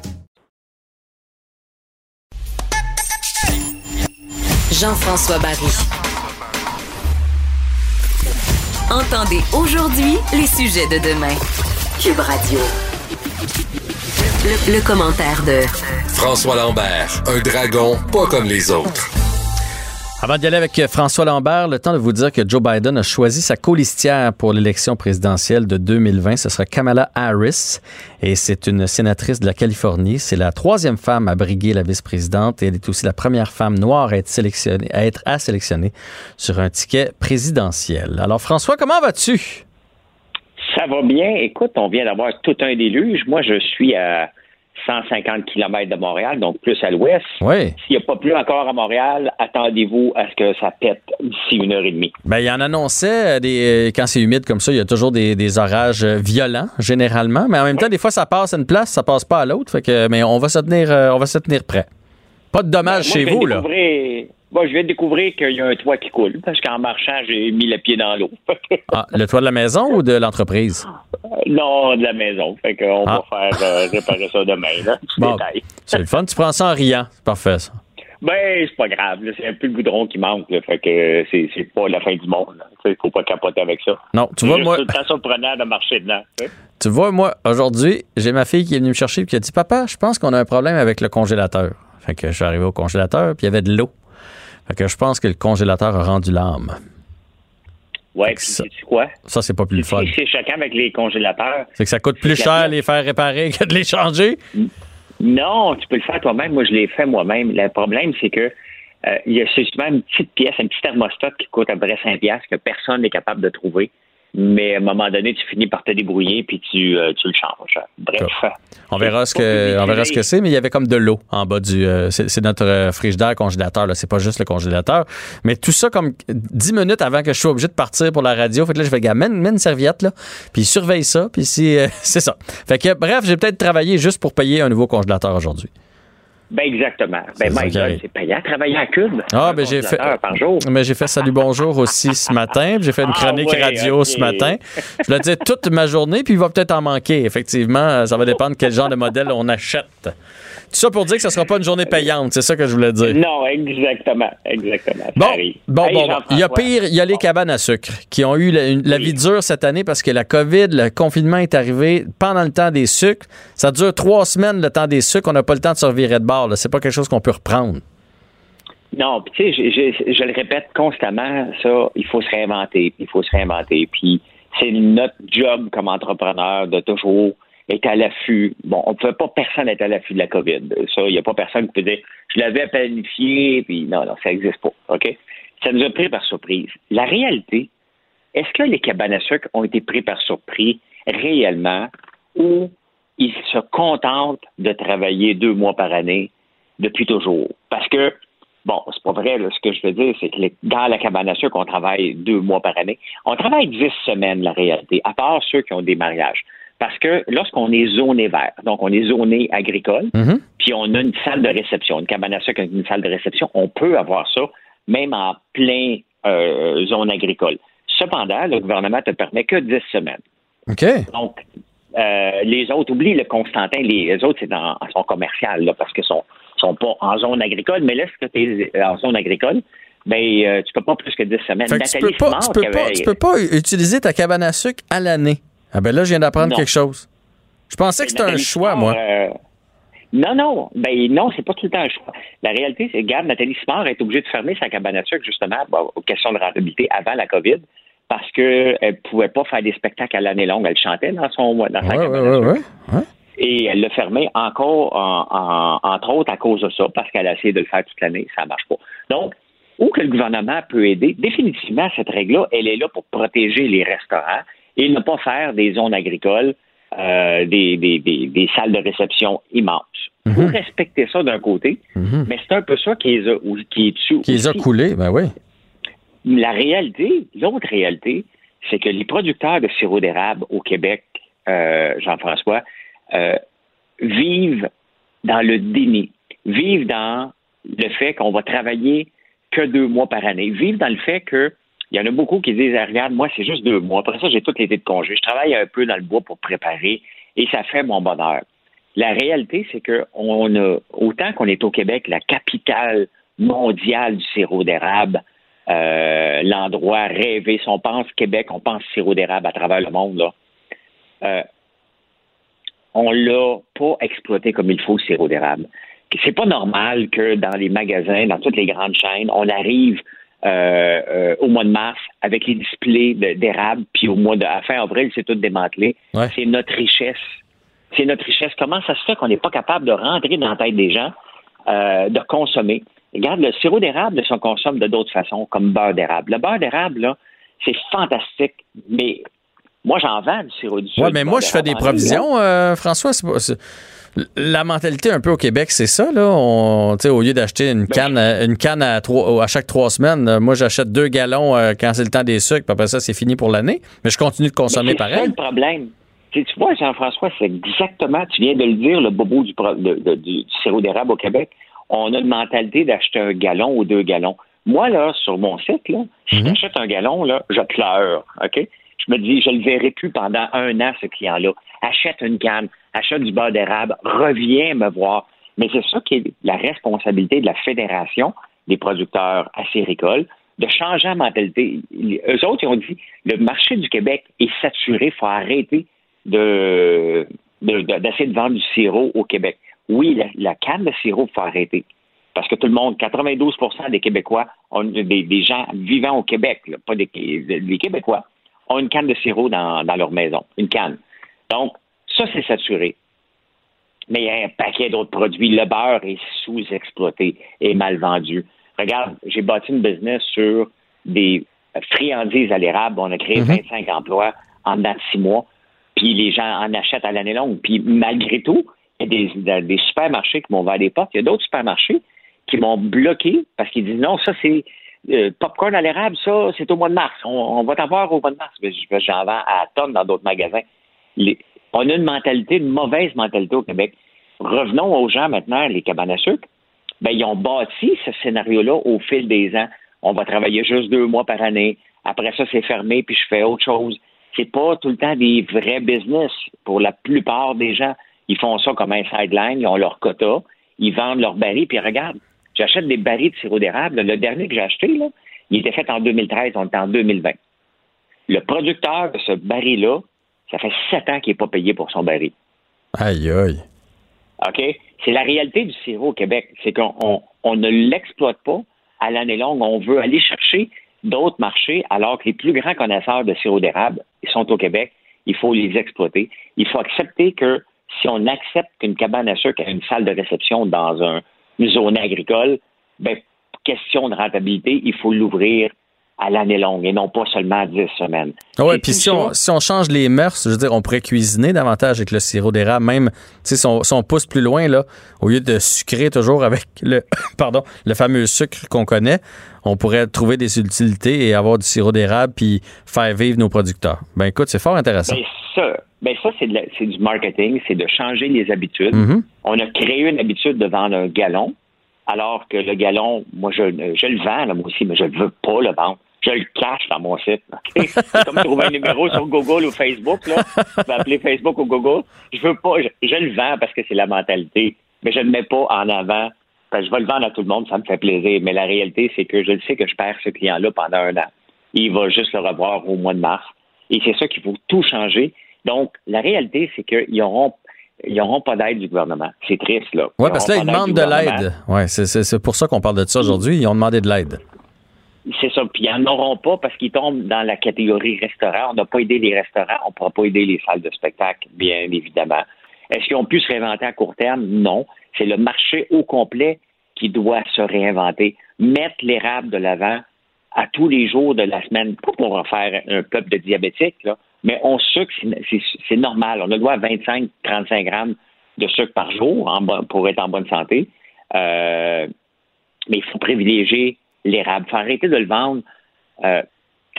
Speaker 3: Jean-François Barry. Entendez aujourd'hui les sujets de demain. Cube Radio. Le, commentaire de
Speaker 4: François Lambert, un dragon pas comme les autres.
Speaker 1: Avant d'y aller avec François Lambert, le temps de vous dire que Joe Biden a choisi sa colistière pour l'élection présidentielle de 2020. Ce sera Kamala Harris et c'est une sénatrice de la Californie. C'est la troisième femme à briguer la vice-présidente et elle est aussi la première femme noire à être sélectionnée, à être à sélectionner sur un ticket présidentiel. Alors François, comment vas-tu?
Speaker 17: Ça va bien. Écoute, on vient d'avoir tout un déluge. Moi, je suis à 150 km de Montréal, donc plus à l'ouest.
Speaker 1: Oui.
Speaker 17: S'il n'y a pas plus encore à Montréal, attendez-vous à ce que ça pète d'ici une heure et demie.
Speaker 1: Ben, il en annonçait, euh, des, euh, quand c'est humide comme ça, il y a toujours des, des orages euh, violents, généralement. Mais en même temps, des fois, ça passe à une place, ça passe pas à l'autre. Fait que, mais on va se tenir, on va se tenir prêt. Pas de dommages
Speaker 17: Moi,
Speaker 1: chez vous, là.
Speaker 17: Bon, je viens de découvrir qu'il y a un toit qui coule parce qu'en marchant, j'ai mis le pied dans l'eau.
Speaker 1: Ah, le toit de la maison ou de l'entreprise?
Speaker 17: non, de la maison. Fait qu'on
Speaker 1: Ah.
Speaker 17: va faire euh, réparer ça demain. Là.
Speaker 1: Bon, c'est le fun. Tu prends ça en riant. C'est parfait, ça.
Speaker 17: Ben, c'est pas grave. C'est un peu le goudron qui manque. là. Fait que c'est c'est pas la fin du monde. là. Faut pas capoter avec ça.
Speaker 1: Non, tu
Speaker 17: C'est
Speaker 1: vois, moi-
Speaker 17: temps surprenant de marcher dedans. Tu
Speaker 1: vois, moi, aujourd'hui, j'ai ma fille qui est venue me chercher et qui a dit Papa, je pense qu'on a un problème avec le congélateur. Fait que je suis arrivé au congélateur puis il y avait de l'eau. Fait que je pense que le congélateur a rendu l'âme.
Speaker 17: Ouais, puis c'est quoi?
Speaker 1: Ça, c'est pas plus le fun.
Speaker 17: C'est choquant avec les congélateurs.
Speaker 1: C'est que ça coûte plus cher les faire réparer que de les changer?
Speaker 17: Non, tu peux le faire toi-même. Moi, je l'ai fait moi-même. Le problème, c'est que euh, il y a c'est souvent une petite pièce, un petit thermostat qui coûte à peu près 5 piastres que personne n'est capable de trouver. Mais à un moment donné, tu finis par te débrouiller puis tu, euh, tu le changes. Bref.
Speaker 1: On verra ce que, on verra ce que c'est, mais il y avait comme de l'eau en bas du. euh, c'est notre euh, frigidaire congélateur, là. C'est pas juste le congélateur. Mais tout ça comme 10 minutes avant que je sois obligé de partir pour la radio. Fait que là, je vais, mène, mène une serviette, là. Puis surveille ça. Puis si, euh, c'est ça. Fait que, bref, j'ai peut-être travaillé juste pour payer un nouveau congélateur aujourd'hui.
Speaker 17: Ben exactement. Ben
Speaker 1: arrive.
Speaker 17: c'est payant travailler à Cube.
Speaker 1: Ah, ben j'ai fait.
Speaker 17: par jour.
Speaker 1: Mais j'ai fait Salut Bonjour aussi ce matin. J'ai fait une
Speaker 17: Ah
Speaker 1: chronique
Speaker 17: ouais,
Speaker 1: radio ce matin. Je voulais dire toute ma journée, puis il va peut-être en manquer. Effectivement, ça va dépendre quel genre de modèle on achète. Tout ça pour dire que ce sera pas une journée payante, c'est ça que je voulais dire.
Speaker 17: Non, exactement. Exactement.
Speaker 1: Bon, bon, bon, bon. Il y a pire, il y a les cabanes à sucre qui ont eu la, une- la vie dure cette année parce que la COVID, le confinement est arrivé pendant le temps des sucres. Ça dure trois semaines le temps des sucres. On n'a pas le temps de se revirer de bord. C'est pas quelque chose qu'on peut reprendre.
Speaker 17: Non, puis tu sais, je, je- je le répète constamment, ça, il faut se réinventer, il faut se réinventer. Puis c'est notre job comme entrepreneur de toujours être à l'affût. Bon, on ne peut pas personne être à l'affût de la COVID. Ça, il n'y a pas personne qui peut dire je l'avais planifié, puis non, non, ça n'existe pas. OK? Ça nous a pris par surprise. La réalité, est-ce que les cabanes à sucre ont été pris par surprise réellement ou ils se contentent de travailler deux mois par année depuis toujours? Parce que Bon, c'est pas vrai. Ce que je veux dire, c'est que les- dans la cabane à sucre, on travaille deux mois par année. On travaille dix semaines, la réalité, à part ceux qui ont des mariages. Parce que lorsqu'on est zoné vert, donc on est zoné agricole, puis on a une salle de réception, une cabane à sucre une salle de réception, on peut avoir ça même en plein euh, zone agricole. Cependant, le gouvernement te permet que 10 semaines.
Speaker 1: OK.
Speaker 17: Donc, euh, les autres, oublie le Constantin, les, les autres, c'est dans en zone commerciale, là, parce qu'ils sont, sont pas en zone agricole, mais là, si tu es en zone agricole, ben, euh, tu peux pas plus que 10 semaines.
Speaker 1: Tu
Speaker 17: Nathalie
Speaker 1: peux, pas,
Speaker 17: Simard,
Speaker 1: tu, peux pas, tu peux pas utiliser ta cabane à sucre à l'année. Ah ben là, je viens d'apprendre quelque chose. Je pensais que c'était un
Speaker 17: Nathalie
Speaker 1: choix, moi.
Speaker 17: euh, non, non. Ben non, c'est pas tout le temps un choix. La réalité, c'est que Nathalie Simard est obligée de fermer sa cabane à sucre, justement, bon, aux questions de rentabilité avant la COVID, parce qu'elle ne pouvait pas faire des spectacles à l'année longue. Elle chantait dans, son, dans sa
Speaker 1: Ouais,
Speaker 17: cabane
Speaker 1: ouais,
Speaker 17: à
Speaker 1: ouais,
Speaker 17: sucre.
Speaker 1: ouais.
Speaker 17: Et elle l'a fermé encore, en- en- entre autres, à cause de ça, parce qu'elle a essayé de le faire toute l'année, ça ne marche pas. Donc, où que le gouvernement peut aider, définitivement, cette règle-là, elle est là pour protéger les restaurants et ne pas faire des zones agricoles, euh, des, des- des- des salles de réception immenses.
Speaker 1: Mhm.
Speaker 17: Vous respectez ça d'un côté, mais c'est un peu ça qui les a, qui est dessus.
Speaker 1: Qui les a coulés, ben oui.
Speaker 17: La réalité, l'autre réalité, c'est que les producteurs de sirop d'érable au Québec, euh, Jean-François, euh, vivent dans le déni, vivent dans le fait qu'on va travailler que deux mois par année, vivent dans le fait que Il y en a beaucoup qui disent, ah, regarde, moi, c'est juste deux mois. Après ça, j'ai tout l'été de congé. Je travaille un peu dans le bois pour préparer et ça fait mon bonheur. La réalité, c'est que on a, autant qu'on est au Québec, la capitale mondiale du sirop d'érable, euh, l'endroit rêvé. Si on pense Québec, on pense sirop d'érable à travers le monde, là. Euh, on l'a pas exploité comme il faut, le sirop d'érable. C'est pas normal que dans les magasins, dans toutes les grandes chaînes, on arrive euh, euh, au mois de mars avec les displays d'érable, puis au mois de à fin avril, c'est tout démantelé.
Speaker 1: Ouais.
Speaker 17: C'est notre richesse. C'est notre richesse. Comment ça se fait qu'on n'est pas capable de rentrer dans la tête des gens, euh, de consommer? Regarde, le sirop d'érable, on consomme de d'autres façons, comme beurre d'érable. Le beurre d'érable, là, c'est fantastique, mais moi, j'en vends du sirop du du
Speaker 1: mais moi, je fais des provisions, euh, François. c'est pas- c'est- La mentalité un peu au Québec, c'est ça. Là. On, au lieu d'acheter une canne, à- une canne à, trois, à chaque trois semaines, euh, moi, j'achète deux gallons euh, quand c'est le temps des sucres. Puis après ça, c'est fini pour l'année. Mais je continue de consommer
Speaker 17: Mais c'est ça
Speaker 1: pareil.
Speaker 17: le problème. Tu, vois, Jean-François, c'est exactement, tu viens de le dire, le bobo du, pro- de- de- du sirop d'érable au Québec. On a une mentalité d'acheter un gallon ou deux gallons. Moi, là, sur mon site, là, si j'achète un gallon, là, je pleure, OK? Je me dis, je le verrai plus pendant un an, ce client-là. Achète une canne, achète du beurre d'érable, reviens me voir. Mais c'est ça qui est la responsabilité de la Fédération des producteurs acéricoles, de changer la mentalité. Eux autres, ils ont dit, le marché du Québec est saturé, il faut arrêter de, de- de- d'essayer de vendre du sirop au Québec. Oui, la, canne de sirop, il faut arrêter. Parce que tout le monde, 92% des Québécois, ont, des, gens vivant au Québec, pas des Québécois, ont une canne de sirop dans, dans leur maison. Une canne. Donc, ça, c'est saturé. Mais il y a un paquet d'autres produits. Le beurre est sous-exploité et mal vendu. Regarde, j'ai bâti une business sur des friandises à l'érable. On a créé 25 emplois en dedans de six mois. Puis les gens en achètent à l'année longue. Puis malgré tout, il y a des, des supermarchés qui m'ont ouvert les portes. Il y a d'autres supermarchés qui m'ont bloqué parce qu'ils disent non, ça c'est euh, popcorn à l'érable, ça c'est au mois de mars. On, on va t'avoir au mois de mars. J'en vends à tonnes dans d'autres magasins. On a une mentalité, une mauvaise mentalité au Québec. Revenons aux gens maintenant, les cabanes à sucre. Ben, ils ont bâti ce scénario-là au fil des ans. On va travailler juste deux mois par année. Après ça, c'est fermé, puis je fais autre chose. C'est pas tout le temps des vrais business pour la plupart des gens. Ils font ça comme un sideline, ils ont leur quota, ils vendent leurs barils, puis regarde, j'achète des barils de sirop d'érable. Le dernier que j'ai acheté, là, il était fait en 2013, on est en 2020. Le producteur de ce baril-là, ça fait sept ans qu'il n'est pas payé pour son baril.
Speaker 1: Aïe, aïe.
Speaker 17: OK? C'est la réalité du sirop au Québec. C'est qu'on on- on ne l'exploite pas à l'année longue. On veut aller chercher d'autres marchés alors que les plus grands connaisseurs de sirop d'érable ils sont au Québec. Il faut les exploiter. Il faut accepter que si on accepte qu'une cabane à sucre a une salle de réception dans un- une zone agricole, ben, question de rentabilité, il faut l'ouvrir à l'année longue et non pas seulement à 10 semaines.
Speaker 1: Ah
Speaker 17: C'est
Speaker 1: puis si si on change les mœurs, je veux dire, on pourrait cuisiner davantage avec le sirop d'érable, même, on, si on pousse plus loin, là, au lieu de sucrer toujours avec le, pardon, le fameux sucre qu'on connaît, on pourrait trouver des utilités et avoir du sirop d'érable puis faire vivre nos producteurs. Ben écoute, c'est fort intéressant.
Speaker 17: Ben ça, ben ça c'est, de la- c'est du marketing, c'est de changer les habitudes.
Speaker 1: Mhm.
Speaker 17: On a créé une habitude de vendre un gallon, alors que le gallon, moi je, je le vends là, moi aussi, mais je ne veux pas le vendre. Je le cache dans mon site. C'est comme trouver un numéro sur Google ou Facebook. Là. Tu peux appeler Facebook ou Google. Je veux pas, je, je le vends parce que c'est la mentalité, mais je ne le mets pas en avant. Parce que je vais le vendre à tout le monde, ça me fait plaisir. Mais la réalité, c'est que je le sais que je perds ce client-là pendant un an. Il va juste le revoir au mois de mars. Et c'est ça qu'il faut tout changer. Donc, la réalité, c'est qu'ils n'auront ils pas d'aide du gouvernement. C'est triste, là.
Speaker 1: Ouais, parce que là, ils demandent de l'aide. Ouais, c'est pour ça qu'on parle de ça aujourd'hui. Ils ont demandé de l'aide.
Speaker 17: C'est ça. Puis ils n'en auront pas parce qu'ils tombent dans la catégorie restaurant. On n'a pas aidé les restaurants. On ne pourra pas aider les salles de spectacle, bien évidemment. Est-ce qu'ils ont pu se réinventer à court terme? Non. C'est le marché au complet qui doit se réinventer. Mettre l'érable de l'avant à tous les jours de la semaine. Pas pour en faire un peuple de diabétiques, là, mais on sucre, c'est- normal. On a le droit à 25-35 grammes de sucre par jour en pour être en bonne santé. Euh, mais il faut privilégier l'érable. Il faut arrêter de le vendre euh,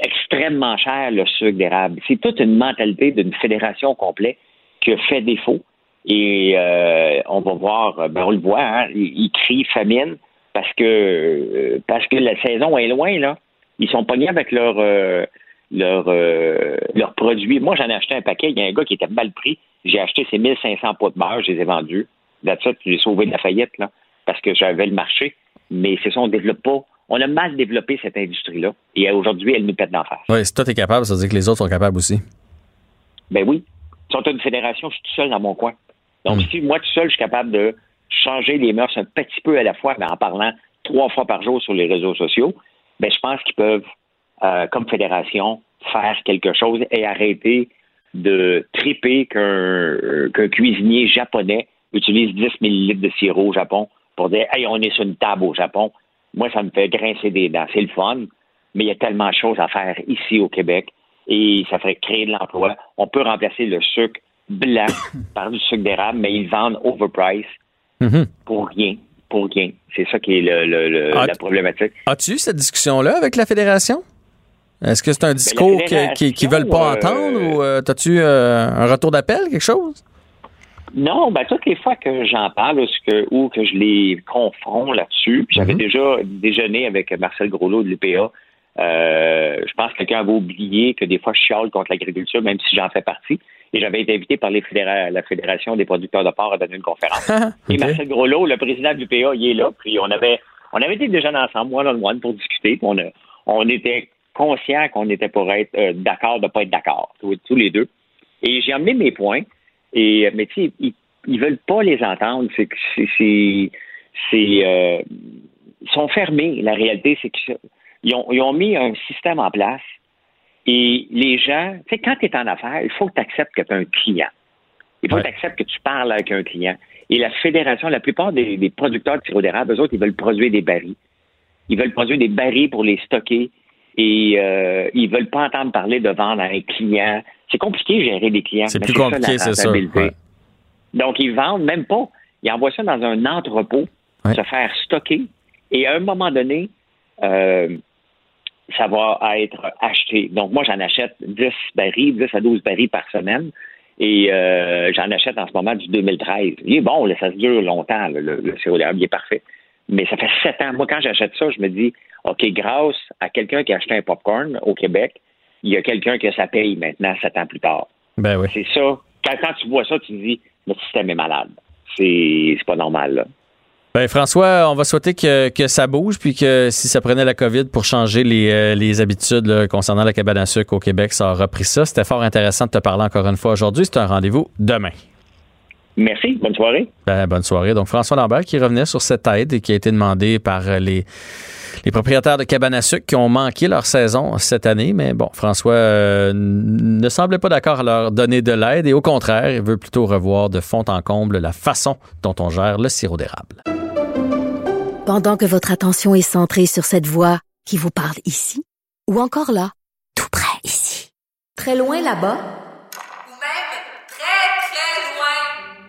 Speaker 17: extrêmement cher, le sucre d'érable. C'est toute une mentalité d'une fédération complète qui a fait défaut. Et euh, on va voir, ben on le voit, hein, il, il crie famine parce que euh, parce que la saison est loin, là. Ils sont pognés avec leur euh, leur leurs produits. Moi, j'en ai acheté un paquet. Il y a un gars qui était mal pris. J'ai acheté ces 1500 pots de beurre, je les ai vendus. Là-dessus, j'ai sauvé de la faillite, là, parce que j'avais le marché. Mais c'est ça, on développe pas. On a mal développé cette industrie-là. Et aujourd'hui, elle nous pète d'en face.
Speaker 1: Oui, si toi, t'es capable, ça veut dire que les autres sont capables aussi.
Speaker 17: Ben oui. Si on a une fédération, je suis tout seul dans mon coin. Donc, si moi, tout seul, je suis capable de changer les mœurs un petit peu à la fois, mais en parlant trois fois par jour sur les réseaux sociaux, ben, je pense qu'ils peuvent, euh, comme fédération, faire quelque chose et arrêter de triper qu'un cuisinier japonais utilise 10 millilitres de sirop au Japon pour dire Hey, on est sur une table au Japon. Moi, ça me fait grincer des dents. C'est le fun, mais il y a tellement de choses à faire ici au Québec et ça ferait créer de l'emploi. On peut remplacer le sucre blanc par du sucre d'érable, mais ils vendent overprice
Speaker 1: Mhm.
Speaker 17: pour rien. Pour rien. C'est ça qui est le, le- le-
Speaker 1: Ah,
Speaker 17: la problématique.
Speaker 1: As-tu eu cette discussion-là avec la fédération? Est-ce que c'est un discours
Speaker 17: fédération,
Speaker 1: qui- qu'ils veulent pas
Speaker 17: euh,
Speaker 1: entendre ou euh, as-tu euh, un retour d'appel, quelque chose?
Speaker 17: Non, ben toutes les fois que j'en parle ou que, ou que je les confronte là-dessus, puis
Speaker 1: Mhm.
Speaker 17: j'avais déjà déjeuné avec Marcel Groslot de l'UPA. Euh, je pense que quelqu'un avait oublié que des fois je chiale contre l'agriculture, même si j'en fais partie. Et j'avais été invité par les fédéra- la Fédération des producteurs de porc à donner une conférence. Et Marcel Groslot, le président de l'UPA, il est là. Puis on avait on avait été déjeuner ensemble, one on one, pour discuter. Puis on, a- on était conscients qu'on était pour être euh, d'accord de pas être d'accord, tous, tous les deux. Et j'ai emmené mes points. Et mais tu sais, ils, ils veulent pas les entendre. C'est que c'est c'est euh, ils sont fermés. La réalité, c'est qu'ils ont, ils ont mis un système en place. Et les gens, tu sais, quand tu es en affaires, il faut que tu acceptes que tu as un client. Il faut que tu acceptes que tu parles avec un client. Et la fédération, la plupart des, des producteurs de sirop d'érable, eux autres, ils veulent produire des barils. Ils veulent produire des barils pour les stocker. Et euh, ils veulent pas entendre parler de vendre à un client. C'est compliqué de gérer des clients.
Speaker 1: C'est plus compliqué, c'est ça. Ouais.
Speaker 17: Donc, ils vendent même pas. Ils envoient ça dans un entrepôt, se faire stocker. Et à un moment donné, euh, ça va être acheté. Donc, moi, j'en achète 10 barils, 10 à 12 barils par semaine. Et euh, j'en achète en ce moment du 2013. Il est bon, là, ça se dure longtemps, là, le, le sirop d'érable, il est parfait. Mais ça fait sept ans. Moi, quand j'achète ça, je me dis, OK, grâce à quelqu'un qui a acheté un popcorn au Québec, il y a quelqu'un que ça paye maintenant, sept ans plus tard.
Speaker 1: Ben oui.
Speaker 17: C'est ça. Quand, quand tu vois ça, tu te dis, notre système est malade. C'est pas normal, là.
Speaker 1: Ben François, on va souhaiter que, que ça bouge, puis que si ça prenait la COVID pour changer les, euh, les habitudes là, concernant la cabane à sucre au Québec, ça aura pris ça. C'était fort intéressant de te parler encore une fois aujourd'hui. C'est un rendez-vous demain.
Speaker 17: Merci. Bonne soirée.
Speaker 1: Ben, bonne soirée. Donc, François Lambert qui revenait sur cette aide et qui a été demandée par euh, les, les propriétaires de cabanes à sucre qui ont manqué leur saison cette année. Mais bon, François euh, ne semblait pas d'accord à leur donner de l'aide et au contraire, il veut plutôt revoir de fond en comble la façon dont on gère le sirop d'érable.
Speaker 6: Pendant que votre attention est centrée sur cette voix qui vous parle ici, ou encore là, tout près ici, très loin là-bas,
Speaker 18: Ou même très, très loin.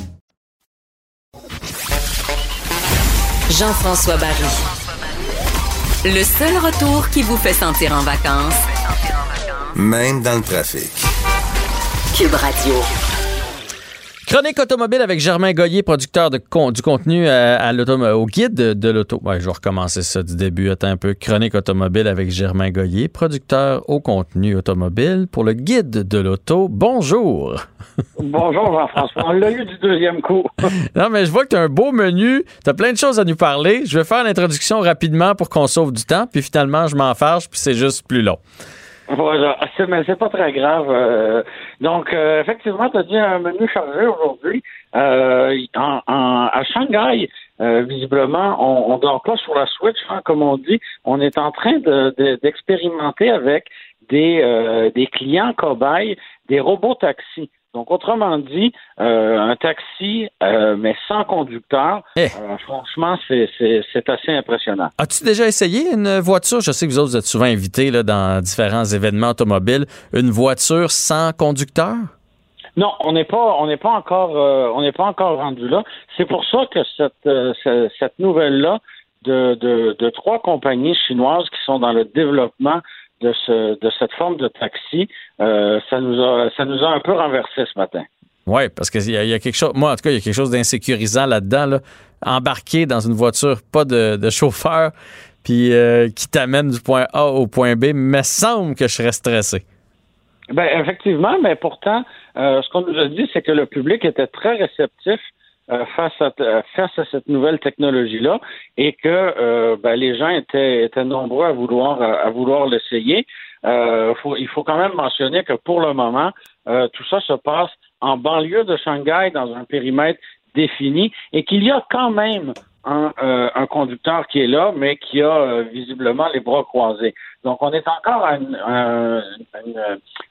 Speaker 3: Jean-François Barry. Le seul retour qui vous fait sentir en vacances,
Speaker 13: Même dans le trafic.
Speaker 3: Cube Radio.
Speaker 1: Chronique automobile avec Germain Goyer, producteur de con- du contenu à, à l'auto- au guide de, de l'auto. Ouais, je vais recommencer ça du début. Attends un peu. Chronique automobile avec Germain Goyer, producteur au contenu automobile pour le guide de l'auto. Bonjour.
Speaker 19: Bonjour Jean-François. On l'a eu du deuxième coup.
Speaker 1: Non, mais je vois que tu as un beau menu. Tu as plein de choses à nous parler. Je vais faire l'introduction rapidement pour qu'on sauve du temps. Puis finalement, je m'en fâche, puis c'est juste plus long.
Speaker 19: Voilà, c'est, mais c'est pas très grave. euh, donc, euh, effectivement, tu as dit un menu chargé aujourd'hui. Euh, en, en- à Shanghai, euh, visiblement, on, on dort pas sur la Switch, hein, comme on dit. On est en train de, de- d'expérimenter avec des, euh, des clients cobayes, des robots taxis. Donc, autrement dit, euh, un taxi, euh, mais sans conducteur,
Speaker 1: Eh.
Speaker 19: euh, franchement, c'est assez impressionnant.
Speaker 1: As-tu déjà essayé une voiture? Je sais que vous autres vous êtes souvent invités là, dans différents événements automobiles. Une voiture sans conducteur?
Speaker 19: Non, on n'est pas, on n'est pas encore, on n'est pas encore rendu là. C'est pour ça que cette, ce- cette nouvelle-là de, de, de trois compagnies chinoises qui sont dans le développement de ce, de cette forme de taxi, euh, ça nous a, ça nous a un peu renversé ce matin.
Speaker 1: Oui, parce qu'il y, y a quelque chose, moi en tout cas, il y a quelque chose d'insécurisant là-dedans. Là. Embarquer dans une voiture, pas de, de chauffeur, puis euh, qui t'amène du point A au point B, me semble que je serais stressé.
Speaker 19: Ben effectivement, mais pourtant, euh, ce qu'on nous a dit, c'est que le public était très réceptif euh, face à euh, face à cette nouvelle technologie-là et que euh, ben, les gens étaient, nombreux à vouloir à vouloir l'essayer. Il faut quand même mentionner que pour le moment, tout ça se passe en banlieue de Shanghai dans un périmètre défini et qu'il y a quand même un, conducteur qui est là, mais qui a visiblement les bras croisés. Donc, on est encore à,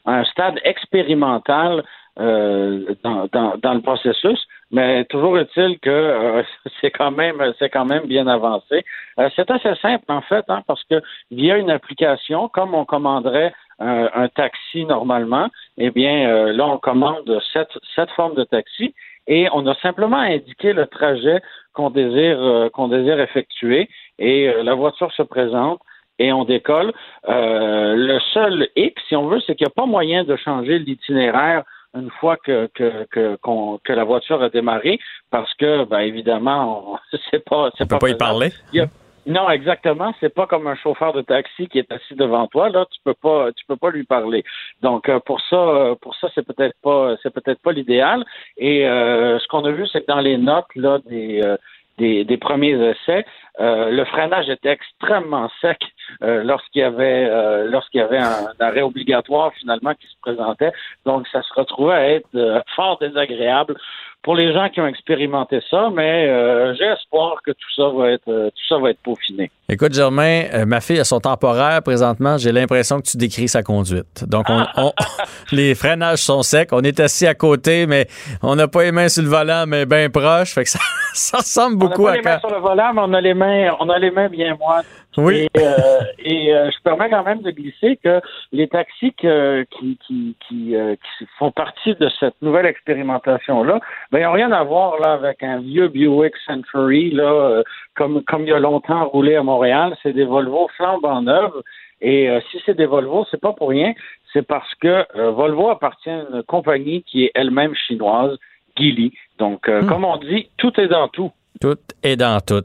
Speaker 19: un stade expérimental euh, dans, dans, dans le processus, mais toujours est-il que euh, c'est quand même c'est quand même bien avancé. Euh, c'est assez simple en fait, hein, parce que via une application, comme on commanderait un, taxi normalement, eh bien euh, là on commande cette, cette forme de taxi et on a simplement indiqué le trajet qu'on désire euh, qu'on désire effectuer et la voiture se présente et on décolle. Le seul hic, si on veut, c'est qu'il n'y a pas moyen de changer l'itinéraire une fois que que, que, qu'on- que la voiture a démarré, parce que, ben, évidemment, c'est pas,
Speaker 1: On peut pas y parler.
Speaker 19: A- non, exactement. C'est pas comme un chauffeur de taxi qui est assis devant toi. Là, tu peux pas, tu peux pas lui parler. Donc euh, pour ça, euh, pour ça, c'est peut-être pas, c'est peut-être pas l'idéal. Et euh, ce qu'on a vu, c'est que dans les notes là des euh, des, des premiers essais, euh, le freinage était extrêmement sec euh, lorsqu'il y avait euh, lorsqu'il y avait un, arrêt obligatoire finalement qui se présentait. Donc ça se retrouvait à être euh, fort désagréable pour les gens qui ont expérimenté ça, mais euh, j'ai espoir que tout ça va être euh, tout ça va être peaufiné.
Speaker 1: Écoute, Germain, euh, ma fille a son temporaire présentement. J'ai l'impression que tu décris sa conduite. Donc, on, on- les freinages sont secs. On est assis à côté, mais on n'a pas les mains sur le volant, mais bien proche. Fait que ça, ça ressemble beaucoup
Speaker 19: on
Speaker 1: à
Speaker 19: pas les mains sur le volant, mais on a les mains, on a les mains bien moites.
Speaker 1: Oui.
Speaker 19: Et, euh, et, euh, je permets quand même de glisser que les taxis que- qui, qui, qui, euh, qui font partie de cette nouvelle expérimentation-là, ben, ils n'ont rien à voir là, avec un vieux Buick Century, là, comme, comme il y a longtemps roulé à Montréal. C'est des Volvo flambant neuves. Et si c'est des Volvo, c'est pas pour rien. C'est parce que Volvo appartient à une compagnie qui est elle-même chinoise, Geely. Donc, euh, comme on dit, tout est dans tout.
Speaker 1: Tout est dans tout.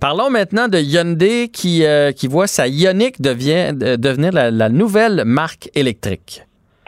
Speaker 1: Parlons maintenant de Hyundai qui, euh, qui voit sa Ioniq devient, de- devenir la, la nouvelle marque électrique.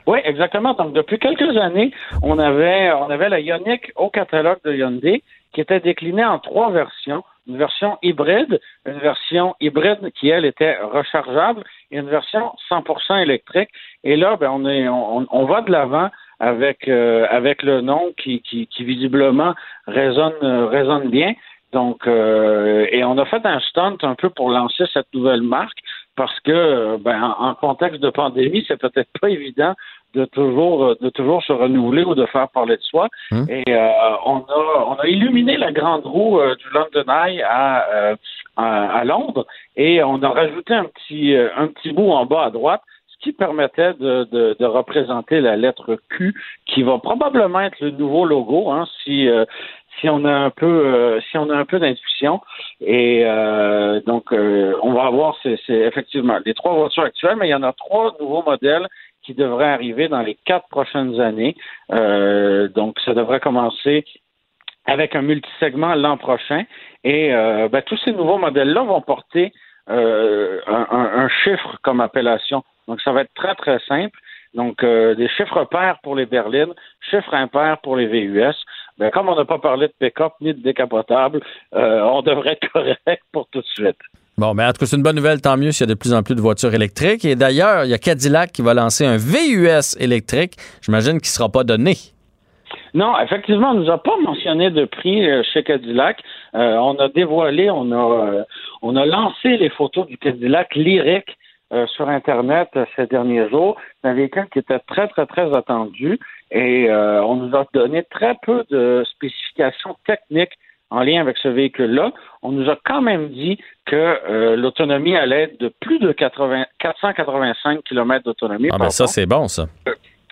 Speaker 19: Oui, exactement. Donc, depuis quelques années, on avait, on avait la Ioniq au catalogue de Hyundai qui était déclinée en trois versions. Une version hybride, une version hybride qui, elle, était rechargeable et une version 100% électrique. Et là, ben, on, est, on, on va de l'avant avec, euh, avec le nom qui, qui, qui visiblement résonne, euh, résonne bien. Donc, euh, et on a fait un stunt un peu pour lancer cette nouvelle marque parce que, euh, ben, en, en contexte de pandémie, c'est peut-être pas évident de toujours, euh, de toujours se renouveler ou de faire parler de soi. Et euh, on a, on a illuminé la grande roue euh, du London Eye à, euh, à, à Londres et on a rajouté un petit, un petit bout en bas à droite qui permettait de, de, de représenter la lettre Q, qui va probablement être le nouveau logo, hein, si euh, si on a un peu euh, si on a un peu d'intuition. Et euh, donc euh, on va avoir c'est effectivement les trois voitures actuelles, mais il y en a trois nouveaux modèles qui devraient arriver dans les quatre prochaines années. Euh, donc ça devrait commencer avec un multisegment l'an prochain. Et euh, ben, tous ces nouveaux modèles-là vont porter euh, un, chiffre comme appellation. Donc, ça va être très, très simple. Donc, euh, des chiffres pairs pour les berlines, chiffres impairs pour les VUS. Ben, comme on n'a pas parlé de pick-up ni de décapotable, euh, on devrait être correct pour tout de suite.
Speaker 1: Bon, mais en tout cas, c'est une bonne nouvelle, tant mieux s'il y a de plus en plus de voitures électriques. Et d'ailleurs, il y a Cadillac qui va lancer un VUS électrique. J'imagine qu'il ne sera pas donné.
Speaker 19: Non, effectivement, on nous a pas mentionné de prix euh, chez Cadillac. Euh, on a dévoilé, on a, euh, on a lancé les photos du Cadillac lyrique euh, sur Internet ces derniers jours. C'est un véhicule qui était très, très, très attendu. et on nous a donné très peu de spécifications techniques en lien avec ce véhicule-là. On nous a quand même dit que euh, l'autonomie allait être de plus de 80, 485 km d'autonomie.
Speaker 1: Ah, ben ça, c'est bon, ça.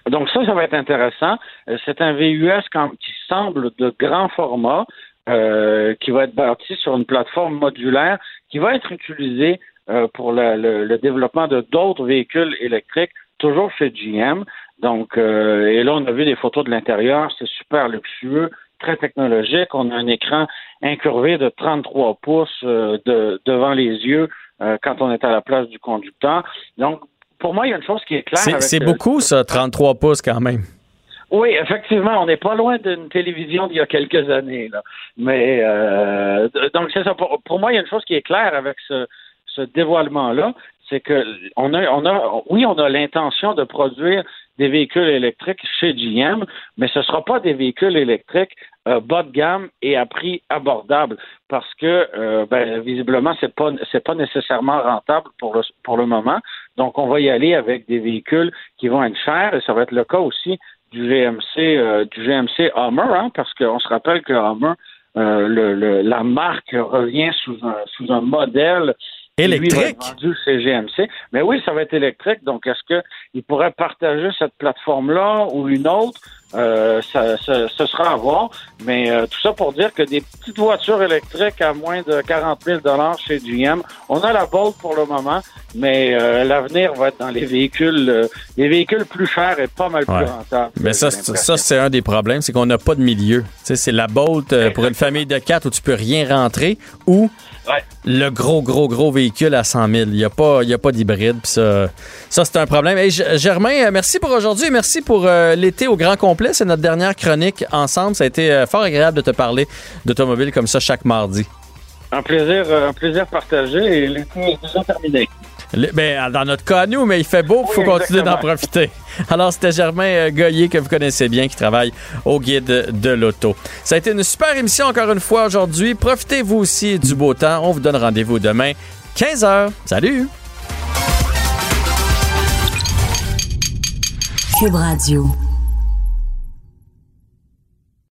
Speaker 19: Donc ça, ça va être intéressant. Euh, C'est un VUS qui semble de grand format, euh, qui va être bâti sur une plateforme modulaire, qui va être utilisé euh, pour le, le- le développement de d'autres véhicules électriques, toujours chez GM. Donc, euh, et là, on a vu des photos de l'intérieur, c'est super luxueux, très technologique. On a un écran incurvé de 33 pouces euh, de- devant les yeux euh, quand on est à la place du conducteur. Donc, pour moi, il y a une chose qui est claire.
Speaker 1: C'est
Speaker 19: euh,
Speaker 1: beaucoup, ça, 33 pouces quand même.
Speaker 19: oui, effectivement, on n'est pas loin d'une télévision d'il y a quelques années. Là. Mais euh, donc c'est ça. Pour, pour moi, il y a une chose qui est claire avec ce, ce dévoilement-là, c'est que on a, on a, oui, on a l'intention de produire des véhicules électriques chez GM, mais ce ne sera pas des véhicules électriques euh, bas de gamme et à prix abordable, parce que euh, ben, visiblement c'est pas c'est pas nécessairement rentable pour le pour le moment. Donc on va y aller avec des véhicules qui vont être chers et ça va être le cas aussi du GMC euh, du GMC Hummer, hein, parce qu'on se rappelle que Hummer, euh, le, le- la marque revient sous un sous un modèle lui,
Speaker 1: Électrique?
Speaker 19: vendu. Mais oui, ça va être électrique. Donc, est-ce qu'il pourrait partager cette plateforme-là ou une autre? Euh, ça, ça- ce sera à voir. Mais euh, tout ça pour dire que des petites voitures électriques à moins de 40 000 chez GM, on a la Bolt pour le moment, mais euh, l'avenir va être dans les véhicules, euh, les véhicules plus chers et pas mal plus rentables.
Speaker 1: Mais ça, c'est- ça c'est un des problèmes, c'est qu'on n'a pas de milieu. C'est la Bolt euh, pour une famille de quatre où tu peux rien rentrer ou le gros, gros, gros véhicule à 100 000. Il n'y a pas, il y a pas d'hybride. Ça, ça c'est un problème. Hey, Germain, euh, merci pour aujourd'hui. Merci pour euh, l'été au grand complet. C'est notre dernière chronique ensemble. Ça a été euh, fort agréable de te parler d'automobile comme ça chaque mardi.
Speaker 19: Un plaisir, un plaisir partagé et l'été est déjà terminé.
Speaker 1: Le- ben, dans notre cas, à nous, mais il fait beau, il faut
Speaker 19: Oui,
Speaker 1: continuer d'en profiter. Alors, c'était Germain euh, Goyer, que vous connaissez bien, qui travaille au guide de l'auto. Ça a été une super émission encore une fois aujourd'hui. Profitez-vous aussi du beau temps. On vous donne rendez-vous demain, 15h. Salut!
Speaker 3: Cube Radio.